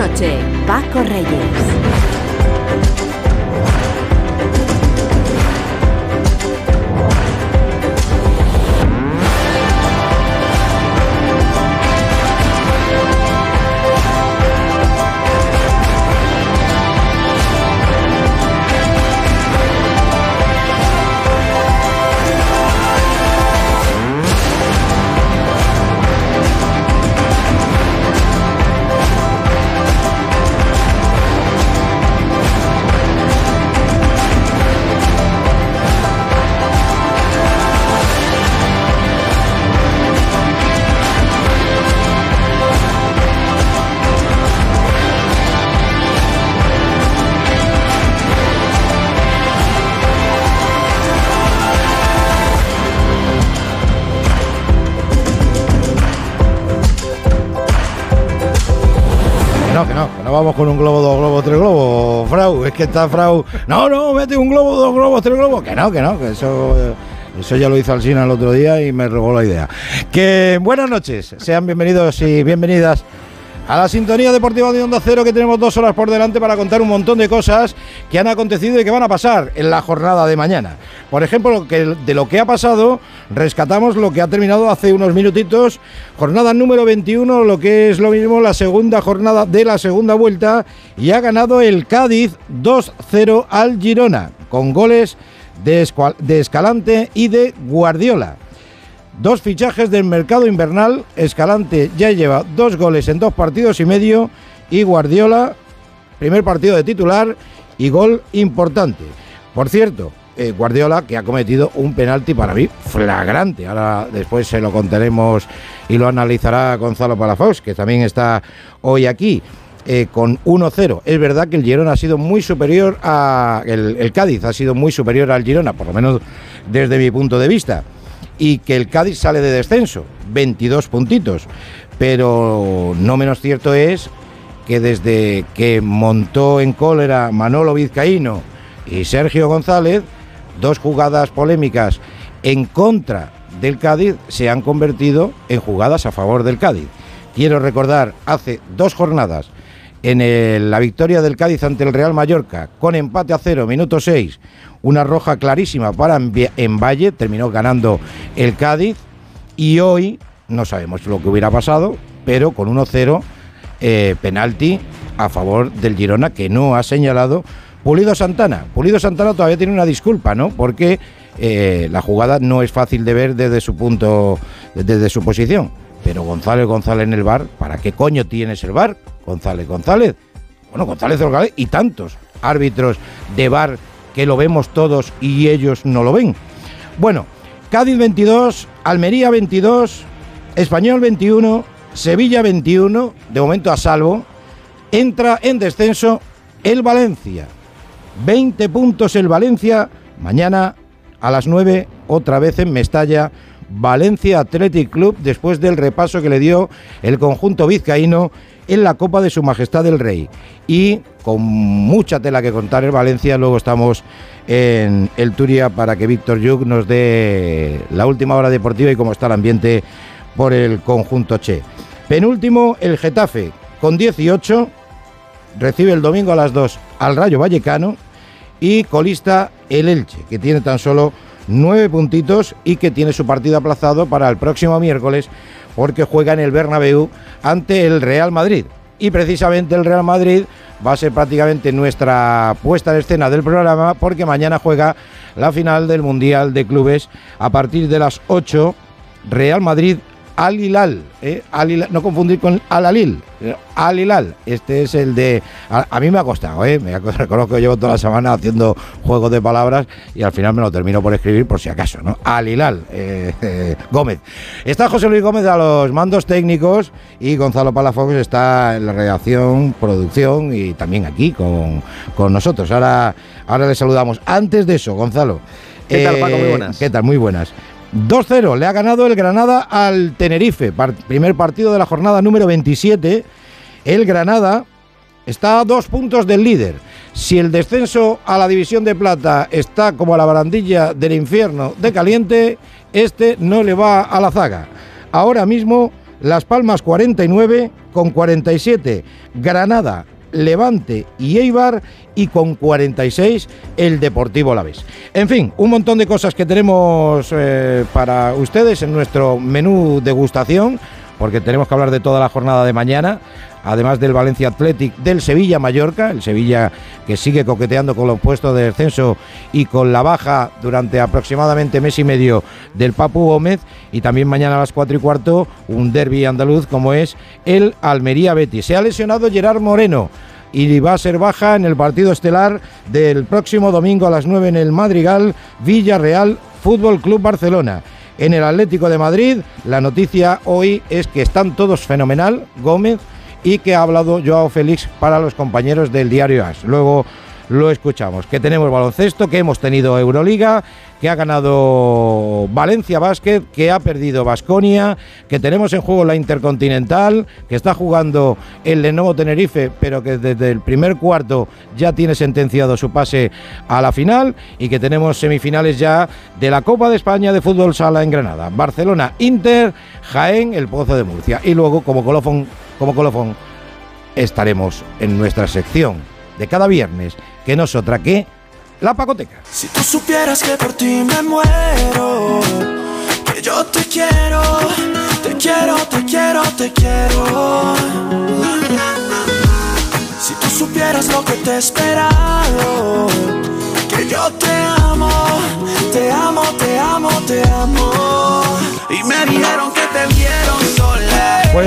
noche, Paco Reyes. Vamos con un globo, dos globos, tres globos, Frau. Es que está Frau. No, no, mete un globo, dos globos, tres globos. Que no, que no, que eso. Eso ya lo hizo Alcina el otro día y me robó la idea. Que buenas noches, sean bienvenidos y bienvenidas a la sintonía deportiva de Onda Cero que tenemos dos horas por delante para contar un montón de cosas que han acontecido y que van a pasar en la jornada de mañana. Por ejemplo, de lo que ha pasado, rescatamos lo que ha terminado hace unos minutitos, jornada número 21, lo que es lo mismo la segunda jornada de la segunda vuelta, y ha ganado el Cádiz 2-0 al Girona, con goles de Escalante y de Guardiola. Dos fichajes del mercado invernal. Escalante ya lleva dos goles en dos partidos y medio. Y Guardiola, primer partido de titular y gol importante. Por cierto, eh, Guardiola que ha cometido un penalti para mí flagrante. Ahora después se lo contaremos y lo analizará Gonzalo Palafox, que también está hoy aquí. Eh, con 1-0. Es verdad que el Girona ha sido muy superior a. el Cádiz ha sido muy superior al Girona, por lo menos desde mi punto de vista y que el Cádiz sale de descenso, 22 puntitos. Pero no menos cierto es que desde que montó en cólera Manolo Vizcaíno y Sergio González, dos jugadas polémicas en contra del Cádiz se han convertido en jugadas a favor del Cádiz. Quiero recordar, hace dos jornadas, en la victoria del Cádiz ante el Real Mallorca, con empate a cero, minuto 6, una roja clarísima para en Valle, terminó ganando el Cádiz y hoy no sabemos lo que hubiera pasado, pero con 1-0 eh, penalti a favor del Girona que no ha señalado Pulido Santana. Pulido Santana todavía tiene una disculpa, ¿no? Porque eh, la jugada no es fácil de ver desde su punto, desde su posición. Pero González González en el bar, ¿para qué coño tienes el bar? González González. Bueno, González González y tantos árbitros de bar que lo vemos todos y ellos no lo ven. Bueno, Cádiz 22, Almería 22, Español 21, Sevilla 21, de momento a salvo, entra en descenso el Valencia. 20 puntos el Valencia, mañana a las 9 otra vez en Mestalla. Valencia Athletic Club después del repaso que le dio el conjunto vizcaíno en la Copa de Su Majestad el Rey. Y con mucha tela que contar en Valencia, luego estamos en el Turia para que Víctor Yuk nos dé la última hora deportiva y cómo está el ambiente por el conjunto Che. Penúltimo, el Getafe, con 18, recibe el domingo a las 2 al Rayo Vallecano y colista el Elche, que tiene tan solo nueve puntitos y que tiene su partido aplazado para el próximo miércoles porque juega en el Bernabéu ante el Real Madrid. Y precisamente el Real Madrid va a ser prácticamente nuestra puesta en escena del programa porque mañana juega la final del Mundial de Clubes a partir de las 8. Real Madrid Al Hilal, ¿eh? no confundir con Al Alil, eh, Al Hilal, este es el de, a, mí me ha costado, ¿eh? me reconozco que llevo toda la semana haciendo juegos de palabras y al final me lo termino por escribir por si acaso, ¿no? Al Hilal, eh, Gómez. Está José Luis Gómez a los mandos técnicos y Gonzalo Palafox está en la redacción, producción y también aquí con, con nosotros. Ahora, ahora le saludamos. Antes de eso, Gonzalo. ¿Qué tal, Paco? Muy buenas. ¿Qué tal? Muy buenas. 2-0 le ha ganado el Granada al Tenerife, primer partido de la jornada número 27. El Granada está a dos puntos del líder. Si el descenso a la división de plata está como a la barandilla del infierno de caliente, este no le va a la zaga. Ahora mismo Las Palmas 49, con 47, Granada, Levante y Eibar y con 46 el Deportivo Alavés. En fin, un montón de cosas que tenemos eh, para ustedes en nuestro menú degustación, porque tenemos que hablar de toda la jornada de mañana además del Valencia Athletic, del Sevilla Mallorca, el Sevilla que sigue coqueteando con los puestos de descenso y con la baja durante aproximadamente mes y medio del Papu Gómez, y también mañana a las 4 y cuarto un derby andaluz como es el Almería Betis. Se ha lesionado Gerard Moreno y va a ser baja en el partido estelar del próximo domingo a las 9 en el Madrigal Villarreal Fútbol Club Barcelona. En el Atlético de Madrid, la noticia hoy es que están todos fenomenal. Gómez, y que ha hablado Joao Félix para los compañeros del diario AS. Luego lo escuchamos. Que tenemos baloncesto, que hemos tenido Euroliga, que ha ganado Valencia Basket, que ha perdido Basconia, que tenemos en juego la Intercontinental, que está jugando el Lenovo Tenerife, pero que desde el primer cuarto ya tiene sentenciado su pase a la final y que tenemos semifinales ya de la Copa de España de Fútbol Sala en Granada. Barcelona, Inter, Jaén, el Pozo de Murcia. Y luego, como colofón, como colofón, estaremos en nuestra sección de cada viernes, que no es otra que la pacoteca. Si tú supieras que por ti me muero, que yo te quiero, te quiero, te quiero, te quiero. Si tú supieras lo que te he esperado, que yo te amo, te amo, te amo, te amo.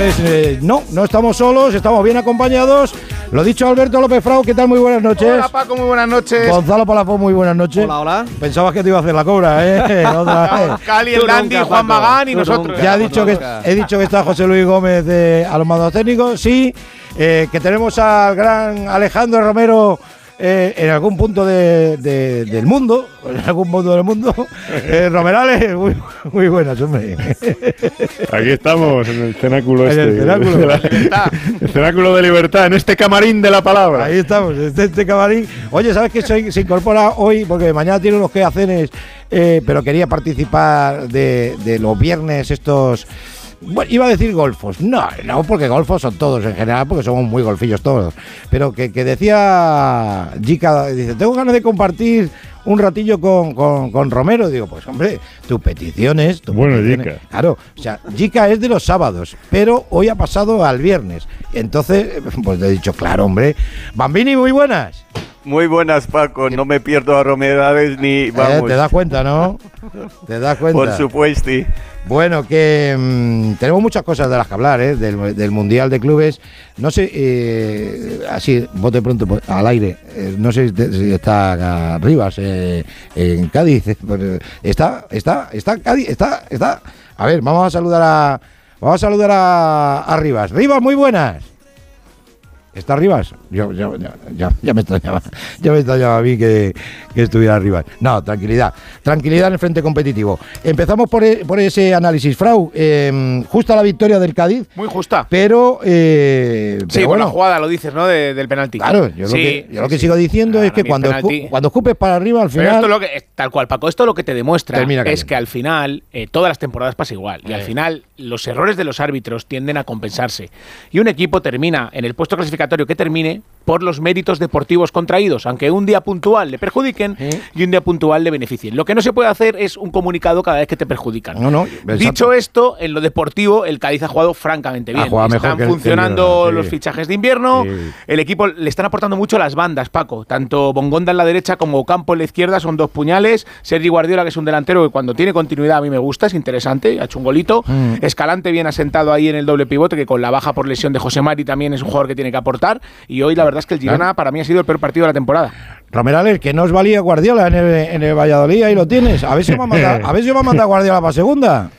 Pues eh, no, no estamos solos, estamos bien acompañados. Lo dicho, Alberto López Frau, ¿qué tal? Muy buenas noches. Hola Paco, muy buenas noches. Gonzalo Palafón, muy buenas noches. Hola, hola. Pensabas que te iba a hacer la cobra, ¿eh? Otra vez. Cali, el Dandy, nunca, Juan Magán y nosotros. nunca. Ya he dicho, que, he dicho que está José Luis Gómez de, a los mandos técnicos, sí. Eh, que tenemos al gran Alejandro Romero eh, en algún punto de- de- del mundo, en algún punto del mundo. Eh, Romerales, muy, muy buenas, hombre. Aquí estamos, en el cenáculo En este. el cenáculo. de la- el cenáculo de libertad, en este camarín de la palabra. Ahí estamos, este, este camarín. Oye, ¿sabes que se, se incorpora hoy? Porque mañana tiene unos quehaceres, eh, pero quería participar de, de los viernes estos... Iba a decir golfos. No, no, porque golfos son todos en general, porque somos muy golfillos todos. Pero que, que decía Jica, dice, tengo ganas de compartir un ratillo con, con, con Romero. Digo, pues hombre, tus peticiones... tus Bueno, peticiones- Jica. Claro, o sea, Jica es de los sábados, pero hoy ha pasado al viernes. Entonces, pues le he dicho, claro, hombre. Bambini, muy buenas. Muy buenas, Paco. No me pierdo a Romerales ni Eh, te das cuenta, ¿no? Te das cuenta. por supuesto. Bueno, que mm, tenemos muchas cosas de las que hablar, ¿eh? del, del Mundial de Clubes. No sé, eh, así, bote pronto pues, al aire. eh, no sé si está ah, Rivas eh, en Cádiz. está, está, está Cádiz, está, está. A ver, vamos a saludar a, vamos a saludar a, a Rivas. Rivas, muy buenas. ¿Está Rivas? Yo, yo- ya, me extrañaba, ya me extrañaba a mí que, que estuviera Rivas. No, tranquilidad, tranquilidad en el frente competitivo. Empezamos por, e- por ese análisis. Frau, eh, justa la victoria del Cádiz, Muy justa. pero, eh, Sí, pero jugada, lo dices, ¿no? De- del penalti. Claro, yo, Sí, lo que, yo lo sí, que sí. sigo diciendo Para es que cuando, escu- cuando escupes para arriba, al Pero final. esto es lo que, tal cual, Paco, esto lo que te demuestra es que al final eh, todas las temporadas pasa igual. Y al Eh. final los errores de los árbitros tienden a compensarse. Y un equipo termina en el puesto clasificatorio que termine por los méritos deportivos contraídos, aunque un día puntual le perjudiquen Eh. y un día puntual le beneficien. Lo que no se puede hacer es un comunicado cada vez que te perjudican. No, no. Dicho esto, en lo deportivo, el Cádiz ha jugado francamente bien. jugado Están el- funcionando los fichajes de invierno. Sí. El equipo le están aportando mucho las bandas, Paco. Tanto Bongonda en la derecha como Campo en la izquierda son dos puñales. Sergi Guardiola, que es un delantero que cuando tiene continuidad a mí me gusta, es interesante, ha hecho un golito. Mm. Escalante bien asentado ahí en el doble pivote, que con la baja por lesión de José Mari también es un jugador que tiene que aportar. Y hoy la verdad es que el Girona para mí ha sido el peor partido de la temporada. Romerales, que no os valía Guardiola en el, en el Valladolid, ahí lo tienes. A ver si va a mandar, a ver si va a mandar Guardiola para segunda.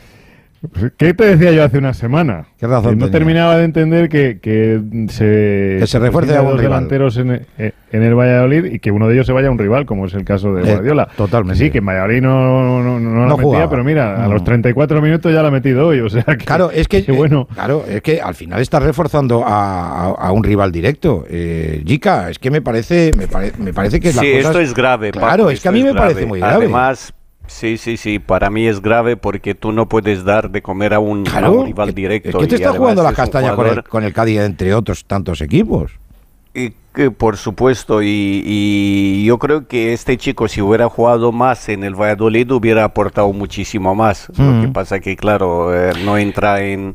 ¿Qué te decía yo hace una semana? ¿Qué razón Que no tenía? terminaba de entender que, que se, Que se refuerce a un rival. delanteros en, eh, en el Valladolid y que uno de ellos se vaya a un rival, como es el caso de Eh, Guardiola. totalmente. Sí, que en Valladolid no, no, no, no la No metía, jugaba. pero mira, No. a los 34 minutos ya la ha metido hoy. O sea que, Claro, es que, que bueno. eh, claro, es que al final está reforzando a, a- a un rival directo. Eh, Jica, es que me parece, me, pare- me parece que la Sí, cosa esto es grave. Claro, Paco, es que a mí me grave. parece muy grave. Además, Sí, sí, sí, para mí es grave porque tú no puedes dar de comer a un, a Claro, un rival directo. Que te está jugando la es un castaña con el, jugador- con el Cádiz, entre otros tantos equipos. Y que, por supuesto, y, y yo creo que este chico si hubiera jugado más en el Valladolid hubiera aportado muchísimo más. Lo que pasa que, claro, eh, no entra en,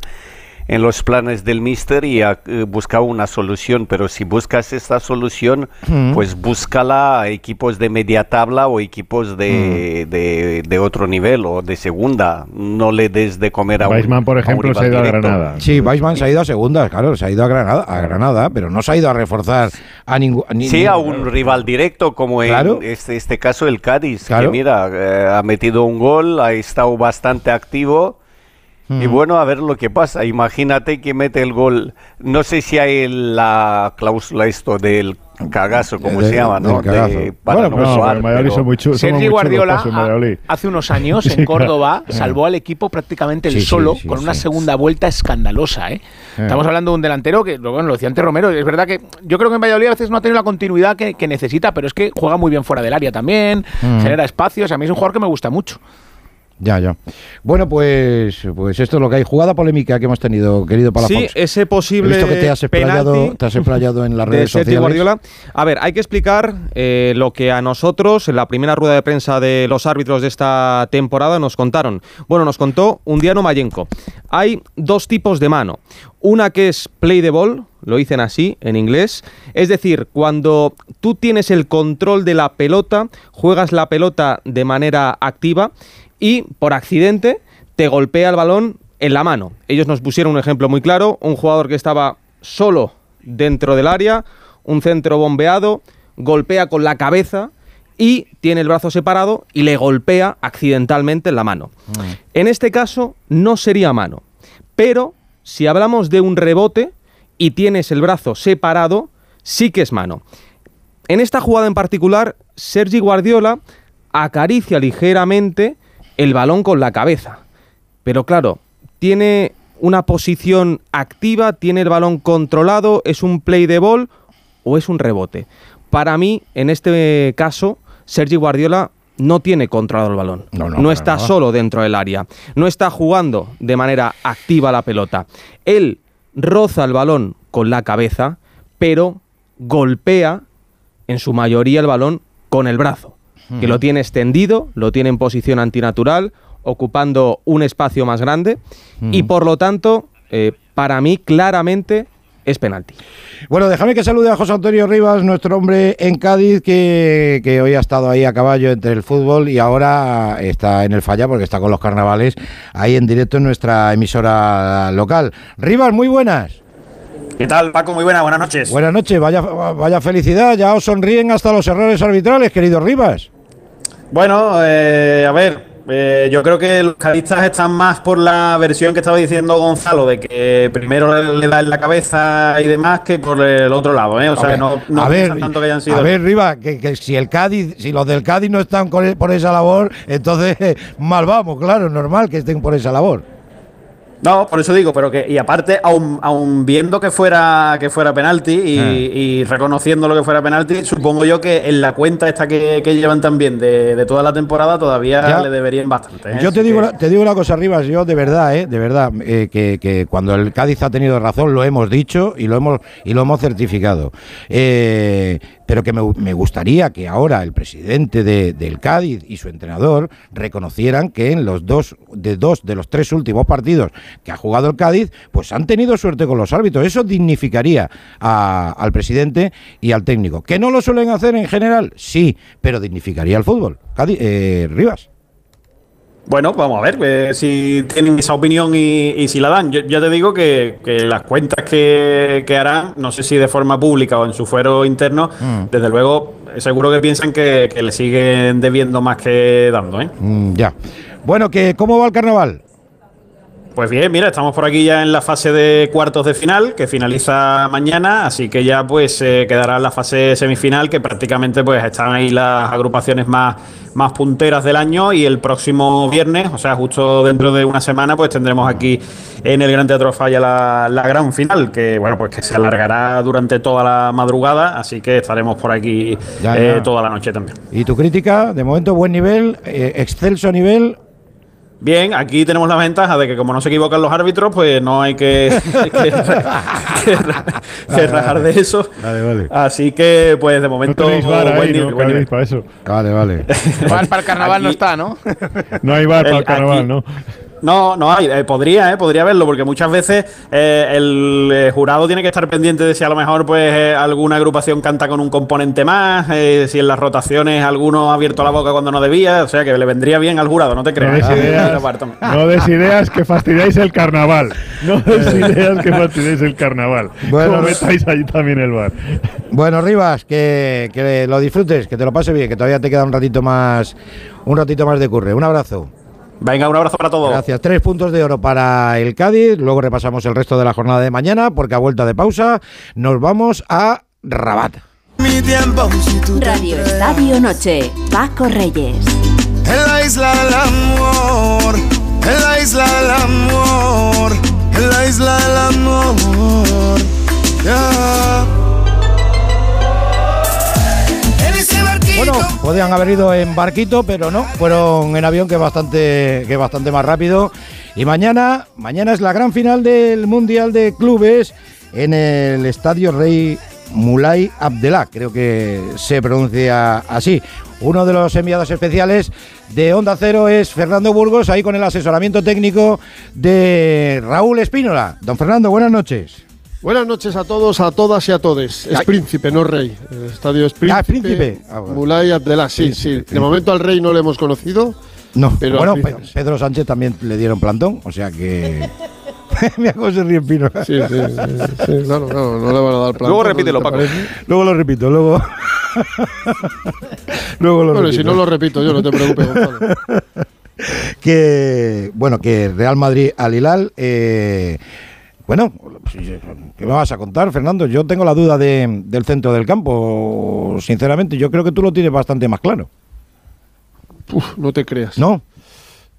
en los planes del míster y ha eh, buscado una solución, pero si buscas esta solución, Mm. pues búscala a equipos de media tabla o equipos de, Mm. de, de otro nivel o de segunda. No le des de comer a un Weisman, por a un ejemplo, se ha rival ido a directo. Granada. Sí, Weisman se ha ido a segunda, claro, se ha ido a Granada, a Granada, pero no se ha ido a reforzar a ningún. Sí, a un rival directo como Claro. en este, este caso el Cádiz, Claro. que mira, eh, ha metido un gol, ha estado bastante activo. Y Mm. bueno, a ver lo que pasa. Imagínate que mete el gol. No sé si hay la cláusula esto del cagazo, como De- se llama, ¿no? De- para Bueno, no pues No, jugar, en Valladolid pero- son muy chu- somos Sergi muy chulos Guardiola hace unos años en Córdoba claro. salvó al equipo prácticamente Sí, sí, solo sí, con una sí. segunda vuelta escandalosa. ¿eh? Estamos hablando de un delantero que, bueno, lo decía antes Romero, es verdad que yo creo que en Valladolid a veces no ha tenido la continuidad que, que necesita, pero es que juega muy bien fuera del área también, Mm. genera espacios, a mí es un jugador que me gusta mucho. Ya, ya. Bueno, pues, pues esto es lo que hay. Jugada polémica que hemos tenido, querido Palafox. Sí, ese He posible visto que te has explayado, te has explayado en las de redes sociales. Guardiola. A ver, hay que explicar eh, lo que a nosotros en la primera rueda de prensa de los árbitros de esta temporada nos contaron. Bueno, nos contó Undiano Mayenko. Hay dos tipos de mano. Una que es play the ball, lo dicen así en inglés. Es decir, cuando tú tienes el control de la pelota, juegas la pelota de manera activa y por accidente te golpea el balón en la mano. Ellos nos pusieron un ejemplo muy claro, un jugador que estaba solo dentro del área, un centro bombeado, golpea con la cabeza y tiene el brazo separado y le golpea accidentalmente en la mano. En este caso no sería mano, pero si hablamos de un rebote y tienes el brazo separado, sí que es mano. En esta jugada en particular, Sergi Guardiola acaricia ligeramente el balón con la cabeza. Pero claro, tiene una posición activa, tiene el balón controlado, es un play de ball o es un rebote. Para mí, en este caso, Sergi Guardiola no tiene controlado el balón. No, está solo dentro del área. No está jugando de manera activa la pelota. Él roza el balón con la cabeza, pero golpea en su mayoría el balón con el brazo, que lo tiene extendido, lo tiene en posición antinatural, ocupando un espacio más grande y por lo tanto, eh, para mí claramente es penalti. Bueno, déjame que salude a José Antonio Rivas, nuestro hombre en Cádiz, que, que hoy ha estado ahí a caballo entre el fútbol y ahora está en el falla porque está con los carnavales ahí en directo en nuestra emisora local. Rivas, muy buenas. ¿Qué tal, Paco? Muy buena, buenas noches. Buenas noches, vaya, vaya felicidad, ya os sonríen hasta los errores arbitrales, querido Rivas. Bueno, eh, a ver, eh, yo creo que los cadistas están más por la versión que estaba diciendo Gonzalo, de que primero le, le da en la cabeza y demás, que por el otro lado, ¿eh? O sea, no, no a ver, piensan tanto que hayan sido. a ver, Rivas, que, que si el Cádiz, si los del Cádiz no están con- por esa labor, entonces mal vamos, claro, es normal que estén por esa labor. No, por eso digo, pero que, y aparte, aun, aun viendo que fuera, que fuera penalti y, Ah. y reconociendo lo que fuera penalti, supongo yo que en la cuenta esta que, que llevan también de, de toda la temporada todavía Ya. le deberían bastante. ¿eh? Yo te Así digo, que- te digo una cosa, Rivas, yo de verdad, eh, de verdad, eh, que, que cuando el Cádiz ha tenido razón lo hemos dicho y lo hemos y lo hemos certificado. Eh, pero que me, me gustaría que ahora el presidente de- del Cádiz y su entrenador reconocieran que en los dos de dos de los tres últimos partidos que ha jugado el Cádiz, pues han tenido suerte con los árbitros. Eso dignificaría a- al presidente y al técnico. Que no lo suelen hacer en general, sí, pero dignificaría al fútbol. Cádiz, eh, Rivas. Bueno, vamos a ver eh, si tienen esa opinión y, y si la dan. Yo ya te digo que, que las cuentas que, que harán, no sé si de forma pública o en su fuero interno, Mm. desde luego eh, seguro que piensan que, que le siguen debiendo más que dando. ¿eh? Mm, ya. Bueno, que ¿cómo va el carnaval? Pues bien, mira, estamos por aquí ya en la fase de cuartos de final, que finaliza mañana, así que ya pues eh, quedará la fase semifinal, que prácticamente pues están ahí las agrupaciones más, más punteras del año y el próximo viernes, o sea, justo dentro de una semana, pues tendremos aquí en el Gran Teatro Falla la, la gran final, que bueno, pues que se alargará durante toda la madrugada, así que estaremos por aquí Ya, eh, toda la noche también. ¿Y tu crítica? De momento, buen nivel, eh, excelso nivel. Bien, aquí tenemos la ventaja de que como no se equivocan los árbitros, pues no hay que, que, que- que rajar de eso. Vale, vale. Así que, pues de No momento, tenéis bar buen ahí, ¿no? buen nivel. Para eso. Vale, vale. Para, para el carnaval no está, ¿no? No hay bar para El- el carnaval, aquí- ¿no? No, no hay. eh, podría, eh, podría verlo, porque muchas veces eh, el eh, jurado tiene que estar pendiente de si a lo mejor pues eh, alguna agrupación canta con un componente más, eh, si en las rotaciones alguno ha abierto la boca cuando no debía, o sea que le vendría bien al jurado, no te No creas. des Ah, ideas, mira, Barton. no des ideas que fastidiáis el carnaval. No des ideas que fastidiáis el carnaval. Bueno, Como no- metáis ahí también el bar. Bueno, Rivas, que, que lo disfrutes, que te lo pases bien, que todavía te queda un ratito más, un ratito más de curre. Un abrazo. Venga, un abrazo para todos. Gracias. Tres puntos de oro para el Cádiz. Luego repasamos el resto de la jornada de mañana, porque a vuelta de pausa nos vamos a Rabat. Mi tiempo si Radio. Estadio Noche. Paco Reyes. En la isla del amor, en la isla del amor, en la isla del amor. ya. Bueno, podían haber ido en barquito, pero no, fueron en avión que es bastante, que bastante más rápido. Y mañana, mañana es la gran final del Mundial de Clubes en el Estadio Rey Mulay Abdelá, creo que se pronuncia así. Uno de los enviados especiales de Onda Cero es Fernando Burgos, ahí con el asesoramiento técnico de Raúl Espínola. Don Fernando, buenas noches. Buenas noches a todos, a todas y a todes. Es Ay. príncipe, no rey. El estadio es príncipe. Ah, príncipe. Ah, bueno. Mulay Abdelá, sí, sí. Príncipe. De momento al rey no le hemos conocido. No, Pero bueno, príncipe. Pedro Sánchez también le dieron plantón, o sea que... Mira cómo se ríe Espínola. Sí, sí, sí, sí, claro, claro, no le van a dar plantón. Luego ¿no repítelo, te Paco. Luego lo repito, luego. luego lo Bueno, y repito. si no lo repito yo, no te preocupes, Gonzalo. Que, bueno, que Real Madrid al Hilal. eh, bueno, ¿qué me vas a contar, Fernando? Yo tengo la duda de- del centro del campo, sinceramente. Yo creo que tú lo tienes bastante más claro. Uf, no te creas. ¿No?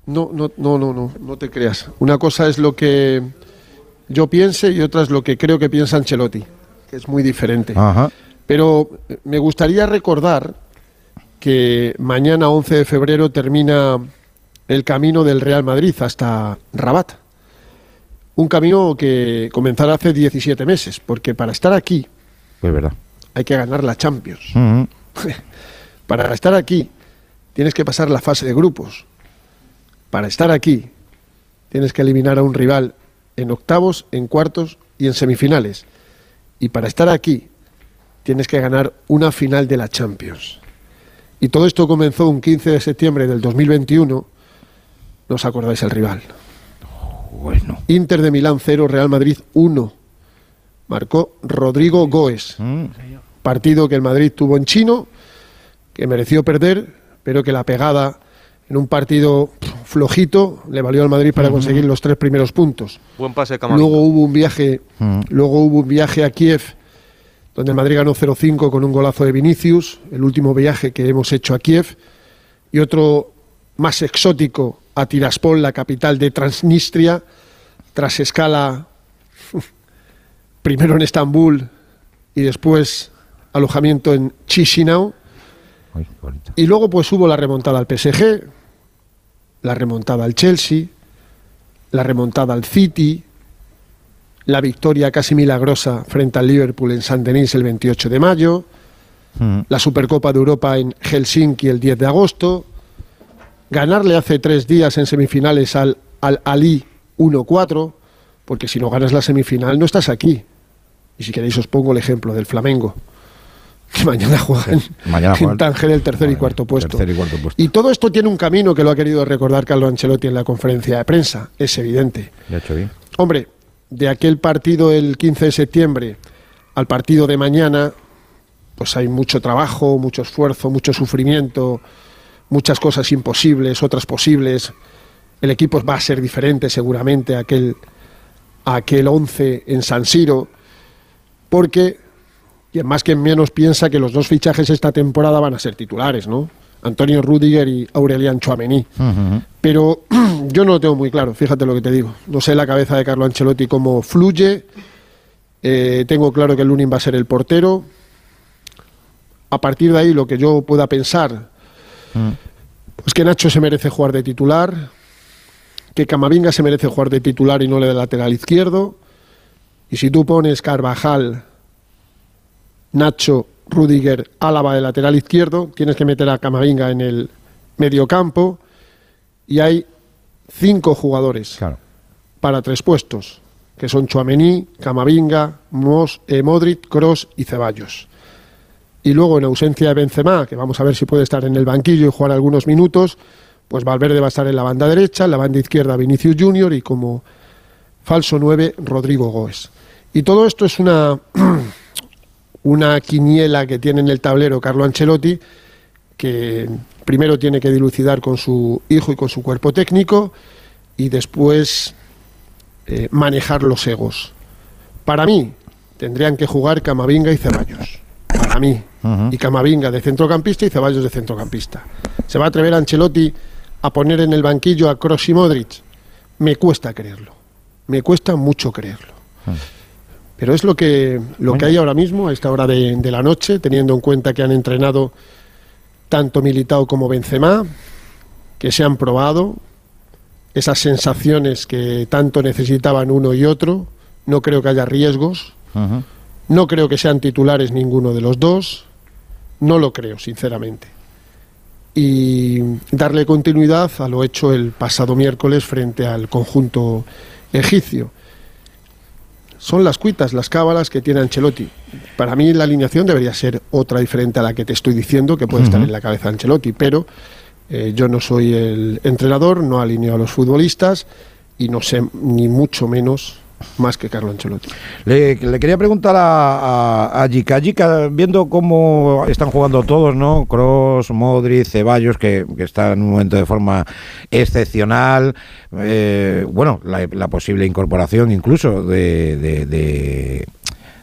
No, no, no, no, no, no te creas. Una cosa es lo que yo piense y otra es lo que creo que piensa Ancelotti, que es muy diferente. Ajá. Pero eh, me gustaría recordar que mañana 11 de febrero termina el camino del Real Madrid hasta Rabat. Un camino que comenzará hace 17 meses, porque para estar aquí Pues verdad. hay que ganar la Champions. Para estar aquí tienes que pasar la fase de grupos. Para estar aquí tienes que eliminar a un rival en octavos, en cuartos y en semifinales. Y para estar aquí tienes que ganar una final de la Champions. Y todo esto comenzó un 15 de septiembre del 2021. ¿No os acordáis el rival? Bueno. Inter de Milán 0, Real Madrid 1. Marcó Rodrigo Goes. Mm. Partido que el Madrid tuvo en chino, que mereció perder, pero que la pegada en un partido flojito le valió al Madrid para conseguir los tres primeros puntos. Buen pase Camavinga. Luego hubo un viaje, Mm. luego hubo un viaje a Kiev donde el Madrid ganó 0-5 con un golazo de Vinicius, el último viaje que hemos hecho a Kiev, y otro más exótico a Tiraspol, la capital de Transnistria, tras escala primero en Estambul y después alojamiento en Chisinau. Ay. Y luego pues hubo la remontada al PSG, la remontada al Chelsea, la remontada al City, la victoria casi milagrosa frente al Liverpool en San Denis el 28 de mayo, Mm. la Supercopa de Europa en Helsinki el 10 de agosto, ganarle hace tres días en semifinales al, al Ali 1-4, porque si no ganas la semifinal no estás aquí. Y si queréis os pongo el ejemplo del Flamengo, que mañana juegan Mañana en. Tánger el tercer y cuarto puesto. tercer y cuarto puesto. Y todo esto tiene un camino que lo ha querido recordar Carlo Ancelotti en la conferencia de prensa, es evidente. Ya he hecho bien. Hombre, de aquel partido el 15 de septiembre al partido de mañana, pues hay mucho trabajo, mucho esfuerzo, mucho sufrimiento, muchas cosas imposibles, otras posibles. El equipo va a ser diferente seguramente a aquel, a aquel 11 en San Siro, porque quien más que menos piensa que los dos fichajes esta temporada van a ser titulares, ¿no? Antonio Rudiger y Aurelian Chouameni. Pero yo no lo tengo muy claro, fíjate lo que te digo. No sé la cabeza de Carlo Ancelotti cómo fluye. Eh, tengo claro que el Lunin va a ser el portero. A partir de ahí, lo que yo pueda pensar, pues que Nacho se merece jugar de titular, que Camavinga se merece jugar de titular y no le de lateral izquierdo. Y si tú pones Carvajal, Nacho, Rudiger, Álava de lateral izquierdo, tienes que meter a Camavinga en el medio campo y hay cinco jugadores Claro. para tres puestos, que son Chuamení, Camavinga, Mos, eh, Modric, Cross y Ceballos. Y luego, en ausencia de Benzema, que vamos a ver si puede estar en el banquillo y jugar algunos minutos, pues Valverde va a estar en la banda derecha, en la banda izquierda Vinicius Junior y como falso 9 Rodrigo Goes. Y todo esto es una, una quiniela que tiene en el tablero Carlo Ancelotti, que primero tiene que dilucidar con su hijo y con su cuerpo técnico y después eh, manejar los egos. Para mí, tendrían que jugar Camavinga y Ceballos. Para mí. Y Camavinga de centrocampista y Ceballos de centrocampista. ¿Se va a atrever Ancelotti a poner en el banquillo a Kroos y Modric? Me cuesta creerlo. Me cuesta mucho creerlo. Pero es lo que, lo que hay ahora mismo, a esta hora de, de la noche, teniendo en cuenta que han entrenado tanto Militao como Benzema, que se han probado, esas sensaciones que tanto necesitaban uno y otro. No creo que haya riesgos. No creo que sean titulares ninguno de los dos. No lo creo, sinceramente. Y darle continuidad a lo hecho el pasado miércoles frente al conjunto egipcio. Son las cuitas, las cábalas que tiene Ancelotti. Para mí la alineación debería ser otra diferente a la que te estoy diciendo, que puede estar en la cabeza de Ancelotti, pero eh, yo no soy el entrenador, no alineo a los futbolistas y no sé ni mucho menos más que Carlo Ancelotti. Le, quería preguntar a, a, a Jica. Jica, viendo cómo están jugando todos, ¿no? Cross, Modric, Ceballos, que, está en un momento de forma excepcional. eh, bueno, la, posible incorporación incluso de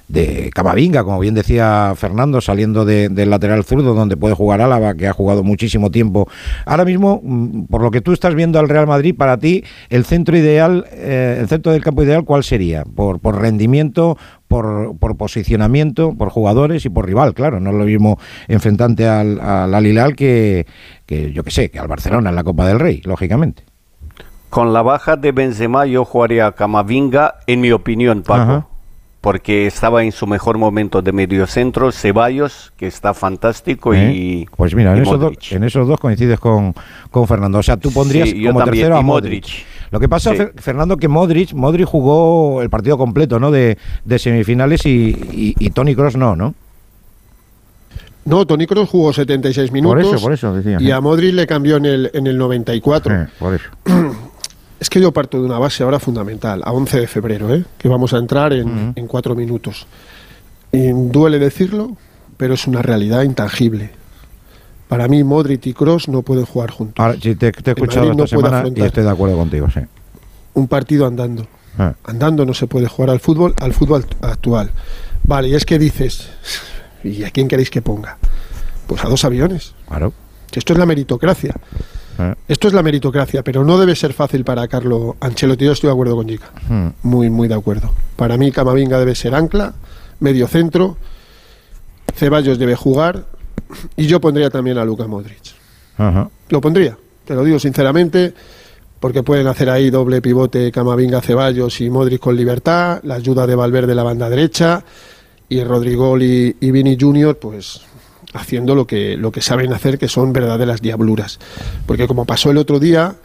de Camavinga, como bien decía Fernando, saliendo de- del lateral zurdo, donde puede jugar Álava, que ha jugado muchísimo tiempo. Ahora mismo, mm, por lo que tú estás viendo al Real Madrid, para ti, el centro ideal, eh, el centro del campo ideal, ¿cuál sería? Por, por rendimiento, por, por posicionamiento, por jugadores y por rival, claro. No es lo mismo enfrentante al, al Al Hilal que, que, yo que sé, que al Barcelona en la Copa del Rey, lógicamente. Con la baja de Benzema yo jugaría a Camavinga, en mi opinión, Paco. Ajá. Porque estaba en su mejor momento de medio centro, Ceballos, que está fantástico, ¿Eh? y Pues mira, y en esos, dos, Modric. en esos dos coincides con, con Fernando. O sea, tú pondrías Sí, como también, tercero a y Modric. Modric. Lo que pasa, Sí. Fer- Fernando, que Modric, Modric jugó el partido completo, ¿no? De, de semifinales y, y, y Tony Cross no, ¿no? No, Toni Kroos jugó 76 minutos eso, por eso decía, y sí. a Modric le cambió en el, en el 94. Eh, por eso. Es que yo parto de una base ahora fundamental, a 11 de febrero, ¿eh? que vamos a entrar en, en cuatro minutos. Y duele decirlo, pero es una realidad intangible. Para mí, Modric y Cross no pueden jugar juntos. Ahora, sí, te, te he escuchado esta no puede semana y estoy de acuerdo contigo, sí. Un partido andando. Ah. Andando no se puede jugar al fútbol, al fútbol actual. Vale, y es que dices, ¿y a quién queréis que ponga? Pues a dos aviones. Claro. Esto es la meritocracia. Eh, Esto es la meritocracia, pero no debe ser fácil para Carlo Ancelotti. Yo estoy de acuerdo con Jica. mm. Muy, muy de acuerdo. Para mí, Camavinga debe ser ancla, medio centro. Ceballos debe jugar. Y yo pondría también a Luka Modric. Lo pondría, te lo digo sinceramente, porque pueden hacer ahí doble pivote Camavinga, Ceballos y Modric con libertad, la ayuda de Valverde la banda derecha y Rodrigo y, y Vini Junior, pues haciendo lo que, lo que saben hacer, que son verdaderas diabluras. Porque como pasó el otro día,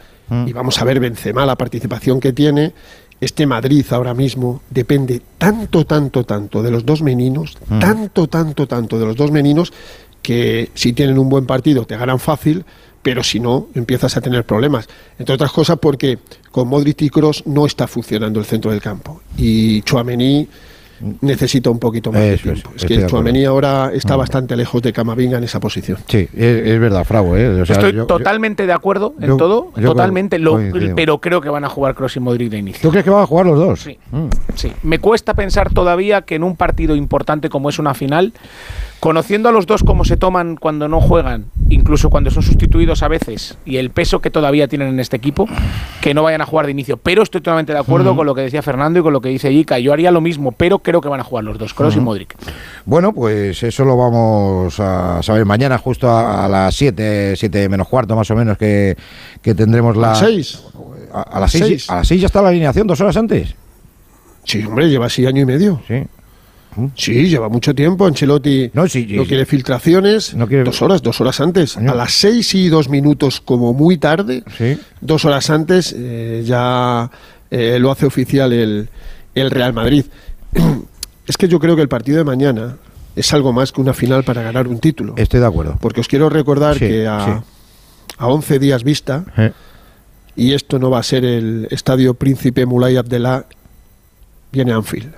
y vamos a ver Benzema, la participación que tiene, este Madrid ahora mismo depende tanto, tanto, tanto de los dos meninos, tanto, tanto, tanto de los dos meninos, que si tienen un buen partido te ganan fácil, pero si no, empiezas a tener problemas. Entre otras cosas porque con Modric y Kroos no está funcionando el centro del campo. Y Chouameni necesita un poquito más de Eso es, tiempo. Es, de que. Chouameni ahora está Mm. bastante lejos de Camavinga en esa posición. Sí, es, es verdad, Frau. ¿eh? O sea, Estoy yo- yo- totalmente de acuerdo en yo- todo, yo totalmente, lo- pero creo que van a jugar Cross y Modric de inicio. ¿Tú crees que van a jugar los dos? Sí. Mm. Sí, me cuesta pensar todavía que en un partido importante como es una final, conociendo a los dos cómo se toman cuando no juegan, incluso cuando son sustituidos a veces, y el peso que todavía tienen en este equipo, que no vayan a jugar de inicio. Pero estoy totalmente de acuerdo con lo que decía Fernando y con lo que dice Ica. Yo haría lo mismo, pero creo que van a jugar los dos, Kroos y Modric. Bueno, pues eso lo vamos a saber mañana, justo a, a las 7, 7 menos cuarto más o menos, que, que tendremos la. ¿A seis? A, a las 6 Seis. a las seis ya está la alineación, dos horas antes. Sí, hombre, lleva así año y medio. Sí. Sí, lleva mucho tiempo. Ancelotti No, sí, sí, no sí. quiere filtraciones. No quiere- Dos horas, dos horas antes. A las seis y dos minutos, como muy tarde, Sí. dos horas antes, eh, ya eh, lo hace oficial el, el Real Madrid. Es que yo creo que el partido de mañana es algo más que una final para ganar un título. Estoy de acuerdo. Porque os quiero recordar que a, a 11 días vista, Eh, y esto no va a ser el estadio Príncipe Mulay Abdelá, viene Anfield.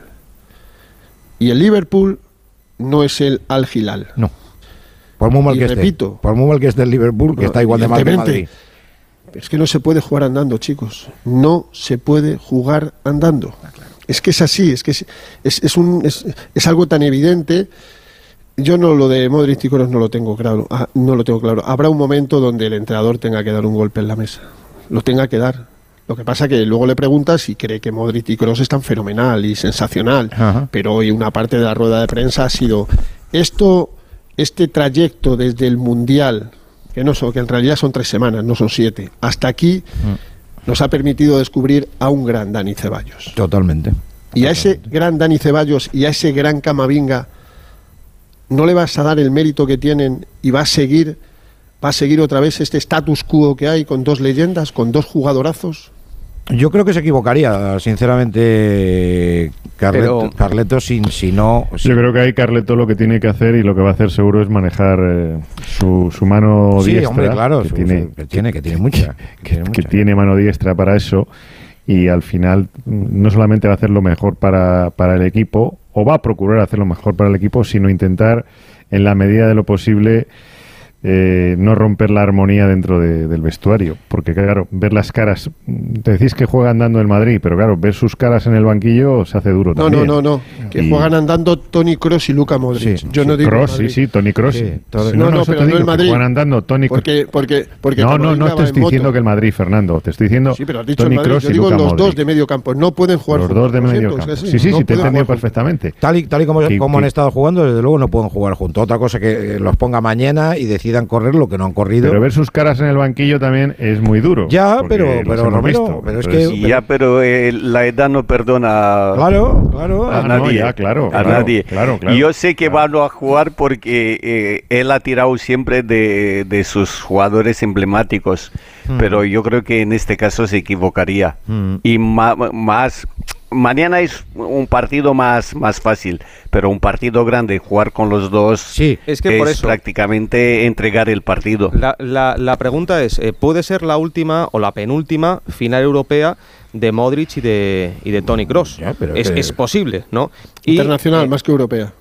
Y el Liverpool no es el Al Hilal. No. Por muy mal Y que esté. repito. Por muy mal que esté el Liverpool, que No, está igual de mal que. Madrid. Es que no se puede jugar andando, chicos. No se puede jugar andando. Es que es así, es que es, es, es un, es, es algo tan evidente. Yo no lo de Modric y Kroos no lo tengo claro. Ah, no lo tengo claro. Habrá un momento donde el entrenador tenga que dar un golpe en la mesa. Lo tenga que dar. Lo que pasa que luego le preguntas y cree que Modric y Kroos están fenomenal y sensacional. Ajá. Pero hoy una parte de la rueda de prensa ha sido esto, este trayecto desde el mundial, que no son, que en realidad son tres semanas, no son siete, hasta aquí nos ha permitido descubrir a un gran Dani Ceballos. Totalmente. Y a ese gran Dani Ceballos y a ese gran Camavinga no le vas a dar el mérito que tienen y va a seguir va a seguir otra vez este status quo que hay con dos leyendas, con dos jugadorazos. Yo creo que se equivocaría, sinceramente, Carleto, Pero- Carleto sin, si no. si- Yo creo que ahí Carleto lo que tiene que hacer y lo que va a hacer seguro es manejar eh, su, su mano sí, diestra. hombre, claro, que su- tiene, su- que tiene, que tiene mucha. que tiene que mucha. tiene mano diestra para eso y al final no solamente va a hacer lo mejor para, para el equipo o va a procurar hacer lo mejor para el equipo, sino intentar en la medida de lo posible eh, no romper la armonía dentro de- del vestuario. Porque claro, ver las caras, te decís que juega andando el Madrid, pero claro, ver sus caras en el banquillo se hace duro No, también. no, no, no. Que Y- juegan andando Tony Cross y Luca Modric. Sí, Yo sí, no digo Cross, sí, sí, Tony Cross. Sí, todo- No, no, pero te no digo, el que Madrid. juegan andando Tony. Porque, porque, porque No, no, no te estoy diciendo que el Madrid, Fernando. Te estoy diciendo Sí, pero has dicho Tony el Madrid. Kroos Yo y digo Luka los dos de medio campo. No pueden jugar Los dos de medio campo. Sí, sí, sí, te he entendido perfectamente. Tal y, tal y como, han estado jugando, desde luego no pueden jugar juntos. Otra cosa que eh, los ponga mañana y decidan correr lo que no han corrido. Pero ver sus caras en el banquillo también es muy duro. Ya, pero- pero, Romero, visto. pero es que- ya, pero eh, la edad no perdona Claro, claro. a Ah, no, nadie. ya, claro, a claro, nadie. claro, claro. y yo sé que van a jugar porque eh, él ha tirado siempre de, de sus jugadores emblemáticos, pero yo creo que en este caso se equivocaría. Mm. Y más, mañana es un partido más, más fácil, pero un partido grande, jugar con los dos Sí, Es que por eso. prácticamente entregar el partido. La, la- la pregunta es, eh, ¿puede ser la última o la penúltima final europea de Modric y de, y de Tony Cross? Ya, pero es, que- es posible, ¿no? Internacional, eh, más que europea.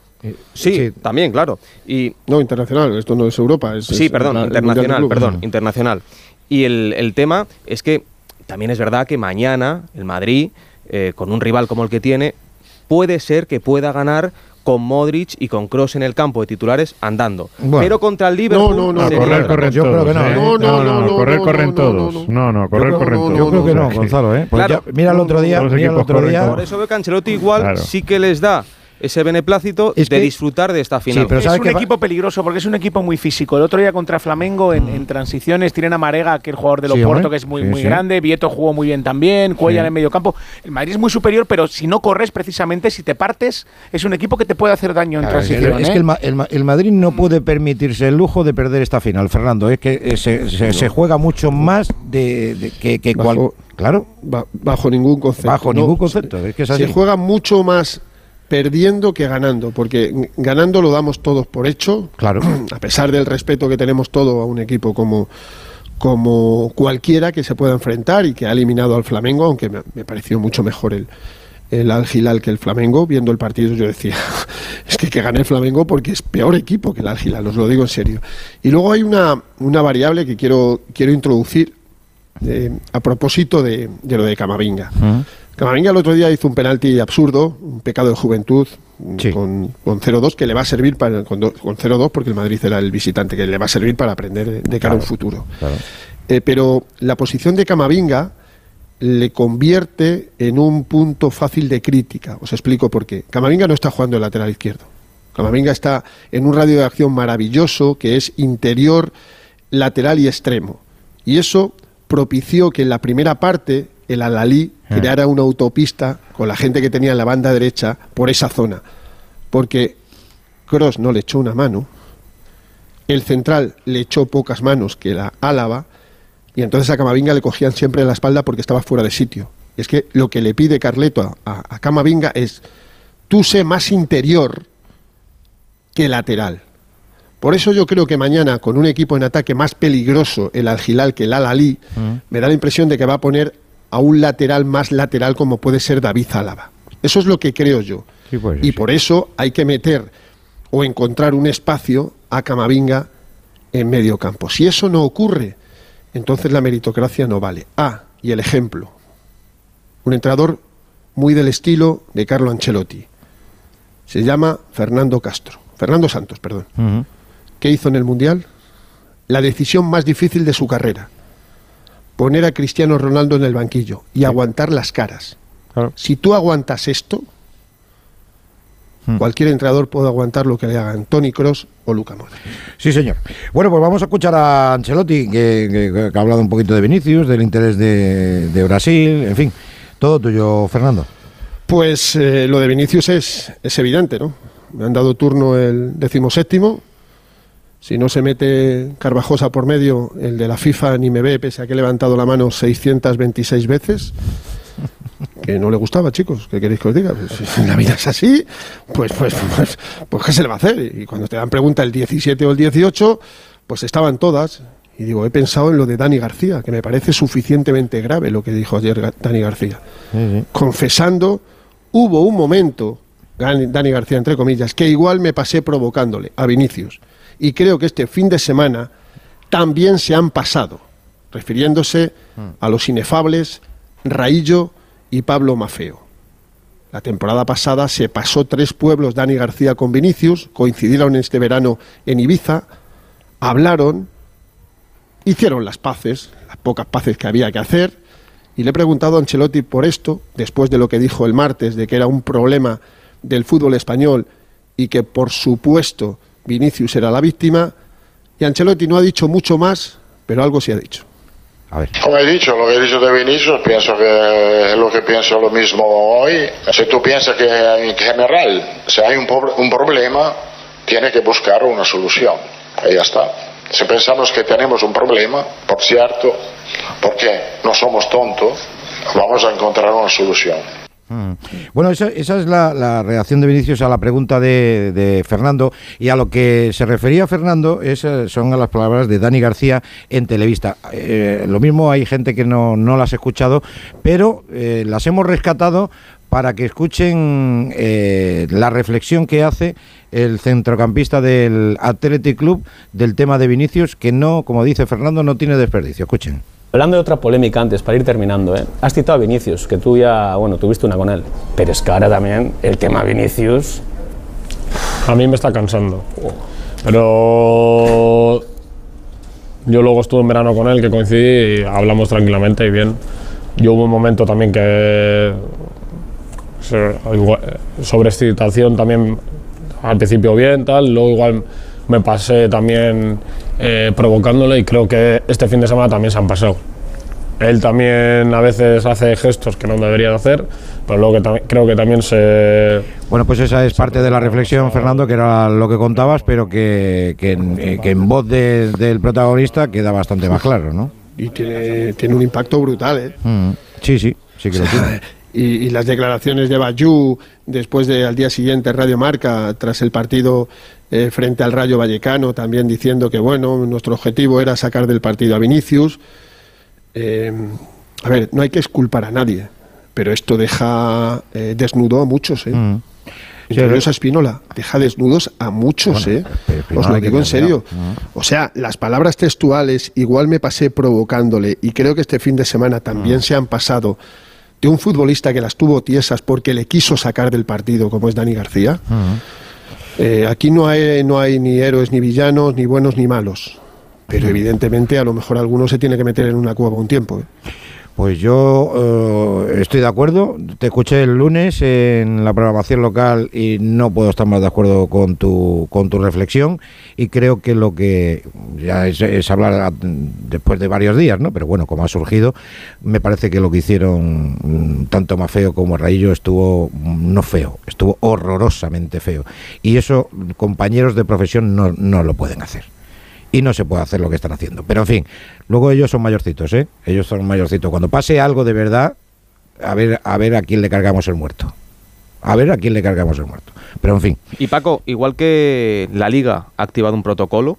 sí, sí. también, claro. Y No, internacional. Esto no es Europa. Es, sí, es perdón, la- internacional, perdón, internacional. Y el, el tema es que también es verdad que mañana el Madrid, eh, con un rival como el que tiene, puede ser que pueda ganar con Modric y con Cross en el campo de titulares andando. Bueno. Pero contra el Liverpool No, no, no, correr, corren Yo creo todos. que no. No, no, no, no, correr, corren todos. no, No, correr, Yo creo- corren todos. Yo creo que no, Gonzalo, ¿eh? Pues Claro. ya- mira el otro día, mira el otro día. Por eso veo que Ancelotti igual Claro. sí que les da ese beneplácito Es de que- disfrutar de esta final. Sí, pero es ¿sabes un equipo peligroso porque es un equipo muy físico. El otro día contra Flamengo en, en transiciones tienen a Marega, que es el jugador de Sí, Loporto, hombre. que es muy, Sí, muy sí. grande. Vieto jugó muy bien también. Cuellar Sí. en medio campo. El Madrid es muy superior, pero si no corres precisamente, si te partes, es un equipo que te puede hacer daño en Claro, es que- transición. es ¿eh? que el, Ma- el Ma- el Madrid no puede permitirse el lujo de perder esta final, Fernando. Es que eh, se, se- se juega mucho más de, de- que, que cual- Claro, Ba- bajo ningún concepto. bajo No, ningún concepto. Es que es así. Se juega mucho más perdiendo que ganando, porque ganando lo damos todos por hecho, Claro. a pesar del respeto que tenemos todo a un equipo como, como cualquiera que se pueda enfrentar y que ha eliminado al Flamengo, aunque me, me pareció mucho mejor el, el Al que el Flamengo. Viendo el partido yo decía, es que que gane el Flamengo porque es peor equipo que el Al Hilal, os lo digo en serio. Y luego hay una, una variable que quiero, quiero introducir eh, a propósito de, de lo de Camavinga. Camavinga el otro día hizo un penalti absurdo, un pecado de juventud, Sí. con, con 0-2, que le va a servir para, con, con 0-2, porque el Madrid era el visitante, que le va a servir para aprender de, cara a un futuro. Claro. Eh, pero la posición de Camavinga le convierte en un punto fácil de crítica. Os explico por qué. Camavinga no está jugando el lateral izquierdo. Camavinga está en un radio de acción maravilloso que es interior, lateral y extremo. Y eso propició que en la primera parte el Alalí Ah. creara una autopista con la gente que tenía en la banda derecha por esa zona. Porque Cross no le echó una mano, el central le echó pocas manos que la Álava, y entonces a Camavinga le cogían siempre la espalda porque estaba fuera de sitio. Y es que lo que le pide Carleto a, a- a Camavinga es, tú sé más interior que lateral. Por eso yo creo que mañana, con un equipo en ataque más peligroso, el Al-Hilal que el Al-Ali, me da la impresión de que va a poner a un lateral más lateral como puede ser David Álava. Eso es lo que creo yo. Sí, pues, y sí. por eso hay que meter o encontrar un espacio a Camavinga en medio campo. Si eso no ocurre, entonces la meritocracia no vale. Ah, y el ejemplo. Un entrenador muy del estilo de Carlo Ancelotti. Se llama Fernando Castro. Fernando Santos, perdón. ¿Qué hizo en el Mundial? La decisión más difícil de su carrera. Poner a Cristiano Ronaldo en el banquillo y aguantar las caras. Claro. Si tú aguantas esto, Hmm. cualquier entrenador puede aguantar lo que le hagan Tony Cross o Luca Modric. Sí, señor. Bueno, pues vamos a escuchar a Ancelotti, que, que- que ha hablado un poquito de Vinicius, del interés de, de Brasil, en fin. Todo tuyo, Fernando. Pues eh, lo de Vinicius es, es evidente, ¿no? Me han dado turno el decimoséptimo. Si no se mete Carvajosa por medio, el de la FIFA ni me ve, pese a que he levantado la mano 626 veces. Que no le gustaba, chicos. ¿Qué queréis que os diga? Pues, si la vida es así, pues, pues, pues, pues, ¿qué se le va a hacer? Y cuando te dan pregunta el 17 o el 18, pues estaban todas. Y digo, he pensado en lo de Dani García, que me parece suficientemente grave lo que dijo ayer Dani García confesando, hubo un momento, Dani García entre comillas, que igual me pasé provocándole a Vinicius. Y creo que este fin de semana también se han pasado, refiriéndose a los inefables Raillo y Pablo Mafeo. La temporada pasada se pasó tres pueblos Dani García con Vinicius, coincidieron este verano en Ibiza, hablaron, hicieron las paces, las pocas paces que había que hacer, y le he preguntado a Ancelotti por esto, después de lo que dijo el martes, de que era un problema del fútbol español y que por supuesto Vinicius era la víctima, y Ancelotti no ha dicho mucho más, pero algo sí ha dicho. A ver. Como he dicho, lo que he dicho de Vinicius, pienso que es lo que pienso lo mismo hoy. Si tú piensas que en general, si hay un, un problema, tiene que buscar una solución. Ya está. Si pensamos que tenemos un problema, por cierto, porque no somos tontos, vamos a encontrar una solución. Mm. Bueno, esa, esa es la, la reacción de Vinicius a la pregunta de, de Fernando y a lo que se refería Fernando es, eh, son a las palabras de Dani García en Televista. Eh, lo mismo hay gente que no, no las ha escuchado, pero eh, las hemos rescatado para que escuchen eh, la reflexión que hace el centrocampista del Athletic Club del tema de Vinicius, que no, como dice Fernando, no tiene desperdicio. Escuchen. Hablando de otra polémica antes, para ir terminando, ¿eh? has citado a Vinicius, que tú ya, bueno, tuviste una con él, pero es que ahora también el tema Vinicius... A mí me está cansando. Pero yo luego estuve en verano con él, que coincidí y hablamos tranquilamente y bien. Yo hubo un momento también que igual- sobre excitación también al principio bien, tal, luego igual me pasé también eh, provocándole y creo que este fin de semana también se han pasado. Él también a veces hace gestos que no debería de hacer, pero luego que creo que también se, Bueno, pues esa es parte de la reflexión, Fernando, que era lo que contabas, pero que, que, en, eh, que en voz de- del protagonista queda bastante más claro, ¿no? Y tiene, tiene un impacto brutal, ¿eh? Mm, Sí, sí, sí que lo tiene. Y, y las declaraciones de Bayú después de al día siguiente Radio Marca tras el partido eh, frente al Rayo Vallecano también diciendo que bueno nuestro objetivo era sacar del partido a Vinicius Eh, a ver no hay que esculpar a nadie pero esto deja eh, desnudo a muchos, ¿eh? Mm. A Espinola, deja desnudos a muchos, Bueno, ¿eh? Os lo digo en serio. Mm. O sea, las palabras textuales igual me pasé provocándole y creo que este fin de semana también se han pasado de un futbolista que las tuvo tiesas porque le quiso sacar del partido, como es Dani García. Eh, aquí no hay, no hay ni héroes ni villanos, ni buenos ni malos. Pero evidentemente a lo mejor alguno se tiene que meter en una cueva un tiempo. ¿eh? Pues yo eh, estoy de acuerdo. Te escuché el lunes en la programación local y no puedo estar más de acuerdo con tu, con tu reflexión. Y creo que lo que ya es, hablar después de varios días, ¿no? Pero bueno, como ha surgido, me parece que lo que hicieron mm, tanto Mafeo como Raillo estuvo mm, no feo, estuvo horrorosamente feo. Y eso compañeros de profesión no, no lo pueden hacer y no se puede hacer lo que están haciendo. Pero en fin, luego ellos son mayorcitos, ¿eh? Ellos son mayorcitos. Cuando pase algo de verdad, a ver, a ver a quién le cargamos el muerto. A ver a quién le cargamos el muerto. Pero en fin, Y Paco, igual que la Liga ha activado un protocolo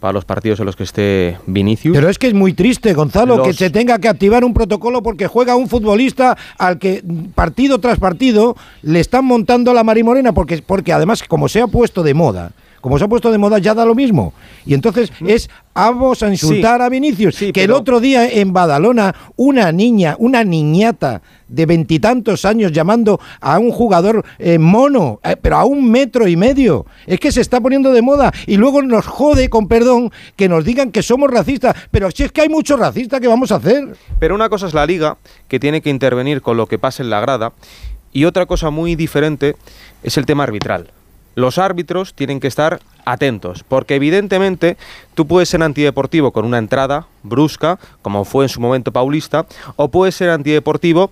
para los partidos en los que esté Vinicius. Pero es que es muy triste, Gonzalo, Los- que se tenga que activar un protocolo porque juega un futbolista al que mm, partido tras partido le están montando la marimorena, porque, porque además, como se ha puesto de moda, como se ha puesto de moda, ya da lo mismo. Y entonces es, vamos a insultar a Vinicius. Sí, que el otro día en Badalona, una niña, una niñata de veintitantos años llamando a un jugador eh, mono, eh, pero a un metro y medio. Es que se está poniendo de moda y luego nos jode, con perdón, que nos digan que somos racistas. Pero si es que hay muchos racistas, ¿qué vamos a hacer? Pero una cosa es la Liga, que tiene que intervenir con lo que pasa en la grada, y otra cosa muy diferente es el tema arbitral. Los árbitros tienen que estar atentos, porque evidentemente tú puedes ser antideportivo con una entrada brusca, como fue en su momento Paulista, o puedes ser antideportivo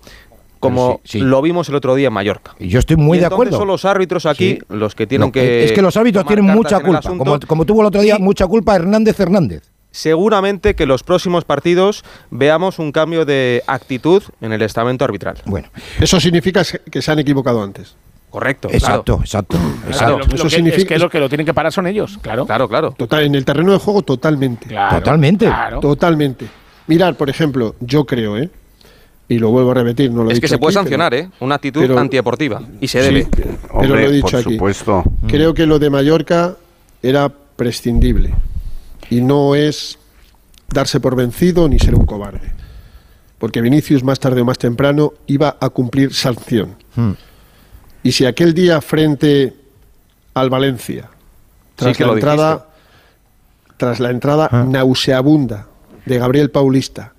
como sí, sí. lo vimos el otro día en Mallorca. Y yo estoy muy Y de entonces acuerdo. son los árbitros aquí Sí. los que tienen No, que... es que los árbitros tienen mucha culpa, como, como tuvo el otro día mucha culpa Hernández Hernández. seguramente que los próximos partidos veamos un cambio de actitud en el estamento arbitral. Bueno, Eso significa que se han equivocado antes. Correcto. exacto, exacto, Claro, exacto. lo, lo Eso que, significa- es que lo que lo tienen que parar son ellos, claro. Claro, claro. Total, en el terreno de juego totalmente. Claro, Totalmente. claro. Totalmente. Mirar, por ejemplo, yo creo, ¿eh? Y lo vuelvo a repetir, no lo he Es que se puede aquí, pero- sancionar, ¿eh? Una actitud pero- antideportiva. Y se Sí, debe. pero Hombre, lo he dicho por aquí. supuesto. Creo que lo de Mallorca era prescindible. Y no es darse por vencido ni ser un cobarde. Porque Vinicius más tarde o más temprano iba a cumplir sanción. Hmm. Y si aquel día frente al Valencia, tras que la entrada, tras la entrada Ah. nauseabunda de Gabriel Paulista,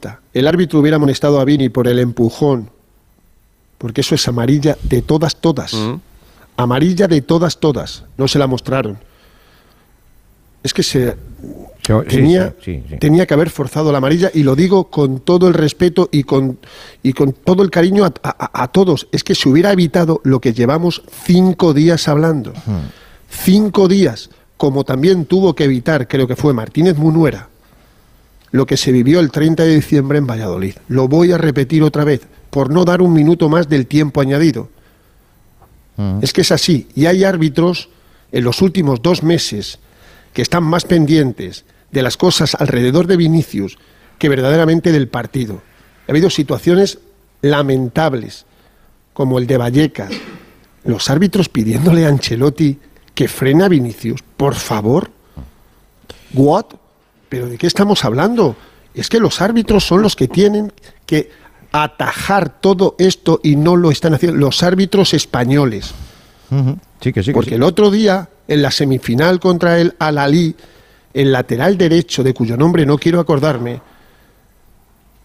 ta, el árbitro hubiera amonestado a Vini por el empujón, porque eso es amarilla de todas, todas. Mm. Amarilla de todas, todas. No se la mostraron. Es que se tenía, sí, sí, sí. tenía que haber forzado la amarilla y lo digo con todo el respeto y con, y con todo el cariño a, a- a todos. Es que se hubiera evitado lo que llevamos cinco días hablando. Cinco días, como también tuvo que evitar, creo que fue Martínez Munuera, lo que se vivió el 30 de diciembre en Valladolid. Lo voy a repetir otra vez, por no dar un minuto más del tiempo añadido. Es que es así. Y hay árbitros en los últimos dos meses que están más pendientes de las cosas alrededor de Vinicius que verdaderamente del partido. Ha habido situaciones lamentables, como el de Vallecas. Los árbitros pidiéndole a Ancelotti que frene a Vinicius. Por favor. ¿What? ¿Pero de qué estamos hablando? Es que los árbitros son los que tienen que atajar todo esto y no lo están haciendo. Los árbitros españoles. Sí, que sí, que Porque el otro día, en la semifinal contra el Al-Ali, el lateral derecho, de cuyo nombre no quiero acordarme,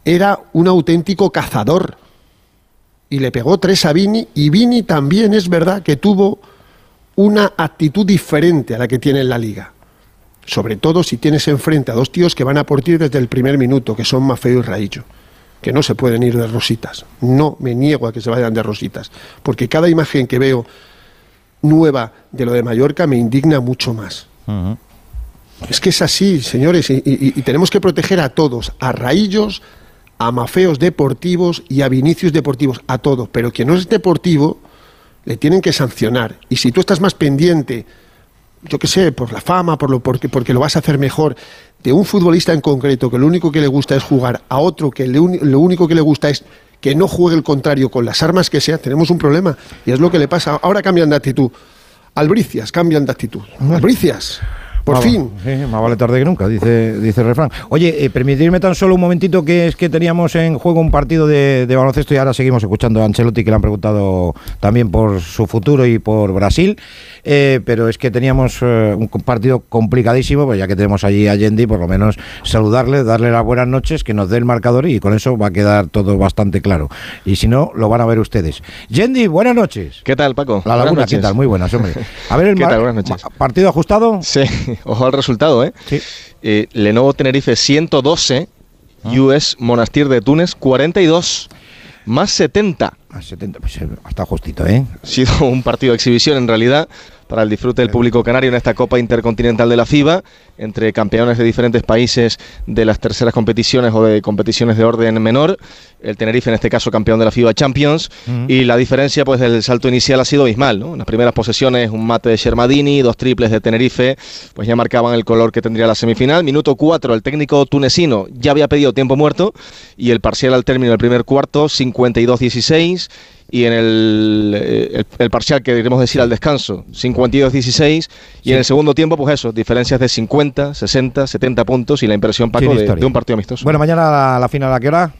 era un auténtico cazador. Y le pegó tres a Vini, y Vini también es verdad que tuvo una actitud diferente a la que tiene en la liga. Sobre todo si tienes enfrente a dos tíos que van a por ti desde el primer minuto, que son Mafeo y Raillo, que no se pueden ir de rositas. No me niego a que se vayan de rositas, porque cada imagen que veo nueva de lo de Mallorca me indigna mucho más. Es que es así, señores, y, y- y tenemos que proteger a todos, a Raillos, a Mafeos deportivos y a Vinicius deportivos, a todos. Pero quien no es deportivo, le tienen que sancionar. Y si tú estás más pendiente, yo qué sé, por la fama, por lo, porque, porque lo vas a hacer mejor, de un futbolista en concreto que lo único que le gusta es jugar, a otro que le lo único que le gusta es que no juegue el contrario con las armas que sea, tenemos un problema. Y es lo que le pasa. Ahora cambian de actitud. Albricias cambian de actitud. Albricias. Por Más fin. sí, más vale tarde que nunca, dice, dice el refrán. Oye, eh, permitirme tan solo un momentito que es que teníamos en juego un partido de, de baloncesto y ahora seguimos escuchando a Ancelotti que le han preguntado también por su futuro y por Brasil. Eh, pero es que teníamos eh, un partido complicadísimo, pues ya que tenemos allí a Yendi, por lo menos saludarle, darle las buenas noches, que nos dé el marcador y con eso va a quedar todo bastante claro. Y si no, lo van a ver ustedes. Yendi, buenas noches. ¿Qué tal, Paco? La Laguna, ¿qué tal? Muy buenas, hombre. A ver, el ¿Qué tal? Buenas noches. ¿Partido ajustado? Sí, ojo al resultado, ¿eh? Sí. Eh, Lenovo Tenerife 112, Ah. US Monastir de Túnez 42, más 70. Más 70, pues eh, está justito, ¿eh? Ha sido un partido de exhibición en realidad para el disfrute del público canario en esta Copa Intercontinental de la FIBA, entre campeones de diferentes países de las terceras competiciones o de competiciones de orden menor. El Tenerife, en este caso, campeón de la FIBA Champions. Y la diferencia pues del salto inicial ha sido abismal. ¿no? En las primeras posesiones, un mate de Shermadini, dos triples de Tenerife, pues ya marcaban el color que tendría la semifinal. Minuto 4, el técnico tunecino ya había pedido tiempo muerto y el parcial al término del primer cuarto, 52-16 y en el, eh, el, el parcial que queremos decir al descanso, 52-16, y en el segundo tiempo, pues eso, diferencias de 50, 60, 70 puntos y la impresión, Paco, de, un partido amistoso. Bueno, mañana la, la final a qué hora?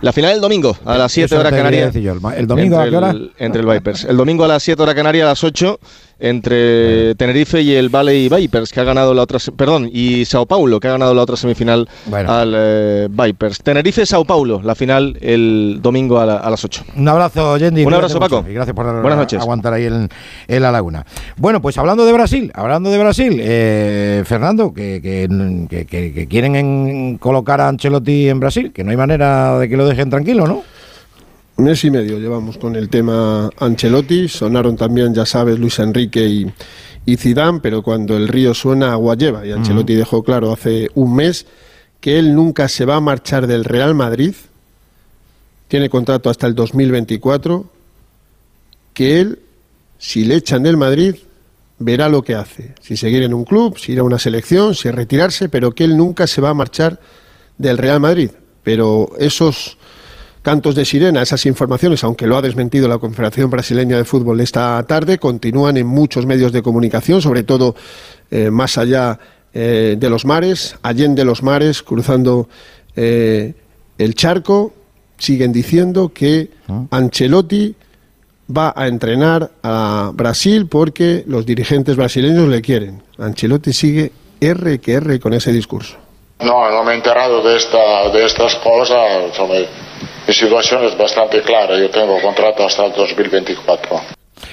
La final el domingo, a las 7 Eso horas Canarias. el el domingo, ¿a qué hora? el- entre el Vipers. El domingo a las 7 horas Canarias, a las 8, entre Tenerife y el Valley Vipers, que ha ganado la otra. Perdón, y Sao Paulo, que ha ganado la otra semifinal al eh, Vipers. Tenerife-Sao Paulo, la final el domingo a, la- a las 8. Un abrazo, Yendi. Un abrazo, Paco. Y gracias por Buenas noches. aguantar ahí en, en la laguna. Bueno, pues hablando de Brasil, hablando de Brasil, eh, Fernando, que, que, que- que- que quieren en- colocar a Ancelotti en Brasil, que no hay manera de que lo dejen tranquilo, ¿no? Mes y medio llevamos con el tema Ancelotti, sonaron también, ya sabes, Luis Enrique y, y Zidane, pero cuando el río suena, agua lleva. Y Ancelotti dejó claro hace un mes que él nunca se va a marchar del Real Madrid, tiene contrato hasta el 2024, que él, si le echan del Madrid, verá lo que hace. Si seguir en un club, si ir a una selección, si retirarse, pero que él nunca se va a marchar del Real Madrid. Pero esos cantos de sirena, esas informaciones, aunque lo ha desmentido la Confederación Brasileña de Fútbol esta tarde, continúan en muchos medios de comunicación, sobre todo eh, más allá eh, de los mares, allende los mares, cruzando eh, el charco, siguen diciendo que Ancelotti va a entrenar a Brasil porque los dirigentes brasileños le quieren. Ancelotti sigue R que R con ese discurso. No, no me he enterado de, esta, de estas cosas. Mi situación es bastante clara. Yo tengo contrato hasta el 2024.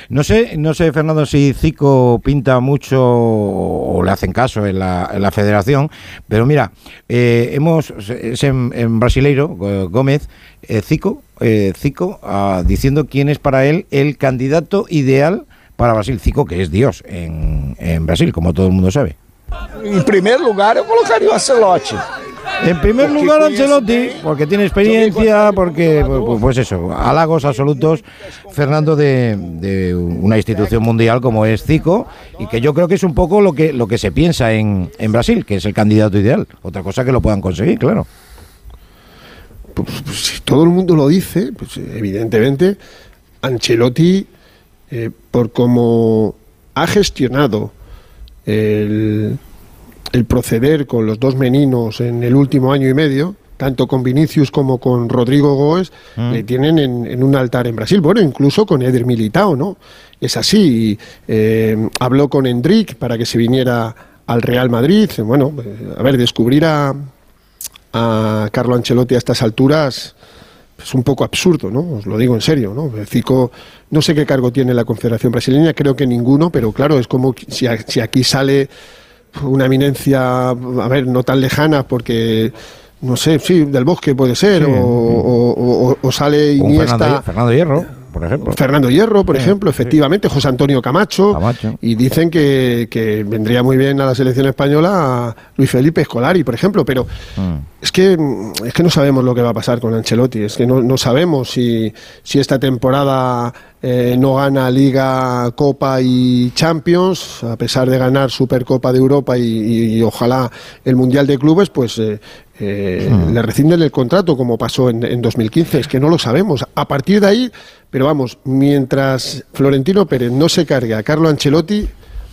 No sé, no sé, Fernando, si Zico pinta mucho o le hacen caso en la, federación, pero mira, eh, hemos, es en, brasileiro, eh, Gómez, eh, Zico, eh, Zico ah, diciendo quién es para él el candidato ideal para Brasil. Zico, que es Dios en Brasil, como todo el mundo sabe. Em primeiro lugar, eu colocaria o Ancelotti. En primer lugar, Ancelotti, porque tiene experiencia, porque, pues, pues eso, halagos absolutos, Fernando, de, de una institución mundial como es Zico, y que yo creo que es un poco lo que, lo que se piensa en, en Brasil, que es el candidato ideal. Otra cosa que lo puedan conseguir, claro. Pues, pues, si todo el mundo lo dice, pues evidentemente Ancelotti, eh, por cómo ha gestionado el, el proceder con los dos meninos en el último año y medio, tanto con Vinicius como con Rodrigo Goes, Mm. le tienen en, en un altar en Brasil. Bueno, incluso con Eder Militao, ¿no? Es así. eh, habló con Endrick para que se viniera al Real Madrid. Bueno, eh, a ver, descubrir a, a Carlo Ancelotti a estas alturas es un poco absurdo, ¿no? Os lo digo en serio, ¿no? Zico, no sé qué cargo tiene la Confederación Brasileña, creo que ninguno, pero claro, es como si, si aquí sale una eminencia, a ver, no tan lejana, porque, no sé, sí, del bosque puede ser, Sí. o, o- o- o sale Iniesta. Fernando, Fernando Hierro, por ejemplo. Fernando Hierro, por Sí, ejemplo, sí. efectivamente, José Antonio Camacho, Camacho. y dicen que, que vendría muy bien a la selección española a Luis Felipe Escolari, por ejemplo, pero Mm. es que, es que no sabemos lo que va a pasar con Ancelotti, es que no, no sabemos si, si esta temporada eh, no gana Liga, Copa y Champions, a pesar de ganar Supercopa de Europa y, y- y ojalá el Mundial de Clubes, pues eh, eh, le rescinden el contrato como pasó en, en 2015. Es que no lo sabemos. A partir de ahí, pero vamos, mientras Florentino Pérez no se cargue a Carlo Ancelotti,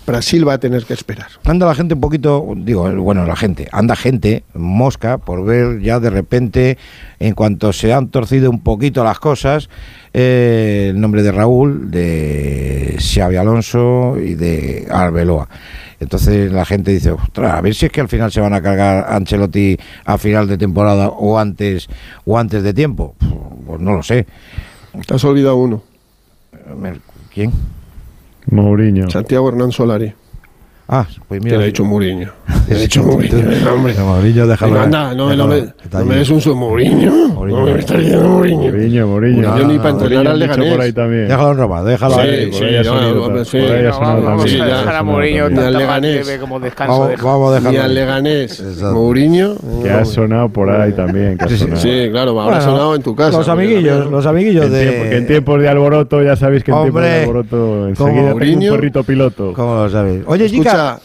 Brasil va a tener que esperar. Anda la gente un poquito, digo, bueno, la gente, anda gente mosca por ver ya de repente, en cuanto se han torcido un poquito las cosas, eh, el nombre de Raúl, de Xavi Alonso y de Arbeloa. Entonces la gente dice, ostras, a ver si es que al final se van a cargar Ancelotti a final de temporada o antes o antes de tiempo. Pues no lo sé. Te has olvidado uno. ¿Quién? Mourinho. Santiago Hernán Solari. Ah, pues mira. Te lo he dicho Mourinho. Te Te he dicho Mourinho. hombre. Mourinho, déjalo. Venga, anda, no, me- no me, no me des un su Mourinho. No me estás diciendo Mourinho. Mourinho, Mourinho. Mourinho ni para entrenar al Leganés. por ahí también. Déjalo en Roma, déjalo Sí, ahí. sí, no, sí, ha vamos a ha dejar a Mourinho. Ni al Leganés. leve como descanso. Vamos, a Ni dejarlo. al. Leganés. Mourinho. Que ha sonado por ahí también. Ha Sí, claro, habrá sonado en tu casa. Los amiguillos, los amiguillos tiempo- que en de. tiempos de alboroto, ya sabéis que en tiempos de alboroto enseguida tengo un perrito piloto. ¿Cómo lo sabéis? Oye,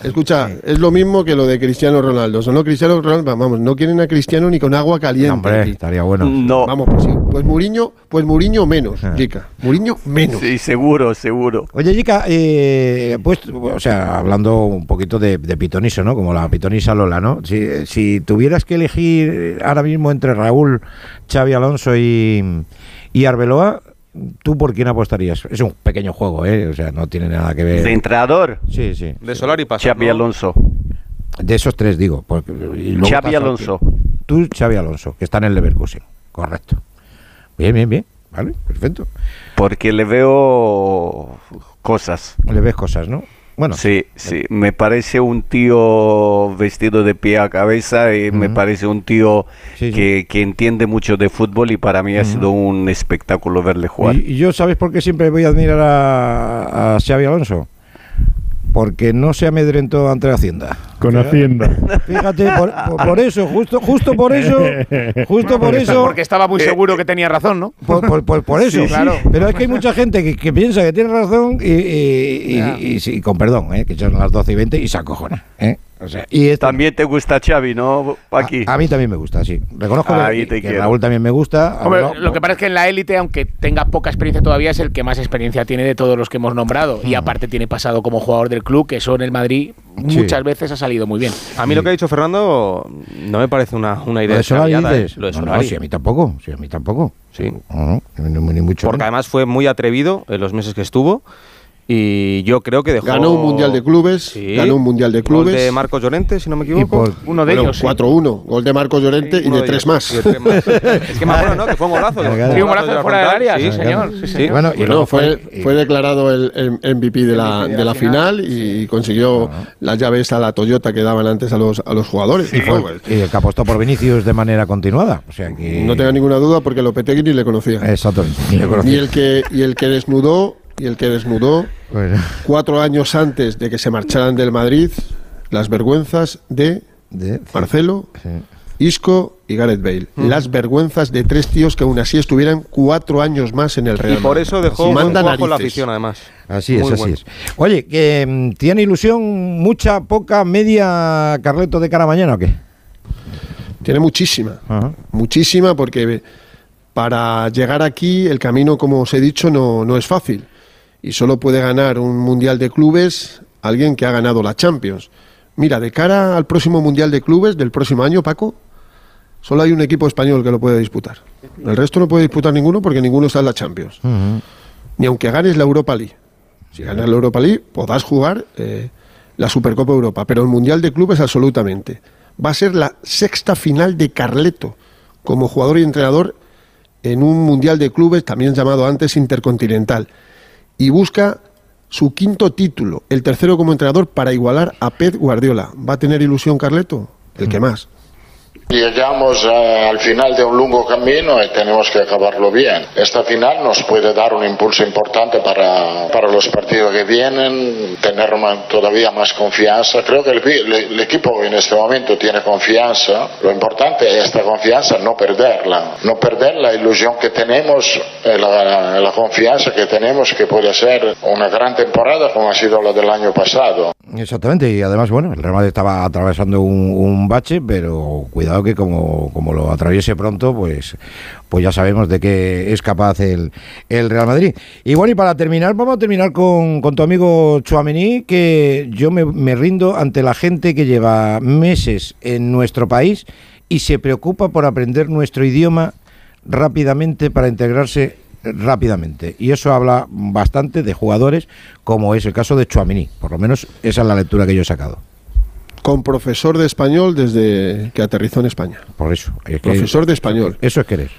Escucha, es lo mismo que lo de Cristiano Ronaldo. Sonó Cristiano Ronaldo, vamos, no quieren a Cristiano ni con agua caliente. Hombre, aquí. estaría bueno. No, Vamos, pues, sí, pues Mourinho, pues Mourinho menos, Ah. chica. Mourinho menos. sí, seguro, seguro. Oye, chica, eh, pues, o sea, hablando un poquito de, de pitoniso, ¿no? Como la pitonisa Lola, ¿no? Si, si tuvieras que elegir ahora mismo entre Raúl, Xavi Alonso y, y Arbeloa, ¿tú por quién apostarías? Es un pequeño juego, ¿eh? O sea, no tiene nada que ver. De entrenador, Sí, sí. De Solari pasa. Xavi ¿no? Alonso. De esos tres, digo. Porque, Xavi Alonso. Tú, Xavi Alonso, que está en el Leverkusen. Correcto. Bien, bien, bien. Vale, perfecto. Porque le veo cosas. Le ves cosas, ¿no? Bueno, Sí, sí, me parece un tío vestido de pie a cabeza y me Ujú. parece un tío Sí, sí. que, que entiende mucho de fútbol y para mí ha sido un espectáculo verle jugar. Y, y yo, ¿sabes por qué siempre voy a admirar a, a Xavi Alonso? Porque no se amedrentó ante Hacienda. Con Hacienda. Fíjate, por, por- por eso, justo, justo por eso, justo por eso, Porque estaba muy seguro que tenía razón, ¿no? por, por- por- por eso. Sí, claro. Pero es que hay mucha gente que, que piensa que tiene razón y, y- y- Ya. y- sí, con perdón, ¿eh? que son las 12 y 20 y se acojona. ¿eh? O sea, y esto- También te gusta Xavi, ¿no? Aquí. a, a mí también me gusta, sí. Reconozco Ahí que, te que. Raúl también me gusta. Hombre, No, lo que pasa es que en la élite, aunque tenga poca experiencia todavía, es el que más experiencia tiene de todos los que hemos nombrado. Y aparte tiene pasado como jugador del club, que eso en el Madrid Sí. muchas veces ha salido muy bien. A mí lo que ha dicho Fernando no me parece una, una ¿Lo idea de Solari ¿eh? dices? Lo de No, no, sí, a mí tampoco. Sí, a mí tampoco. Sí. No, no, ni mucho Porque menos. además fue muy atrevido en los meses que estuvo y yo creo que dejó... Ganó un Mundial de Clubes, Sí. ganó un Mundial de Gol Clubes. de Marcos Llorente, si no me Y equivoco. por- Uno de Bueno, ellos. sí. 4-1, gol de Marcos Llorente y Uno de de tres ellos. más. Y de tres más. es que me acuerdo, ¿no? Que fue un golazo. Sí, un golazo fuera del área, sí, sí, señor. Sí, señor. Bueno, y Bueno, luego fue, y- fue declarado el, el MVP de la, de la final y consiguió las llaves a la Toyota que daban antes a los, a los jugadores. Y fue, y el que apostó por Vinicius de manera continuada. O sea que. no tenga ninguna duda porque Lopetegui ni le conocía. Exactamente. ni le Y conocía. el que, y el que desnudó, y el que desnudó Bueno, cuatro años antes de que se marcharan del Madrid las vergüenzas de de- Marcelo, sí. Isco y Gareth Bale. Las vergüenzas de tres tíos que aún así estuvieran cuatro años más en el Y Real por Madrid. eso dejó Así buen manda cuajo la afición, además. Así es, Muy así bueno. es. Oye, que mm, ¿tiene ilusión mucha, poca, media Carleto de cara a mañana o qué? Tiene muchísima. Ajá. Muchísima porque para llegar aquí el camino, como os he dicho, no, no es fácil. Y solo puede ganar un Mundial de Clubes alguien que ha ganado la Champions. Mira, de cara al próximo Mundial de Clubes del próximo año, Paco, solo hay un equipo español que lo puede disputar. El resto no puede disputar ninguno porque ninguno está en la Champions. Ni aunque ganes la Europa League. Si ganas la Europa League, podrás jugar eh, la Supercopa Europa, pero el Mundial de Clubes absolutamente. Va a ser la sexta final de Carleto como jugador y entrenador en un Mundial de Clubes, también llamado antes Intercontinental. Y busca su quinto título, el tercero como entrenador, para igualar a Pep Guardiola. ¿Va a tener ilusión Carleto? El que más. Llegamos eh, al final de un largo camino y tenemos que acabarlo bien. Esta final nos puede dar un impulso importante para, para los partidos que vienen, tener ma- todavía más confianza. Creo que el, el- el equipo en este momento tiene confianza. Lo importante es esta confianza, no perderla. No perder la ilusión que tenemos, eh, la, la confianza que tenemos que puede ser una gran temporada como ha sido la del año pasado. Exactamente, y además, bueno, el Real Madrid estaba atravesando un, un bache, pero cuidado que como, como lo atraviese pronto, pues, pues ya sabemos de qué es capaz el, el Real Madrid. Y bueno, y para terminar, vamos a terminar con, con tu amigo Chuamení, que yo me, me rindo ante la gente que lleva meses en nuestro país y se preocupa por aprender nuestro idioma rápidamente para integrarse rápidamente. Y eso habla bastante de jugadores como es el caso de Chuamení. Por lo menos esa es la lectura que yo he sacado. Con profesor de español desde que aterrizó en España. Por eso. es que- Profesor de español. Eso es querer.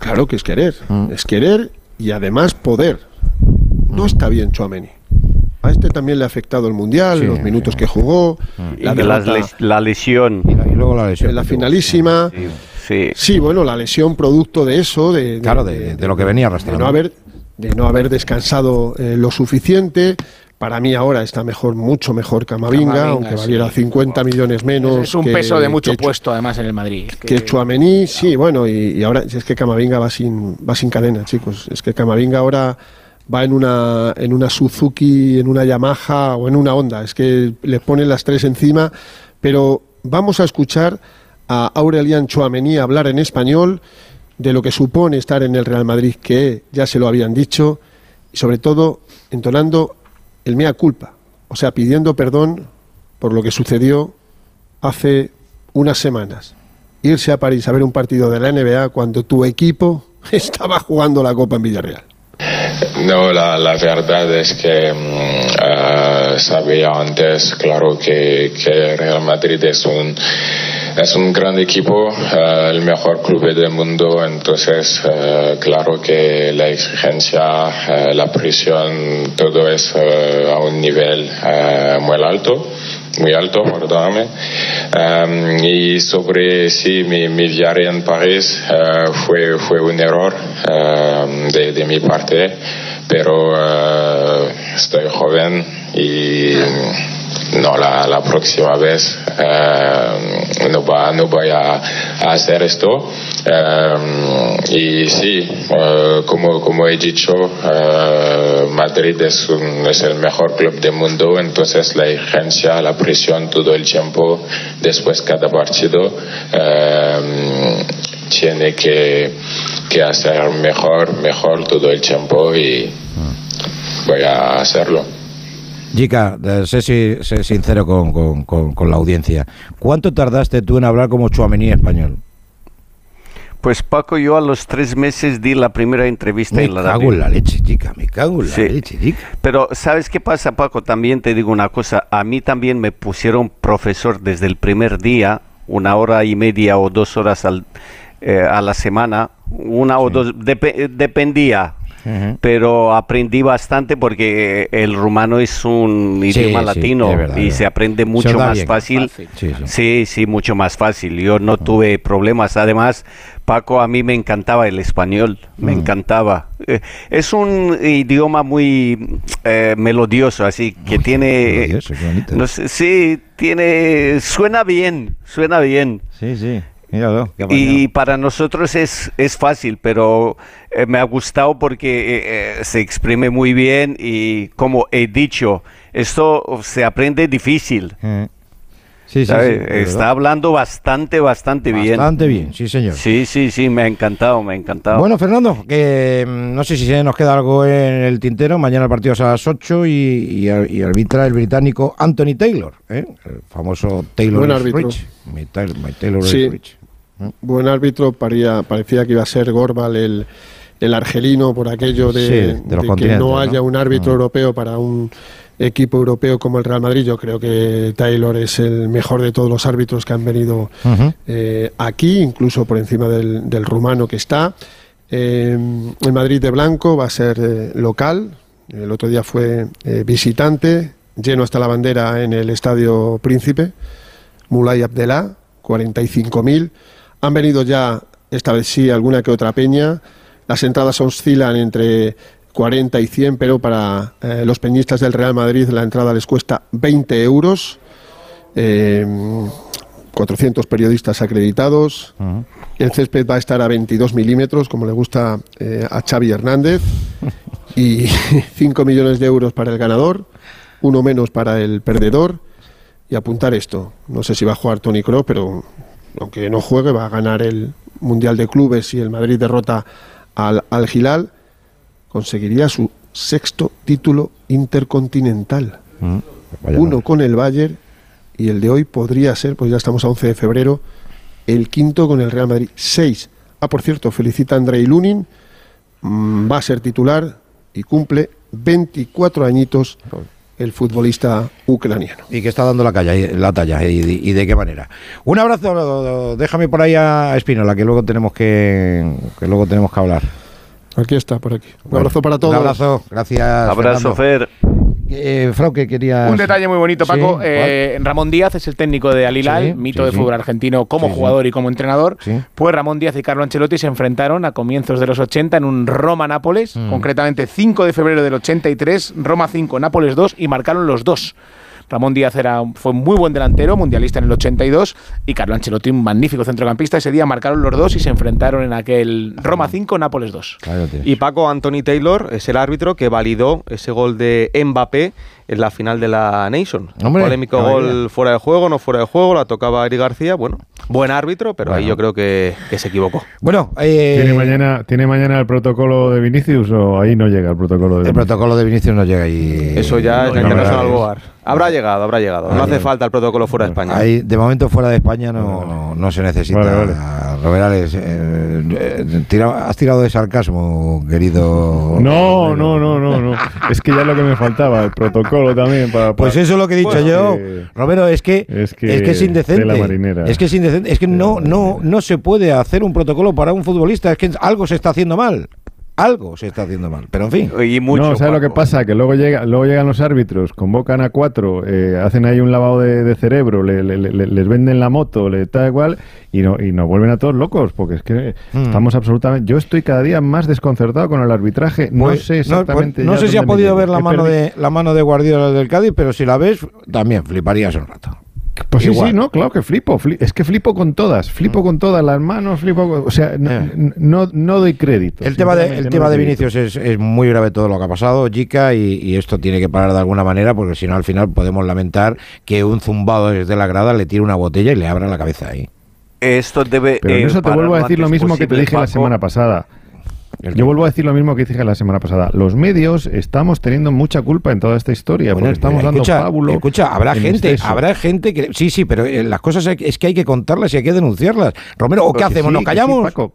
Claro que es querer. Mm. Es querer y además poder. No está bien Chuameni. A este también le ha afectado el Mundial, Sí, los minutos que jugó, la Y derrota la, les- la lesión. Y, luego la lesión. en la finalísima. Sí. Sí, bueno, la lesión producto de eso, de, Claro, de, de lo que venía de arrastrando. no haber, de no haber descansado eh, lo suficiente. Para mí ahora está mejor, mucho mejor Camavinga, Camavinga, aunque sí. valiera 50 millones menos. Es un que- peso de mucho que puesto, además, en el Madrid. que Chuamení, sí, bueno, y, y ahora es que Camavinga va sin, va sin cadena, chicos. Es que Camavinga ahora va en una, en una Suzuki, en una Yamaha o en una Honda. Es que le ponen las tres encima. Pero vamos a escuchar a Aurelian Chuamení hablar en español de lo que supone estar en el Real Madrid, que ya se lo habían dicho, y sobre todo entonando el mea culpa, o sea, pidiendo perdón por lo que sucedió hace unas semanas. Irse a París a ver un partido de la NBA cuando tu equipo estaba jugando la Copa en Villarreal. No, la, verdad es que mm, eh, sabía antes, claro, que, que Real Madrid es un, es un gran equipo, eh, el mejor club del mundo, entonces, eh, claro que la exigencia, eh, la presión, todo es a un nivel muy alto muy alto, perdóname. Um, y sobre sí, mi, mi viaje en París fue, fue un error de, de mi parte, pero eh, estoy joven y no, la, la próxima vez eh, no, va, no voy a, a hacer esto. Eh, y sí, eh, como, como he dicho, eh, Madrid es, un- es el mejor club del mundo, entonces la exigencia, la presión todo el tiempo, después cada partido, tiene que, que hacer mejor, mejor todo el tiempo y voy a hacerlo. Jica, eh, sé, si- sé sincero con, con- con- con la audiencia. ¿Cuánto tardaste tú en hablar como Chuamení español? Pues Paco, yo a los tres meses di la primera entrevista Me en la cago radio. en la leche, chica, me cago en la leche, chica. Pero ¿sabes qué pasa, Paco? También te digo una cosa. A mí también me pusieron profesor desde el primer día, una hora y media o dos horas al- eh, a la semana, una o dos, depe- dependía. Pero aprendí bastante porque el rumano es un idioma sí, latino verdad, y se aprende mucho más bien. fácil. Fácil. Sí, sí. Mucho más fácil. Yo no tuve problemas. Además, Paco, a mí me encantaba el español, me Mm. encantaba. Eh, es un idioma muy eh, melodioso, así que tiene... melodioso, qué bonito. no sé, sí, tiene... Suena bien, suena bien. Sí, sí, míralo. Y para nosotros es, es fácil, pero eh, me ha gustado porque eh, eh, se exprime muy bien y como he dicho, esto se aprende difícil. Eh. Sí, sí, sí, Está verdad. hablando bastante, bastante bien. Bastante bien, sí, señor. Sí, sí, sí, me ha encantado, me ha encantado. Bueno, Fernando, que mm, no sé si se nos queda algo en el tintero. Mañana el partido es a las 8 y, y, ar- y arbitra el británico Anthony Taylor, ¿eh? el famoso Taylor Buen rich. Mi, Taylor- my Taylor is Sí, rich. Buen árbitro, paría- parecía que iba a ser Gorbal el, el argelino por aquello de, Sí, de los de que no ¿no? haya un árbitro Mm. europeo para un equipo europeo como el Real Madrid. Yo creo que Taylor es el mejor de todos los árbitros que han venido eh, aquí, incluso por encima del, del rumano que está. Eh, el Madrid de Blanco va a ser eh, local. El otro día fue visitante, lleno hasta la bandera en el Estadio Príncipe. Mulay Abdelá, 45.000. Han venido ya, esta vez sí, alguna que otra peña. Las entradas oscilan entre 40 y 100, pero para eh, los peñistas del Real Madrid la entrada les cuesta 20 euros. Eh, 400 periodistas acreditados. El césped va a estar a 22 milímetros, como le gusta eh, a Xavi Hernández. Y 5 millones de euros para el ganador, uno menos para el perdedor. Y apuntar esto. No sé si va a jugar Tony Kroos, pero aunque no juegue, va a ganar el Mundial de Clubes si el Madrid derrota al, al Gilal. Conseguiría su sexto título intercontinental. Uno con el Bayern y el de hoy podría ser, pues ya estamos a 11 de febrero, el quinto con el Real Madrid. Seis. Ah, por cierto, felicita a Andrei Lunin, mm, va a ser titular y cumple 24 añitos el futbolista ucraniano. Y que está dando la, calla, la talla y, y de qué manera. Un abrazo, déjame por ahí a Espinola, que luego tenemos que, que luego tenemos que hablar. Aquí está, por aquí. Un abrazo para todos. Un abrazo, gracias. Abrazo, Fernando. Fer. Eh, Frau, que quería. Un detalle muy bonito, Sí, Paco. ¿cuál? Eh, Ramón Díaz es el técnico de Alilal, Sí, mito sí, de sí. fútbol argentino como Sí, sí. jugador y como entrenador. Sí. Pues Ramón Díaz y Carlo Ancelotti se enfrentaron a comienzos de los 80 en un Roma-Nápoles, Mm. concretamente 5 de febrero del 83, Roma 5, Nápoles 2 y marcaron los dos. Ramón Díaz era, fue un muy buen delantero, mundialista en el 82, y Carlo Ancelotti, un magnífico centrocampista. Ese día marcaron los dos y se enfrentaron en aquel Roma 5, Nápoles 2. Y Paco Anthony Taylor es el árbitro que validó ese gol de Mbappé en la final de la Nation. Hombre, Polémico gol fuera de juego, no fuera de juego, la tocaba Eric García. Bueno, buen árbitro, pero ahí yo creo que, que se equivocó. Bueno, eh, ¿Tiene, mañana, ¿Tiene mañana el protocolo de Vinicius o ahí no llega el protocolo de el Vinicius? protocolo de Vinicius no llega ahí. Eso ya es la no, International no, Board. Habrá llegado, habrá llegado. No hace falta el protocolo fuera de España. Ahí, de momento fuera de España no, no, no se necesita. Vale, Roberales, eh, eh, tira- has tirado de sarcasmo, querido. No, no, no, no, no. Es que ya es lo que me faltaba, el protocolo también. Para, Pues eso es lo que he dicho Pues yo, que- Romero, es que es es que es indecente. marinera. Es que es indecente, es que no, no, no se puede hacer un protocolo para un futbolista, es que algo se está haciendo mal. Algo se está haciendo mal. Pero en fin. Y mucho, no, ¿sabes lo que pasa? Que luego, llega, luego llegan los árbitros, convocan a cuatro, eh, hacen ahí un lavado de, de cerebro, le- le- le- les venden la moto, le tal igual, y, no, y nos vuelven a todos locos, porque es que Mm. estamos absolutamente... Yo estoy cada día más desconcertado con el arbitraje, no Pues, sé exactamente... no ya sé si dónde ha me podido ver la mano, de, la mano de Guardiola del Cádiz, pero si la ves, también fliparías un rato. Pues sí, Igual. sí, no, claro que flipo, fli- es que flipo con todas, flipo con todas las manos, flipo con- o sea, no, Eh. no, no doy crédito. El tema de, el tema de. Vinicius es, es muy grave todo lo que ha pasado, Jica, y, y esto tiene que parar de alguna manera, porque si no, al final podemos lamentar que un zumbado desde la grada le tire una botella y le abra la cabeza ahí. Esto debe. Pero en eh, eso te vuelvo a decir lo mismo que te dije la semana pasada. Yo vuelvo a decir lo mismo que dije la semana pasada. Los medios estamos teniendo mucha culpa en toda esta historia, Bueno, porque estamos dando escucha, pábulo. escucha, habrá en gente, exceso. habrá gente que sí, sí, pero eh, las cosas es que hay que contarlas y hay que denunciarlas. Romero, ¿o qué hacemos? sí, ¿Nos sí, callamos? Paco.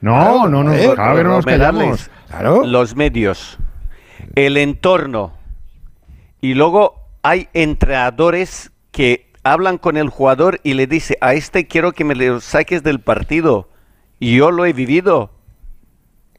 No, Claro, no, no, claro que no nos callamos. Claro. Los medios, el entorno. Y luego hay entrenadores que hablan con el jugador y le dice, a este quiero que me lo saques del partido. Y yo lo he vivido.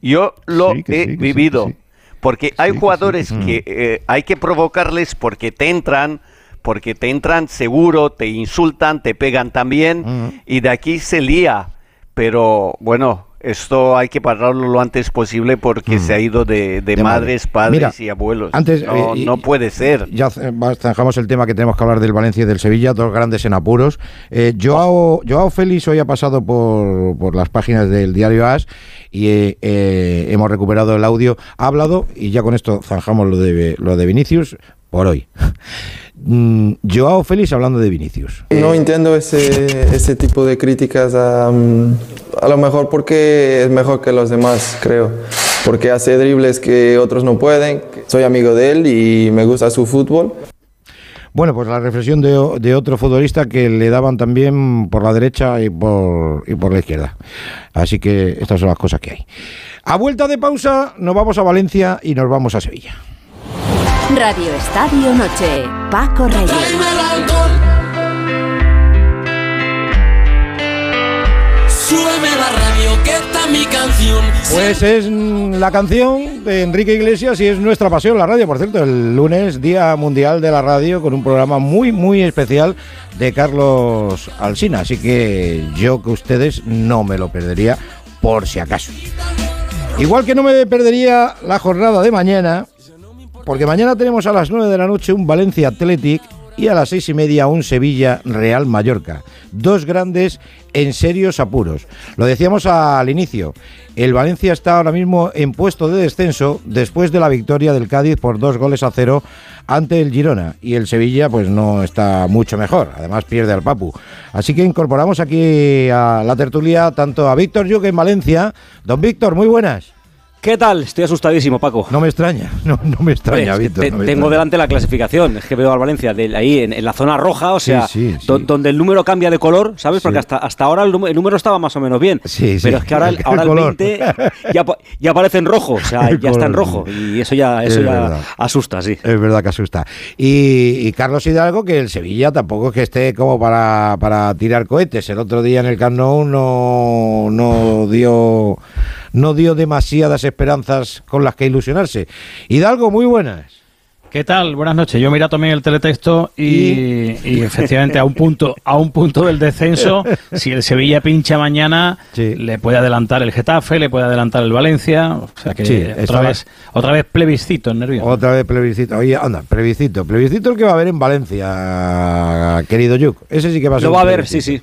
Yo lo Sí, he sí, vivido. sí. Porque hay jugadores que eh, hay que provocarles porque te entran, porque te entran seguro, te insultan, te pegan también y de aquí se lía. Pero bueno, esto hay que pararlo lo antes posible porque se ha ido de, de De madre. madres, padres Mira, y abuelos. antes, no, eh, no puede ser. Ya zanjamos el tema que tenemos que hablar del Valencia y del Sevilla, dos grandes en apuros. Eh, Joao, Joao Félix hoy ha pasado por, por las páginas del diario AS y eh, eh, hemos recuperado el audio. Ha hablado, y ya con esto zanjamos lo de, lo de Vinicius por hoy. Mm, Joao Félix hablando de Vinicius. No entiendo ese, ese tipo de críticas a, mm, a lo mejor porque es mejor que los demás, creo. Porque hace dribles que otros no pueden. Soy amigo de él y me gusta su fútbol. Bueno, pues la reflexión de otro futbolista que le daban también por la derecha y por, y por la izquierda. Así que estas son las cosas que hay. A vuelta de pausa nos vamos a Valencia y nos vamos a Sevilla. Radio Estadio Noche. Paco Reyes. Súbeme la radio que está mi canción. Pues es la canción de Enrique Iglesias y es nuestra pasión la radio. Por cierto, el lunes, Día Mundial de la Radio, con un programa muy, muy especial de Carlos Alsina. Así que yo que ustedes no me lo perdería por si acaso. Igual que no me perdería la jornada de mañana, porque mañana tenemos a las 9 de la noche un Valencia Athletic y a las seis y media un Sevilla Real Mallorca. Dos grandes en serios apuros. Lo decíamos al inicio. El Valencia está ahora mismo en puesto de descenso después de la victoria del Cádiz por dos goles a cero ante el Girona. Y el Sevilla pues no está mucho mejor. Además pierde al Papu. Así que incorporamos aquí a la tertulia tanto a Víctor Yuque en Valencia. Don Víctor, muy buenas. ¿Qué tal? Estoy asustadísimo, Paco. No me extraña, no, no me extraña, Víctor. te- no me tengo extraña. delante la clasificación. Es que veo al Valencia de ahí en, en la zona roja, o sea, sí, sí. do- donde el número cambia de color, ¿sabes? Porque hasta, hasta ahora el, número- el número estaba más o menos bien. Sí, sí. Pero es que ahora, el- El ahora el color. 20 ya, ya aparece en rojo, o sea, El ya está en color, rojo. Y eso ya, eso Es ya verdad. asusta, sí. Es verdad que asusta. Y, y Carlos Hidalgo, que el Sevilla tampoco es que esté como para, para tirar cohetes. El otro día en el Camp Nou no, no dio no dio demasiadas esperanzas con las que ilusionarse. Hidalgo, muy buenas. ¿Qué tal? Buenas noches. Yo mira también el teletexto y, y efectivamente a un punto a un punto del descenso, si el Sevilla pincha mañana, le puede adelantar el Getafe, le puede adelantar el Valencia, o sea que Sí, otra vez otra vez plebiscito en nervio. Otra vez plebiscito. Oye, anda, plebiscito. Plebiscito el que va a haber en Valencia, querido Yuk. Ese sí que va a ser Lo va a ver, sí, sí.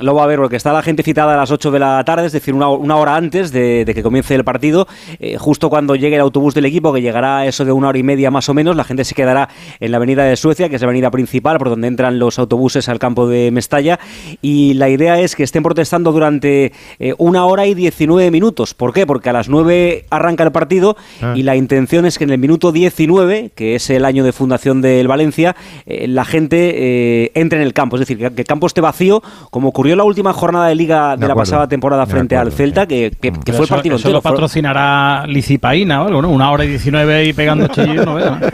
Lo va a ver porque está la gente citada a las 8 de la tarde, es decir, una, una hora antes de, de que comience el partido. Eh, justo cuando llegue el autobús del equipo, que llegará a eso de una hora y media más o menos, la gente se quedará en la avenida de Suecia, que es la avenida principal por donde entran los autobuses al campo de Mestalla. Y la idea es que estén protestando durante eh, una hora y 19 minutos. ¿Por qué? Porque a las 9 arranca el partido Ah. y la intención es que en el minuto 19, que es el año de fundación del Valencia, eh, la gente entre en el campo. Es decir, que, que el campo esté vacío, como ocurrió en la última jornada de liga de, De la acuerdo, pasada temporada frente al Celta, que, que- que Pero fue el partido eso entero. lo patrocinará Licipaína o algo, ¿no? Una hora y 19 y pegando chillidos, no veo.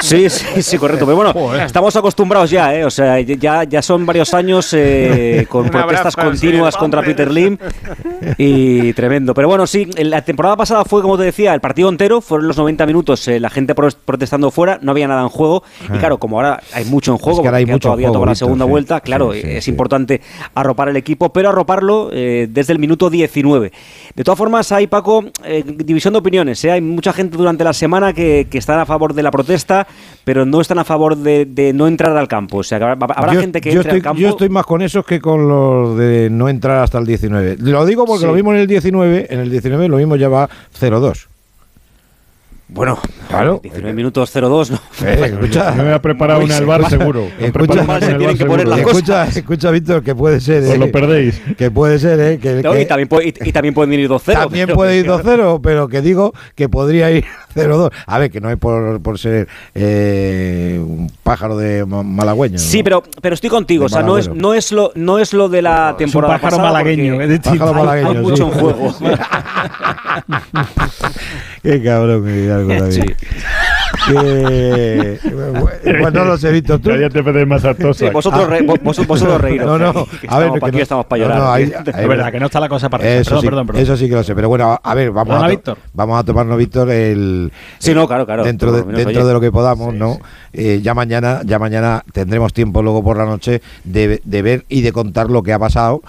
Sí, sí, sí, correcto. Pero bueno, estamos acostumbrados ya, ¿eh? O sea, ya, ya son varios años eh, con protestas continuas sí, contra. Peter Lim y tremendo. Pero bueno, sí, la temporada pasada fue, como te decía, el partido entero, fueron los 90 minutos, eh, la gente pro- protestando fuera, no había nada en juego. Y Ah. claro, como ahora hay mucho en juego, Es que ahora hay mucho todavía toda la segunda sí. vuelta, claro, Sí, sí, es importante arropar el equipo, pero arroparlo eh, desde el minuto 19. De todas formas, hay, Paco, eh, división de opiniones. ¿eh? Hay mucha gente durante la semana que, que están a favor de la protesta, pero no están a favor de, de no entrar al campo. O sea, que habrá, habrá yo, gente que entre estoy, al campo. yo estoy más con esos que con los de no entrar hasta el 19. Lo digo porque Sí. lo mismo en el 19, en el 19 lo mismo ya va 0-2. Bueno, claro. 19 minutos 02, ¿no? Eh, escucha, Me voy a preparar una al bar seguro. Escucha, se tienen bar que poner las escucha, escucha, Víctor, que puede ser. Os eh, lo perdéis. Que puede ser, ¿eh? Que, No, que- y, también puede, y, y también pueden ir 2-0. también pero- puede ir 2-0, pero que digo que podría ir 0-2. A ver, que no es por, por ser eh, un pájaro de ma- malagüeño. Sí, ¿no? pero, pero estoy contigo. De O sea, no es, no, es lo, no es lo de la temporada pájaro pasada. malagueño, es decir, Pájaro hay- malagueño, hay sí. mucho en juego. Qué cabrón que algo David. Que- Bueno, no lo sé, Víctor. ¿tú? Pedro Mazartosa. Sí, vosotros, re- vos- vos- vosotros reíros. No, no, que a ver, estamos que pa' aquí no- estamos para no, llorar. no, ahí- Es verdad que no está la cosa para Eso, Perdón, sí, perdón, perdón. eso sí que lo sé. Pero bueno, a ver, vamos, a, to- Víctor. vamos a tomarnos, Víctor, el. Sí, no, claro, claro. Dentro, de, dentro oye. de lo que podamos, ¿no? Eh, ya mañana ya mañana tendremos tiempo luego por la noche de, de ver y de contar lo que ha pasado.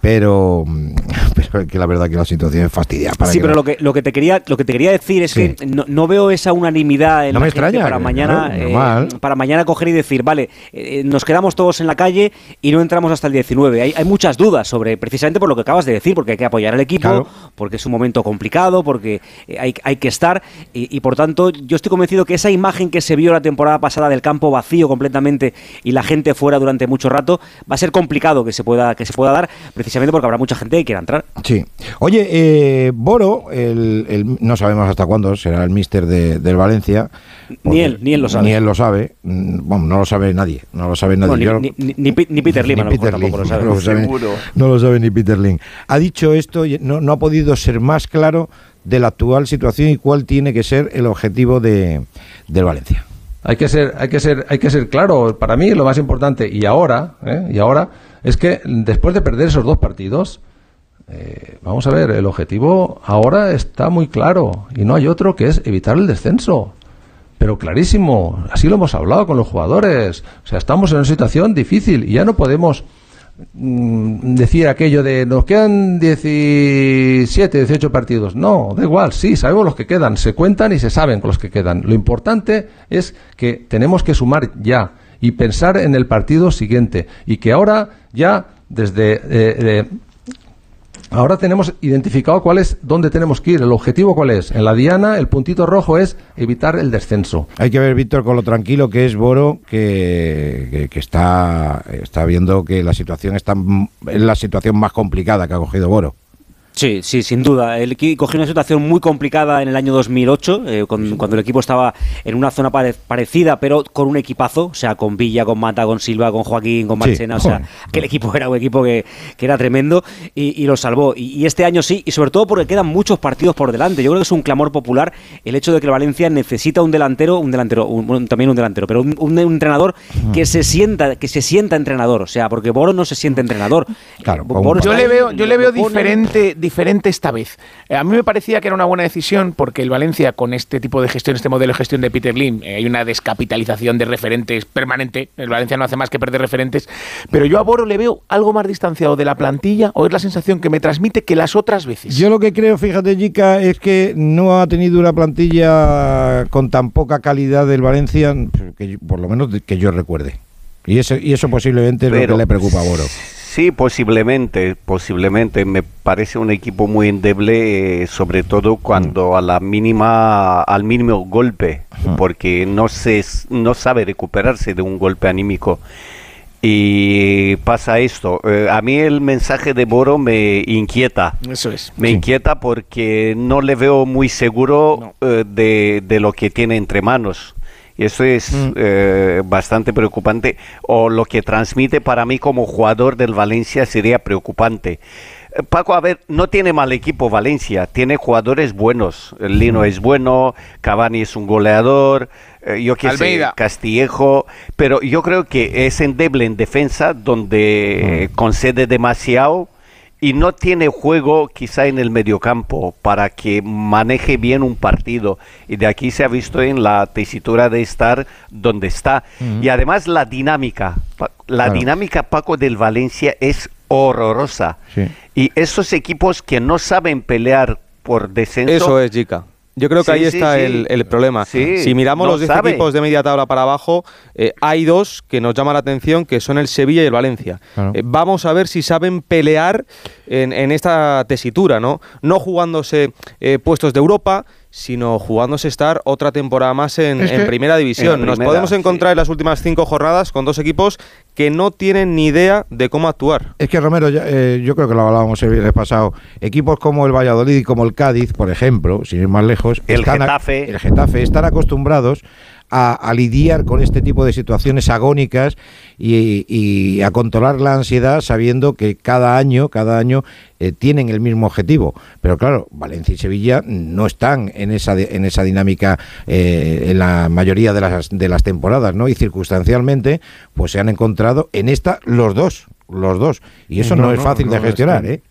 Pero, pero es que la verdad que la situación es fastidia. Para Sí, que pero no- lo que, lo que te quería lo que te quería decir es Sí. que no, no veo esa unanimidad en No la me gente extraña, para mañana eh, para mañana coger y decir vale eh, nos quedamos todos en la calle y no entramos hasta el 19 hay, hay muchas dudas sobre precisamente por lo que acabas de decir porque hay que apoyar al equipo Claro. porque es un momento complicado porque eh, hay, hay que estar y, y por tanto yo estoy convencido que esa imagen que se vio la temporada pasada del campo vacío completamente y la gente fuera durante mucho rato va a ser complicado que se pueda que se pueda dar precisamente porque habrá mucha gente que quiera entrar Sí. Oye, eh, Boro, el, el- no sabemos hasta cuándo será el míster de, del Valencia. Ni él, ni él lo sabe. Ni él lo sabe. Mm, Bueno, no lo sabe nadie. No lo sabe nadie. Bueno, ni, ni- ni- ni- ni Peter Lim a lo mejor tampoco lo sabe. no lo sabe, no lo sabe ni Peter Lim. Ha dicho esto y no, no ha podido ser más claro de la actual situación y cuál tiene que ser el objetivo de, del Valencia. Hay que ser, hay que ser, hay que ser claro. Para mí lo más importante y ahora, ¿eh? y ahora es que después de perder esos dos partidos, eh, vamos a ver, el objetivo ahora está muy claro y no hay otro que es evitar el descenso. Pero clarísimo, así lo hemos hablado con los jugadores. O sea, estamos en una situación difícil y ya no podemos mm, decir aquello de nos quedan 17, 18 partidos. No, da igual, sí, sabemos los que quedan, se cuentan y se saben los que quedan. Lo importante es que tenemos que sumar ya y pensar en el partido siguiente y que ahora ya desde eh, eh, Ahora tenemos identificado cuál es, dónde tenemos que ir, el objetivo cuál es. En la diana, el puntito rojo es evitar el descenso. Hay que ver, Víctor, con lo tranquilo que es Boro, que, que- que está, está viendo que la situación está, es la situación más complicada que ha cogido Boro. Sí, sí, sin duda. El equipo cogió una situación muy complicada en el año 2008, eh, con- cuando el equipo estaba en una zona pare- parecida, pero con un equipazo, o sea, con Villa, con Mata, con Silva, con Joaquín, con Sí, Marchena, o sea, joder. aquel equipo era un equipo que, que era tremendo y, y lo salvó. Y, y este año sí, y sobre todo porque quedan muchos partidos por delante. Yo creo que es un clamor popular el hecho de que el Valencia necesita un delantero, un delantero, un- también un delantero, pero un, un- un entrenador que se sienta, que se sienta entrenador, o sea, porque Boro no se siente entrenador. Claro, Boro Yo le veo, yo le veo diferente, diferente esta vez. Eh, A mí me parecía que era una buena decisión porque el Valencia, con este tipo de gestión, este modelo de gestión de Peter Lim, eh, hay una descapitalización de referentes permanente. El Valencia no hace más que perder referentes. Pero yo a Boro le veo algo más distanciado de la plantilla o es la sensación que me transmite que las otras veces. Yo lo que creo, fíjate, Jica, es que no ha tenido una plantilla con tan poca calidad del Valencia, que yo- por lo menos que yo recuerde. Y eso, y eso posiblemente es lo que le preocupa a Boro. Sí, posiblemente, posiblemente. Me parece un equipo muy endeble, eh, sobre todo cuando a la mínima, al mínimo golpe, porque no se, no sabe recuperarse de un golpe anímico. Y pasa esto. Eh, a mí el mensaje de Boro me inquieta. Eso es. Me inquieta porque no le veo muy seguro eh, de, de lo que tiene entre manos. Y eso es eh, bastante preocupante. O lo que transmite para mí como jugador del Valencia sería preocupante. Eh, Paco, a ver, no tiene mal equipo Valencia, tiene jugadores buenos. Lino es bueno, Cavani es un goleador, eh, yo qué sé. Castillejo, pero yo creo que es endeble en defensa, donde eh, concede demasiado y no tiene juego quizá en el mediocampo para que maneje bien un partido. Y de aquí se ha visto en la tesitura de estar donde está. Y además la dinámica, la Claro. dinámica Paco del Valencia es horrorosa. Sí. Y esos equipos que no saben pelear por descenso... Eso es, Jica. Yo creo que Sí, ahí sí, está sí. El, el problema. Sí, si miramos no los 10 sabe. equipos de media tabla para abajo, eh, hay dos que nos llaman la atención, que son el Sevilla y el Valencia. Claro. Eh, vamos a ver si saben pelear en, en esta tesitura, ¿no? No jugándose eh, puestos de Europa, sino jugándose estar otra temporada más en, Es en que- primera división. En Nos podemos sí. encontrar en las últimas cinco jornadas con dos equipos que no tienen ni idea de cómo actuar. Es que Romero, ya, eh, yo creo que lo hablábamos el viernes pasado. Equipos como el Valladolid y como el Cádiz, por ejemplo, sin ir más lejos, El están a- Getafe. el Getafe están acostumbrados a, a lidiar con este tipo de situaciones agónicas y, y a controlar la ansiedad sabiendo que cada año, cada año eh, tienen el mismo objetivo. Pero claro, Valencia y Sevilla no están en esa, en esa dinámica eh, en la mayoría de las, de las temporadas, ¿no? Y circunstancialmente, pues se han encontrado en esta los dos, los dos. Y eso no, es fácil de es gestionar, que ¿eh?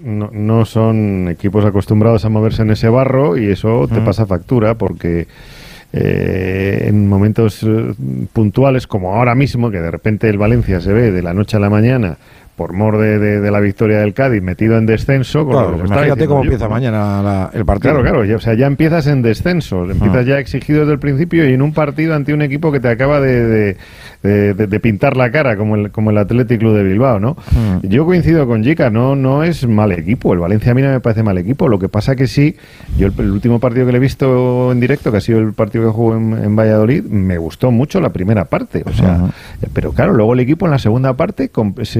No, no son equipos acostumbrados a moverse en ese barro y eso te pasa factura porque eh, en momentos eh, puntuales como ahora mismo, que de repente el Valencia se ve de la noche a la mañana por mor de, de- de la victoria del Cádiz metido en descenso. con Claro, está imagínate cómo yo, empieza mañana la- el partido. Claro, claro, ya, o sea, ya empiezas en descenso, empiezas Ah. ya exigido desde el principio y en un partido ante un equipo que te acaba de, de- pintar la cara, como el, como el Athletic Club de Bilbao, ¿no? Mm. Yo coincido con Jica, no, no es mal equipo, el Valencia a mí no me parece mal equipo, lo que pasa que sí, yo el, el último partido que le he visto en directo, que ha sido el partido que jugó en, en Valladolid, me gustó mucho la primera parte, o sea, pero claro, luego el equipo en la segunda parte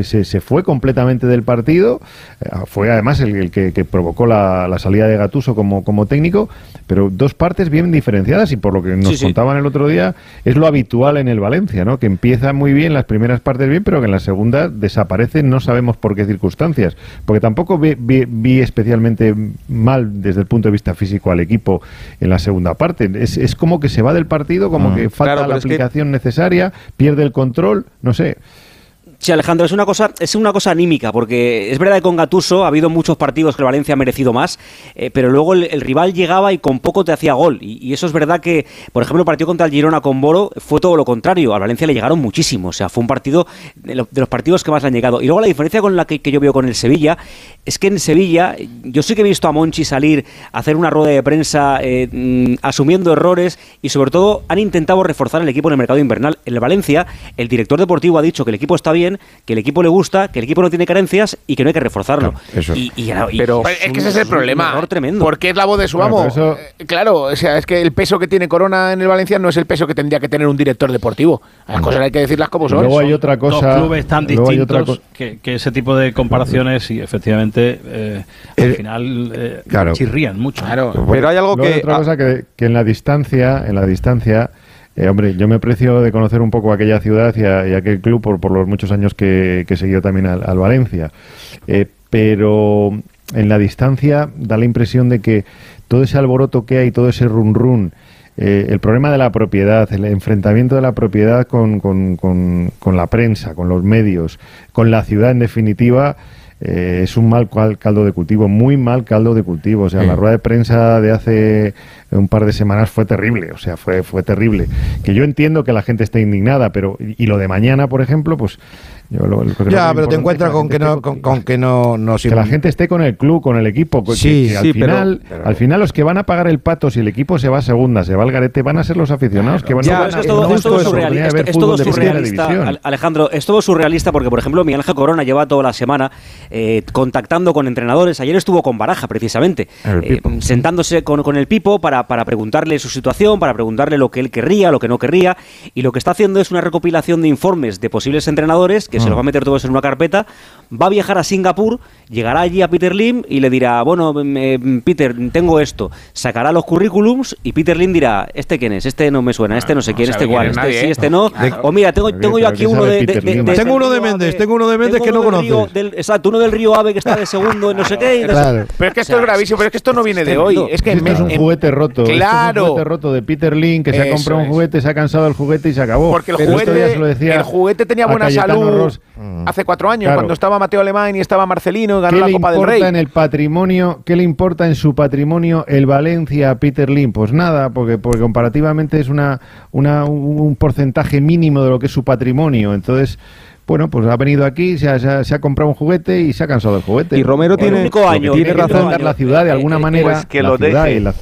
se- se fue completamente del partido. eh, Fue además el, el que, que provocó la, la salida de Gatuso como, como técnico, pero dos partes bien diferenciadas y por lo que nos Sí, sí. contaban el otro día, es lo habitual en el Valencia, ¿no? Que empieza muy bien las primeras partes bien, pero que en la segunda desaparece, no sabemos por qué circunstancias. Porque tampoco vi, vi- vi especialmente mal desde el punto de vista físico al equipo en la segunda parte. Es, es como que se va del partido, como Mm. que falta Claro, la pero es que- aplicación necesaria, pierde el control, no sé. Sí, Alejandro, es una cosa, es una cosa anímica, porque es verdad que con Gatuso ha habido muchos partidos que el Valencia ha merecido más, eh, pero luego el, rival llegaba y con poco te hacía gol. Y, eso es verdad que, por ejemplo, el partido contra el Girona con Boro fue todo lo contrario. Al Valencia le llegaron muchísimo. O sea, fue un partido de, lo- de los partidos que más le han llegado. Y luego la diferencia con la que, yo veo con el Sevilla es que en Sevilla, yo sí que he visto a Monchi salir hacer una rueda de prensa eh, mm, asumiendo errores y sobre todo han intentado reforzar el equipo en el mercado invernal. En el Valencia, el director deportivo ha dicho que el equipo está bien, que el equipo le gusta, que el equipo no tiene carencias y que no hay que reforzarlo. eso. Y, y- y- Pero y es que ese es el problema. tremendo. Porque es la voz de su amo. eso- Eh, Claro, o sea, es que el peso que tiene Corona en el Valencia no es el peso que tendría que tener un director deportivo. Las cosas hay que decirlas como son. Luego hay otra cosa. Dos clubes tan luego hay otra distintos que, que ese tipo de comparaciones y efectivamente eh, al final eh, claro. chirrían mucho. Pero hay algo Luego que... otra ah, cosa que, que en la distancia, en la distancia, eh, hombre, yo me precio de conocer un poco aquella ciudad y, a- aquel club por, por los muchos años que, que he seguido también al, al Valencia. Eh, pero en la distancia da la impresión de que todo ese alboroto que hay, todo ese run run, eh, el problema de la propiedad, el enfrentamiento de la propiedad con- con la prensa, con los medios, con la ciudad en definitiva, eh, es un mal cal- caldo de cultivo, muy mal caldo de cultivo. O sea, la rueda de prensa de hace un par de semanas fue terrible, o sea, fue, fue terrible. Que yo entiendo que la gente esté indignada, pero y lo de mañana, por ejemplo, pues... yo lo- lo que Ya, que pero te encuentras con que no, con, con que no, no que la gente esté con el club, con el equipo. que- Sí, que al sí, pero- final, pero- al final los que van a pagar el pato si el equipo se va a segunda, se va al garete, van a ser los aficionados que van Ya, a pero es es todo, no es todo justo eso, surreali- podría es- todo surrealista, Alejandro, es todo surrealista porque, por ejemplo, Miguel Ángel Corona lleva toda la semana eh, contactando con entrenadores. Ayer estuvo con Baraja, precisamente, eh, sentándose con, con el Pipo para, para preguntarle su situación, para preguntarle lo que él querría, lo que no querría. Y lo que está haciendo es una recopilación de informes de posibles entrenadores, que se Mm. los va a meter todos en una carpeta. Va a viajar a Singapur, llegará allí a Peter Lim y le dirá, bueno, me- Peter, tengo esto. Sacará los currículums y Peter Lim dirá, ¿este quién es? Este no me suena, este no sé quién, este cuál, es este nadie, sí, ¿eh? este no. O mira, tengo, tengo yo aquí uno de, de- Peter de- Lim. de- Tengo uno de Méndez, tengo uno de Méndez que no del- exacto, uno del Río Ave que está de segundo en no sé qué. y no sé-. Pero es que O esto sea, es gravísimo, pero es que esto no viene de hoy. Es que esto es un en- juguete roto. es Claro. un juguete roto de Peter Lin que se ha comprado un juguete, se ha cansado del juguete y se acabó. Porque el juguete, el tenía buena salud Ross. hace cuatro años, Claro. cuando estaba Mateo Alemán y estaba Marcelino ganó ¿Qué la Copa del importa Rey. en el patrimonio? ¿Qué le importa en su patrimonio el Valencia a Peter Lim? Pues nada, porque, porque comparativamente es una, una- un porcentaje mínimo de lo que es su patrimonio. Entonces, bueno, pues ha venido aquí, se ha, se ha- se ha comprado un juguete y se ha cansado del juguete. Y Romero tiene- que único año, tiene el único razón dar la ciudad de alguna Eh, eh, manera. pues que la lo ciudad deje. y la-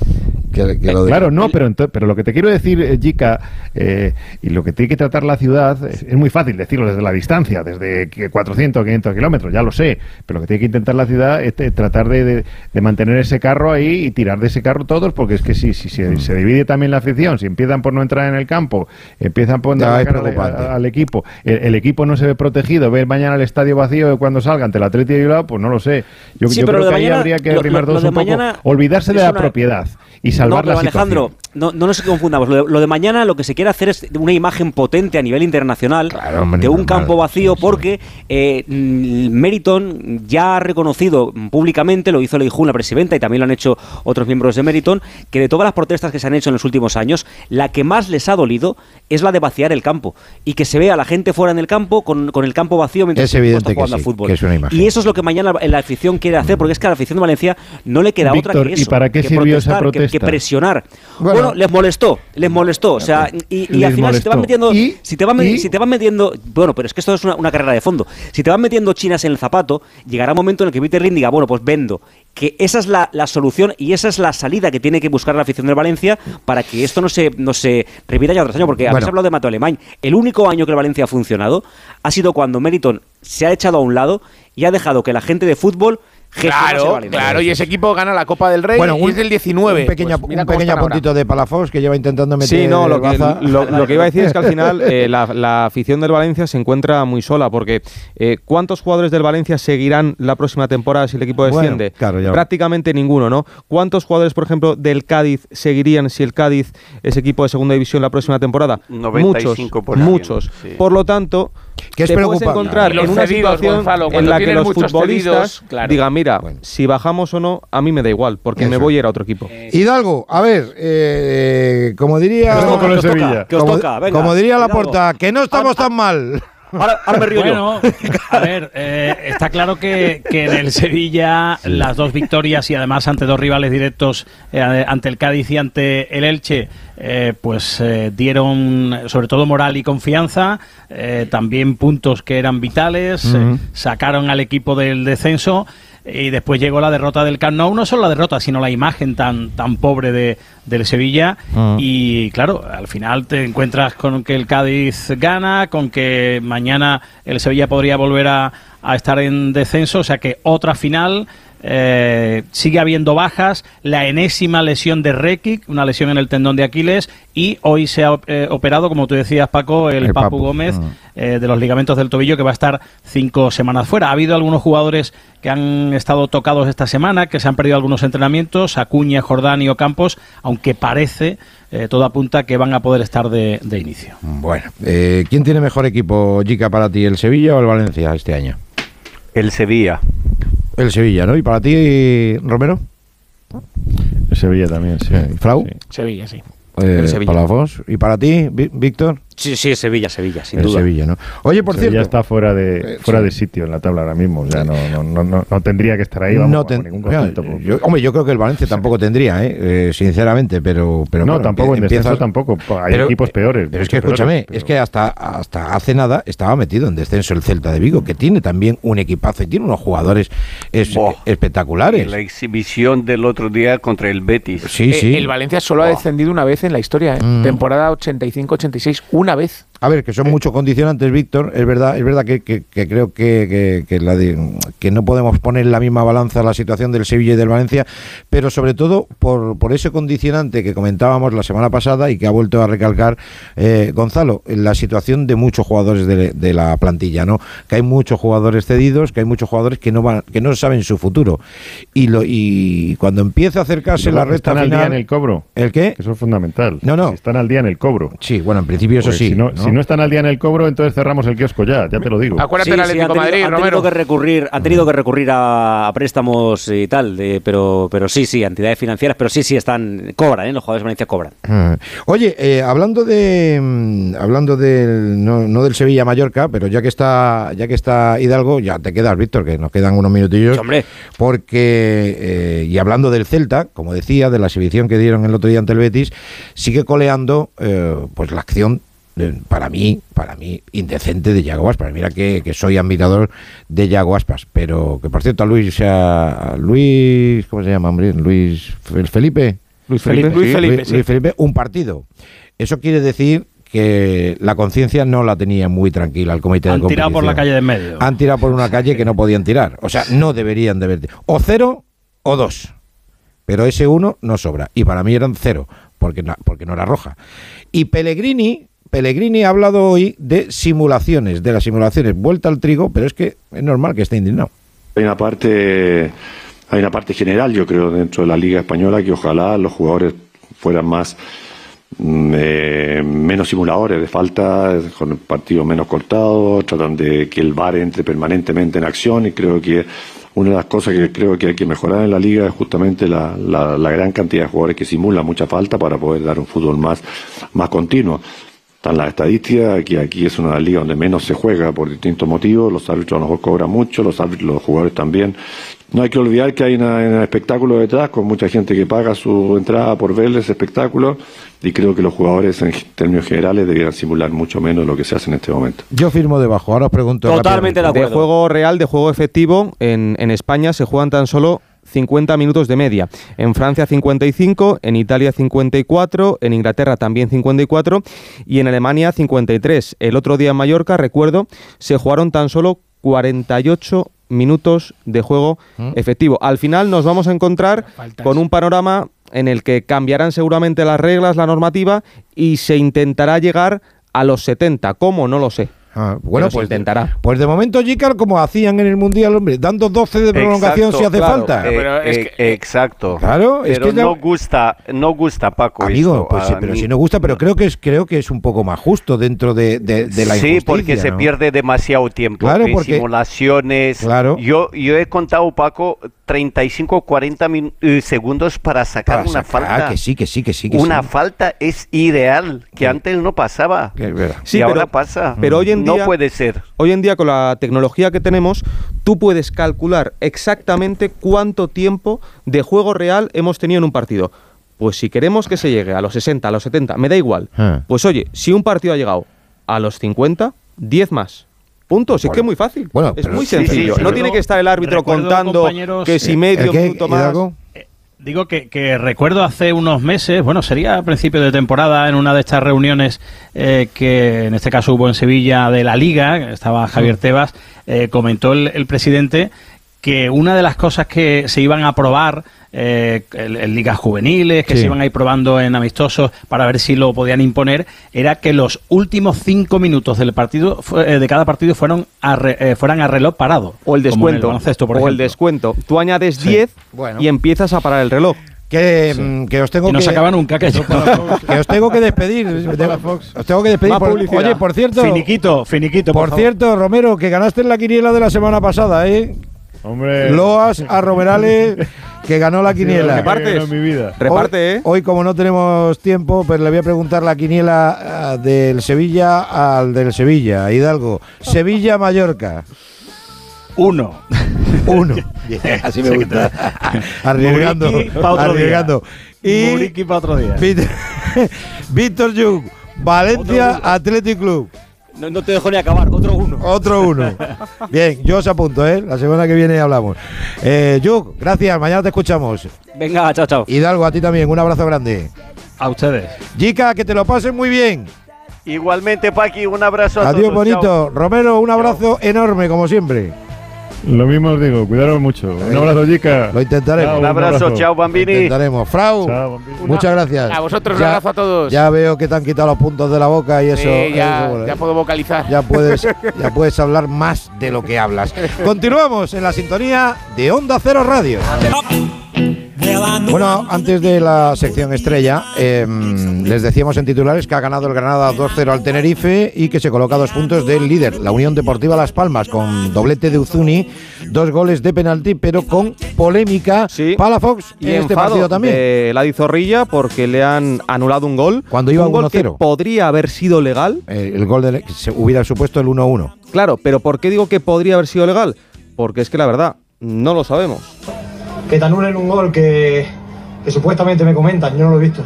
Que, que Eh, lo de- claro, no, pero, pero lo que te quiero decir, eh, Jica, eh, y lo que tiene que tratar la ciudad, es, es muy fácil decirlo desde la distancia, desde que 400 o 500 kilómetros, ya lo sé, pero lo que tiene que intentar la ciudad es eh, tratar de, de- de mantener ese carro ahí y tirar de ese carro todos, porque es que si, si, si se divide también la afición, si empiezan por no entrar en el campo, empiezan por dar la es cara de- preocupante. a- al equipo, el, el equipo no se ve protegido, ve mañana el estadio vacío cuando salga ante el Atlético de Bilbao, pues no lo sé. Yo, Sí, yo pero creo lo de que ahí habría que lo- arrimar lo- lo de un poco, mañana olvidarse de la una- propiedad y salvar no, la Alejandro, situación. no, no nos confundamos. Lo de, lo de mañana lo que se quiere hacer es una imagen potente a nivel internacional hombre, de un normal. campo vacío porque eh, mm, Meriton ya ha reconocido públicamente, lo hizo Leijun, la presidenta, y también lo han hecho otros miembros de Meriton, que de todas las protestas que se han hecho en los últimos años, la que más les ha dolido es la de vaciar el campo y que se vea a la gente fuera en el campo con, con el campo vacío mientras Es evidente está que jugando sí, al fútbol. que es una imagen. Y eso es lo que mañana la afición quiere hacer, porque es que a la afición de Valencia no le queda otra que ¿y eso. para qué que sirvió esa protestar, que- que protesta? Presionar. Bueno. Bueno, les molestó, les molestó. O sea, y, y Les al final si te van metiendo, ¿Y? si te van, ¿Y? si te van metiendo, bueno, pero es que esto es una, una carrera de fondo. Si te van metiendo chinas en el zapato, llegará un momento en el que Peter Lim diga, bueno, pues vendo. Que esa es la, la solución y esa es la salida que tiene que buscar la afición del Valencia para que esto no se, no se repita ya tras año. Porque habéis hablado de Mateo Alemán. El único año que el Valencia ha funcionado ha sido cuando Meriton se ha echado a un lado y ha dejado que la gente de fútbol Claro, claro, y ese equipo gana la Copa del Rey Bueno, y un- es del 19. Un pequeño, Pues un pequeño ahora. puntito de Palafox que lleva intentando meter Sí, no, lo que, lo, lo que iba a decir es que al final eh, la, la afición del Valencia se encuentra muy sola porque eh, ¿cuántos jugadores del Valencia seguirán la próxima temporada si el equipo Bueno, desciende? claro, ya. Prácticamente ninguno, ¿no? ¿Cuántos jugadores, por ejemplo, del Cádiz seguirían si el Cádiz es equipo de segunda división la próxima temporada? 95%, muchos, muchos. sí. Por lo tanto, Que es te puedes encontrar en una cedidos, situación Gonzalo, en cuando la que tienen los muchos futbolistas cedidos, claro. digan, mira, si bajamos o no, a mí me da igual, porque me voy a ir a otro equipo. Hidalgo, a ver, eh, como diría, Vamos con el que os toca, Sevilla. que os como, toca, venga, como diría la Hidalgo. porta, que no estamos tan mal. Ahora, ahora me río bueno, a ver, eh, está claro que, que en el Sevilla las dos victorias y además ante dos rivales directos, eh, ante el Cádiz y ante el Elche, eh, pues eh, dieron sobre todo moral y confianza, eh, también puntos que eran vitales, eh, sacaron al equipo del descenso y después llegó la derrota del Camp Nou, no solo la derrota, sino la imagen tan, tan pobre de, del Sevilla. Ah. Y claro, al final te encuentras con que el Cádiz gana, con que mañana el Sevilla podría volver a, a estar en descenso, o sea que otra final. Eh, sigue habiendo bajas, la enésima lesión de Rekic, una lesión en el tendón de Aquiles, y hoy se ha eh, operado, como tú decías, Paco, el, El Papu, Papu, Gómez, ah. eh, de los ligamentos del tobillo, que va a estar cinco semanas fuera. Ha habido algunos jugadores que han estado tocados esta semana, que se han perdido algunos entrenamientos, Acuña, Jordán y Ocampos, aunque parece, eh, todo apunta que van a poder estar de, de inicio. Bueno, eh, ¿quién tiene mejor equipo, Jica, para ti, el Sevilla o el Valencia este año? El Sevilla. El Sevilla, ¿no? ¿Y para ti, Romero? El Sevilla también, sí. ¿Frau? Sevilla, sí. Eh, El Sevilla. Palafos. ¿Y para ti, Víctor? Sí, sí, Sevilla, Sevilla, sin el duda. Sevilla, ¿no? Oye, por Sevilla cierto... está fuera de Eh, fuera sí. de sitio en la tabla ahora mismo. O sea, no, no, no, no, no tendría que estar ahí. Vamos, no ten- ningún concepto. yo- hombre, yo creo que el Valencia tampoco tendría, ¿eh? Eh, sinceramente, pero, pero no, claro, tampoco en descenso tampoco. Hay Pero- equipos peores. Pero es que peores, escúchame, pero- es que hasta, hasta hace nada estaba metido en descenso el Celta de Vigo, que tiene también un equipazo y tiene unos jugadores es- espectaculares. La exhibición del otro día contra el Betis. Sí, Eh, sí. El Valencia solo ha descendido una vez en la historia, ¿eh? Mm. temporada 85-86, una vez. A ver, que son muchos condicionantes, Víctor. Es verdad, es verdad que, que- que creo que, que- que la de- que no podemos poner en la misma balanza la situación del Sevilla y del Valencia, pero sobre todo por, por ese condicionante que comentábamos la semana pasada y que ha vuelto a recalcar eh, Gonzalo, la situación de muchos jugadores de, de la plantilla, ¿no? Que hay muchos jugadores cedidos, que hay muchos jugadores que no van, que no saben su futuro. Y lo y cuando empieza a acercarse la recta están al día en el cobro. ¿El qué? Eso es fundamental. No, no. Si están al día en el cobro. Sí, bueno, en principio eso Porque sí. Si no, ¿no? si no están al día en el cobro, entonces cerramos el kiosco ya, ya te lo digo. Acuérdate Sí, del sí, Atlético han de tenido, Madrid, han tenido Romero. que recurrir, han tenido que recurrir a, a préstamos y tal, de- pero, pero sí, sí, entidades financieras, pero sí, sí están, cobran, ¿eh? los jugadores de Valencia cobran. Ah. Oye, eh, hablando de mm, hablando del no, no del Sevilla Mallorca, pero ya que está ya que está Hidalgo, ya te quedas, Víctor, que nos quedan unos minutillos. hombre. Porque eh, y hablando del Celta, como decía, de la exhibición que dieron el otro día ante el Betis, sigue coleando eh, pues la acción para mí, para mí, indecente de Yago Aspas. Mira que, que soy admirador de Yago Aspas, pero que por cierto a Luis, a Luis, ¿cómo se llama, hombre? Luis Fel- Felipe. Luis Felipe. Luis Sí, Felipe, Luis- sí. Luis Felipe, un partido. Eso quiere decir que la conciencia no la tenía muy tranquila el comité de Han tirado por la calle de en medio. Han tirado por una calle que no podían tirar. O sea, no deberían de haber. O cero o dos. Pero ese uno no sobra. Y para mí eran cero, porque no, porque no era roja. Y Pellegrini, Pellegrini ha hablado hoy de simulaciones, de las simulaciones. Vuelta al trigo, pero es que es normal que esté indignado. Hay una parte, hay una parte general, yo creo, dentro de la Liga Española que ojalá los jugadores fueran más mm, eh, menos simuladores de falta, con el partido menos cortado, tratan de que el VAR entre permanentemente en acción y creo que una de las cosas que creo que hay que mejorar en la liga es justamente la, la- la gran cantidad de jugadores que simulan mucha falta para poder dar un fútbol más, más continuo. Están las estadísticas, que aquí es una de las ligas donde menos se juega por distintos motivos, los árbitros a lo mejor cobran mucho, los árbitros, los jugadores también. No hay que olvidar que hay una- un espectáculo detrás, con mucha gente que paga su entrada por ver ese espectáculo, y creo que los jugadores en términos generales debieran simular mucho menos lo que se hace en este momento. Yo firmo debajo. Ahora os pregunto. Totalmente. De juego real, de juego efectivo, en, en España se juegan tan solo 50 minutos de media. En Francia 55, en Italia 54, en Inglaterra también 54 y en Alemania 53. El otro día en Mallorca, recuerdo, se jugaron tan solo 48 minutos de juego efectivo. Al final nos vamos a encontrar con un panorama en el que cambiarán seguramente las reglas, la normativa y se intentará llegar a los 70. ¿Cómo? No lo sé. Ah, bueno, pues intentará. Pues de momento, Jicar, como hacían en el Mundial, hombre, dando 12 de prolongación Exacto, si hace claro. falta. Eh, Pero es eh, que- exacto. Claro, es que ya- no gusta, no gusta Paco. Amigo, esto. pues sí, pero mí- si no gusta, pero creo que es creo que es un poco más justo dentro de, de- de la sí, injusticia. porque se pierde demasiado tiempo. Claro, porque- simulaciones. Claro. Yo, yo he contado, Paco, 35, 40 min- eh, segundos para sacar Para una sacar, falta. que sí, que sí, que sí, que una sí. falta es ideal, que antes no pasaba. Que es verdad. y ahora pasa. Pero hoy en en no puede ser. Hoy en día con la tecnología que tenemos, tú puedes calcular exactamente cuánto tiempo de juego real hemos tenido en un partido. Pues si queremos que se llegue a los 60, a los 70, me da igual. Ah. Pues oye, si un partido ha llegado a los 50, 10 más. Punto. Si es que es muy fácil. Bueno, es muy sí, sencillo. sí, sí. no tiene que estar el árbitro contando que si eh, medio ¿El qué, minuto más. Digo que, que recuerdo hace unos meses, bueno, sería a principio de temporada, en una de estas reuniones eh, que en este caso hubo en Sevilla de la Liga, estaba Javier Tebas, eh, comentó el, el presidente que una de las cosas que se iban a probar eh, en, en ligas juveniles, que Sí. se iban a ir probando en amistosos para ver si lo podían imponer, era que los últimos cinco minutos del partido, eh, de cada partido, fueron a re- eh, fueran a reloj parado. O el como en descuento. baloncesto, por o el descuento. Tú añades Sí. 10 Bueno. y empiezas a parar el reloj. Que, mm, que os tengo Y no que se acaba nunca, que yo- que os tengo que despedir. Os tengo que despedir. Por- publicidad. oye, por cierto, Finiquito, finiquito, por, por favor. cierto, Romero, que ganaste en la quiniela de la semana pasada, ¿eh? Hombre. Loas a Romerales, que ganó la quiniela. Repartes. mi vida. Reparte, hoy, ¿eh? Hoy, como no tenemos tiempo, pues le voy a preguntar la quiniela ah, del Sevilla al del Sevilla, Hidalgo. Sevilla-Mallorca. Uno. Uno. Así me gusta. arriesgando. Arriesgando. Y Muriqui para otro día. Víctor- Yuk, Valencia Athletic Club. No, no te dejo ni acabar, otro uno. Otro uno. Bien, yo os apunto, ¿eh? La semana que viene hablamos. Eh, Yuk, gracias. Mañana te escuchamos. Venga, chao, chao. Hidalgo, a ti también. Un abrazo grande. A ustedes. Jica, que te lo pases muy bien. Igualmente, Paqui, un abrazo a Adiós, todos. bonito. Chao. Romero, un abrazo enorme, como siempre. Lo mismo os digo, cuidaros mucho. Un abrazo, chica. Lo intentaremos. Un abrazo, chao, Bambini. Intentaremos. Frau, Chao, Bambini. muchas gracias. A vosotros un Ya- abrazo a todos. Ya veo que te han quitado los puntos de la boca y eso. Sí, ya, eso, bueno, ya puedo vocalizar. ya puedes, ya puedes hablar más de lo que hablas. Continuamos en la sintonía de Onda Cero Radio. Bueno, antes de la sección estrella, eh, les decíamos en titulares que ha ganado el Granada 2-0 al Tenerife y que se coloca a dos puntos del líder, la Unión Deportiva Las Palmas, con doblete de Uzuni, dos goles de penalti, pero con polémica. Palafox Y en este partido también. de Ladi Zorrilla porque le han anulado un gol. Cuando iba un gol que 1-0. podría haber sido legal. Eh, el gol de, se hubiera supuesto el 1-1. Claro, pero ¿por qué digo que podría haber sido legal? Porque es que la verdad, no lo sabemos. Que te anulen un gol que, que supuestamente me comentan, yo no lo he visto.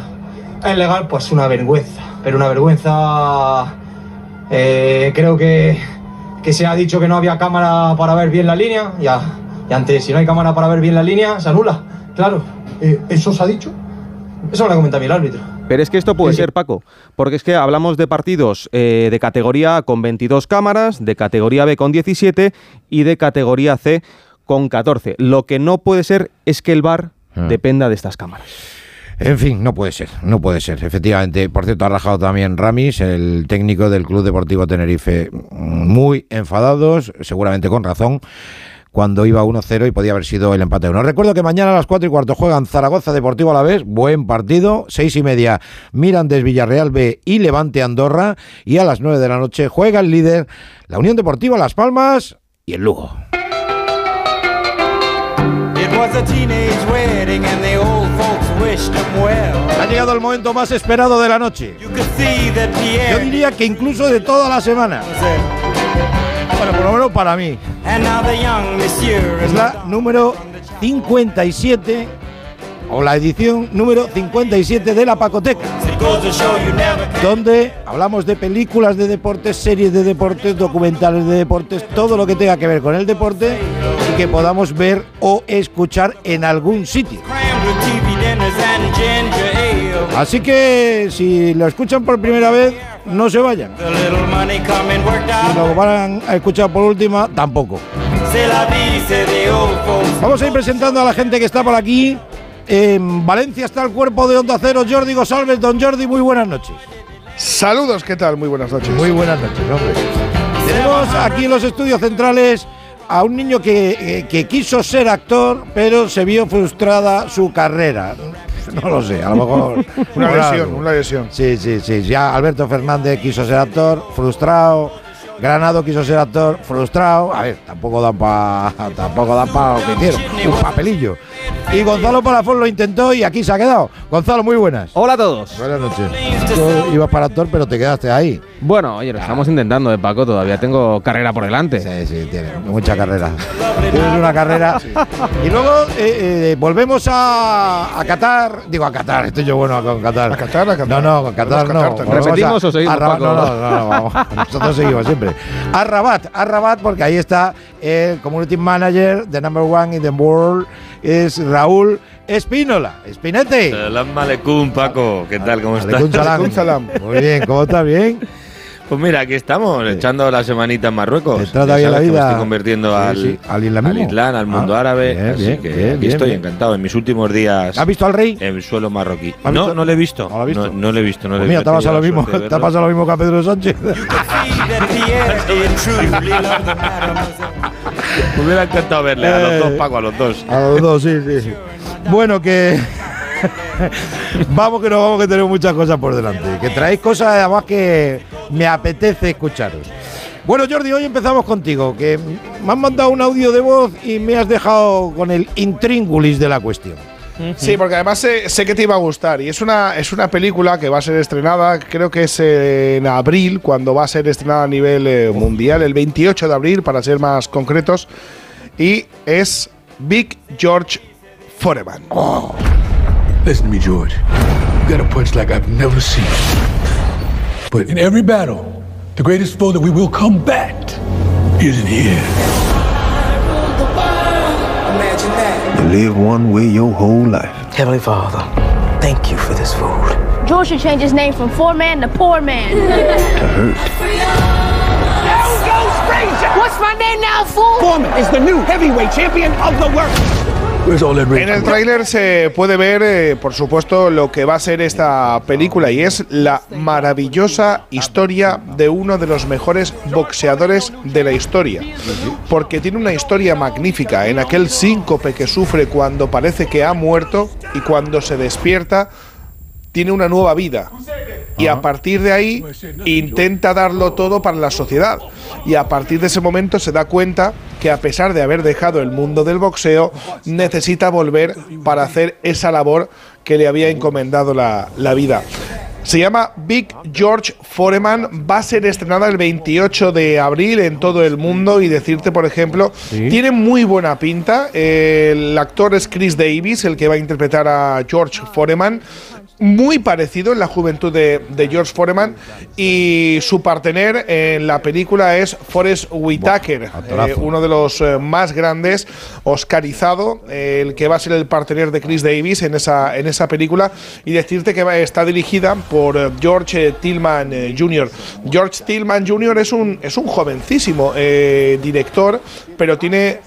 Es legal, pues una vergüenza, pero una vergüenza. eh, creo que, que se ha dicho que no había cámara para ver bien la línea, ya. Y antes, si no hay cámara para ver bien la línea, se anula. Claro, eh, ¿eso se ha dicho? Eso me lo ha comentado a mí el árbitro. Pero es que esto puede ser, Paco, porque es que hablamos de partidos eh, de categoría A con 22 cámaras, de categoría B con 17 y de categoría C con 14. Lo que no puede ser es que el VAR Ah. dependa de estas cámaras. En fin, no puede ser, no puede ser, efectivamente. Por cierto, ha rajado también Ramis, el técnico del Club Deportivo Tenerife, muy enfadados, seguramente con razón, cuando iba 1-0 y podía haber sido el empate 1. Recuerdo que mañana a las 4 y cuarto juegan Zaragoza Deportivo a la vez, buen partido, 6 y media Mirandes Villarreal B y Levante Andorra, y a las 9 de la noche juega el líder, la Unión Deportiva Las Palmas y el Lugo. It was a teenage wedding and the old folks wished him well. Ha llegado el momento más esperado de la noche. Yo diría que incluso de toda la semana. Bueno, por lo menos para mí. Es la número 57 o la edición número 57 de la Pacoteca, donde hablamos de películas de deportes, series de deportes, documentales de deportes, todo lo que tenga que ver con el deporte que podamos ver o escuchar en algún sitio. Así que si lo escuchan por primera vez, no se vayan. Si lo van a escuchar por última, tampoco. Vamos a ir presentando a la gente que está por aquí. En Valencia está el cuerpo de Onda Cero, Jordi González. Don Jordi, muy buenas noches. Saludos, ¿qué tal? Muy buenas noches. Muy buenas noches, hombre. Tenemos aquí en los estudios centrales a un niño que, eh, que quiso ser actor, pero se vio frustrada su carrera. No lo sé, a lo mejor. Una lesión, una lesión. Sí, sí, sí. Ya Alberto Fernández quiso ser actor, frustrado. Granado quiso ser actor, frustrado. A ver, tampoco dan para tampoco dan para lo que hicieron. Un papelillo. Y Gonzalo Palafón lo intentó y aquí se ha quedado. Gonzalo, muy buenas. Hola a todos. Buenas noches. Tú ibas para actor, pero te quedaste ahí. Bueno, oye, lo estamos intentando, de Paco. Todavía tengo carrera por delante. Sí, sí, tiene mucha carrera. Tienes una carrera. Y luego eh, eh, volvemos a, a Qatar. Digo, a Qatar, estoy yo bueno con Qatar. ¿A Qatar? ¿A Qatar? No, no, con Qatar no. Qatar, ¿Repetimos a- o seguimos, a Rabat, Paco? No, no, no, no, vamos. Nosotros seguimos siempre. A Rabat, a Rabat, porque ahí está el community manager, the number one in the world, es Raúl Espínola. Espinete. Salam aleikum, Paco. ¿Qué tal? ¿Cómo estás? Salam. Salam. Muy bien, ¿cómo estás? Bien. Pues mira, aquí estamos, echando la semanita en Marruecos. ¿Te trata bien la que me vida? estoy convirtiendo Sí, al, sí, al al Islam, al mundo Ah, árabe. bien, así bien, que bien, aquí bien, estoy bien. encantado. En mis últimos días. ¿Has visto al rey? En suelo marroquí. ¿Has No, visto? no lo he visto. ¿No lo has visto? No, no lo he visto. No Pues he mira, te ha pasado lo He mismo, te ha pasado lo mismo que a Pedro Sánchez. Me hubiera encantado verle a los Eh, dos, Paco, a los dos. A los dos, sí, sí, sí. Bueno, que. vamos que nos vamos que tenemos muchas cosas por delante. Que traéis cosas además que me apetece escucharos. Bueno, Jordi, hoy empezamos contigo, que me has mandado un audio de voz y me has dejado con el intríngulis de la cuestión. Sí, porque además sé, sé que te iba a gustar. Y es una, es una película que va a ser estrenada, creo que es en abril, cuando va a ser estrenada a nivel eh, mundial, el 28 de abril, para ser más concretos. Y es Big George Foreman. Listen to me, George. You got a punch like I've never seen. But in every battle, the greatest foe that we will combat isn't here. Live one way your whole life. Heavenly Father, thank you for this food. George should change his name from Four Man to Poor Man. To hurt. What's my name now, fool? Foreman is the new heavyweight champion of the world. En el tráiler se puede ver, eh, por supuesto, lo que va a ser esta película y es la maravillosa historia de uno de los mejores boxeadores de la historia. Porque tiene una historia magnífica en aquel síncope que sufre cuando parece que ha muerto y cuando se despierta tiene una nueva vida. Y a partir de ahí intenta darlo todo para la sociedad. Y a partir de ese momento se da cuenta que a pesar de haber dejado el mundo del boxeo, necesita volver para hacer esa labor que le había encomendado la, la vida. Se llama Big George Foreman, va a ser estrenada el 28 de abril en todo el mundo y decirte, por ejemplo, Sí. tiene muy buena pinta. El actor es Chris Davis, el que va a interpretar a George Foreman. Muy parecido en la juventud de, de George Foreman y su partener en la película es Forrest Whitaker, eh, uno de los eh, más grandes, oscarizado, eh, el que va a ser el partener de Chris Davis en esa, en esa película y decirte que va- está dirigida por eh, George Tillman Jr. George Tillman Jr. es un, es un jovencísimo eh, director, pero tiene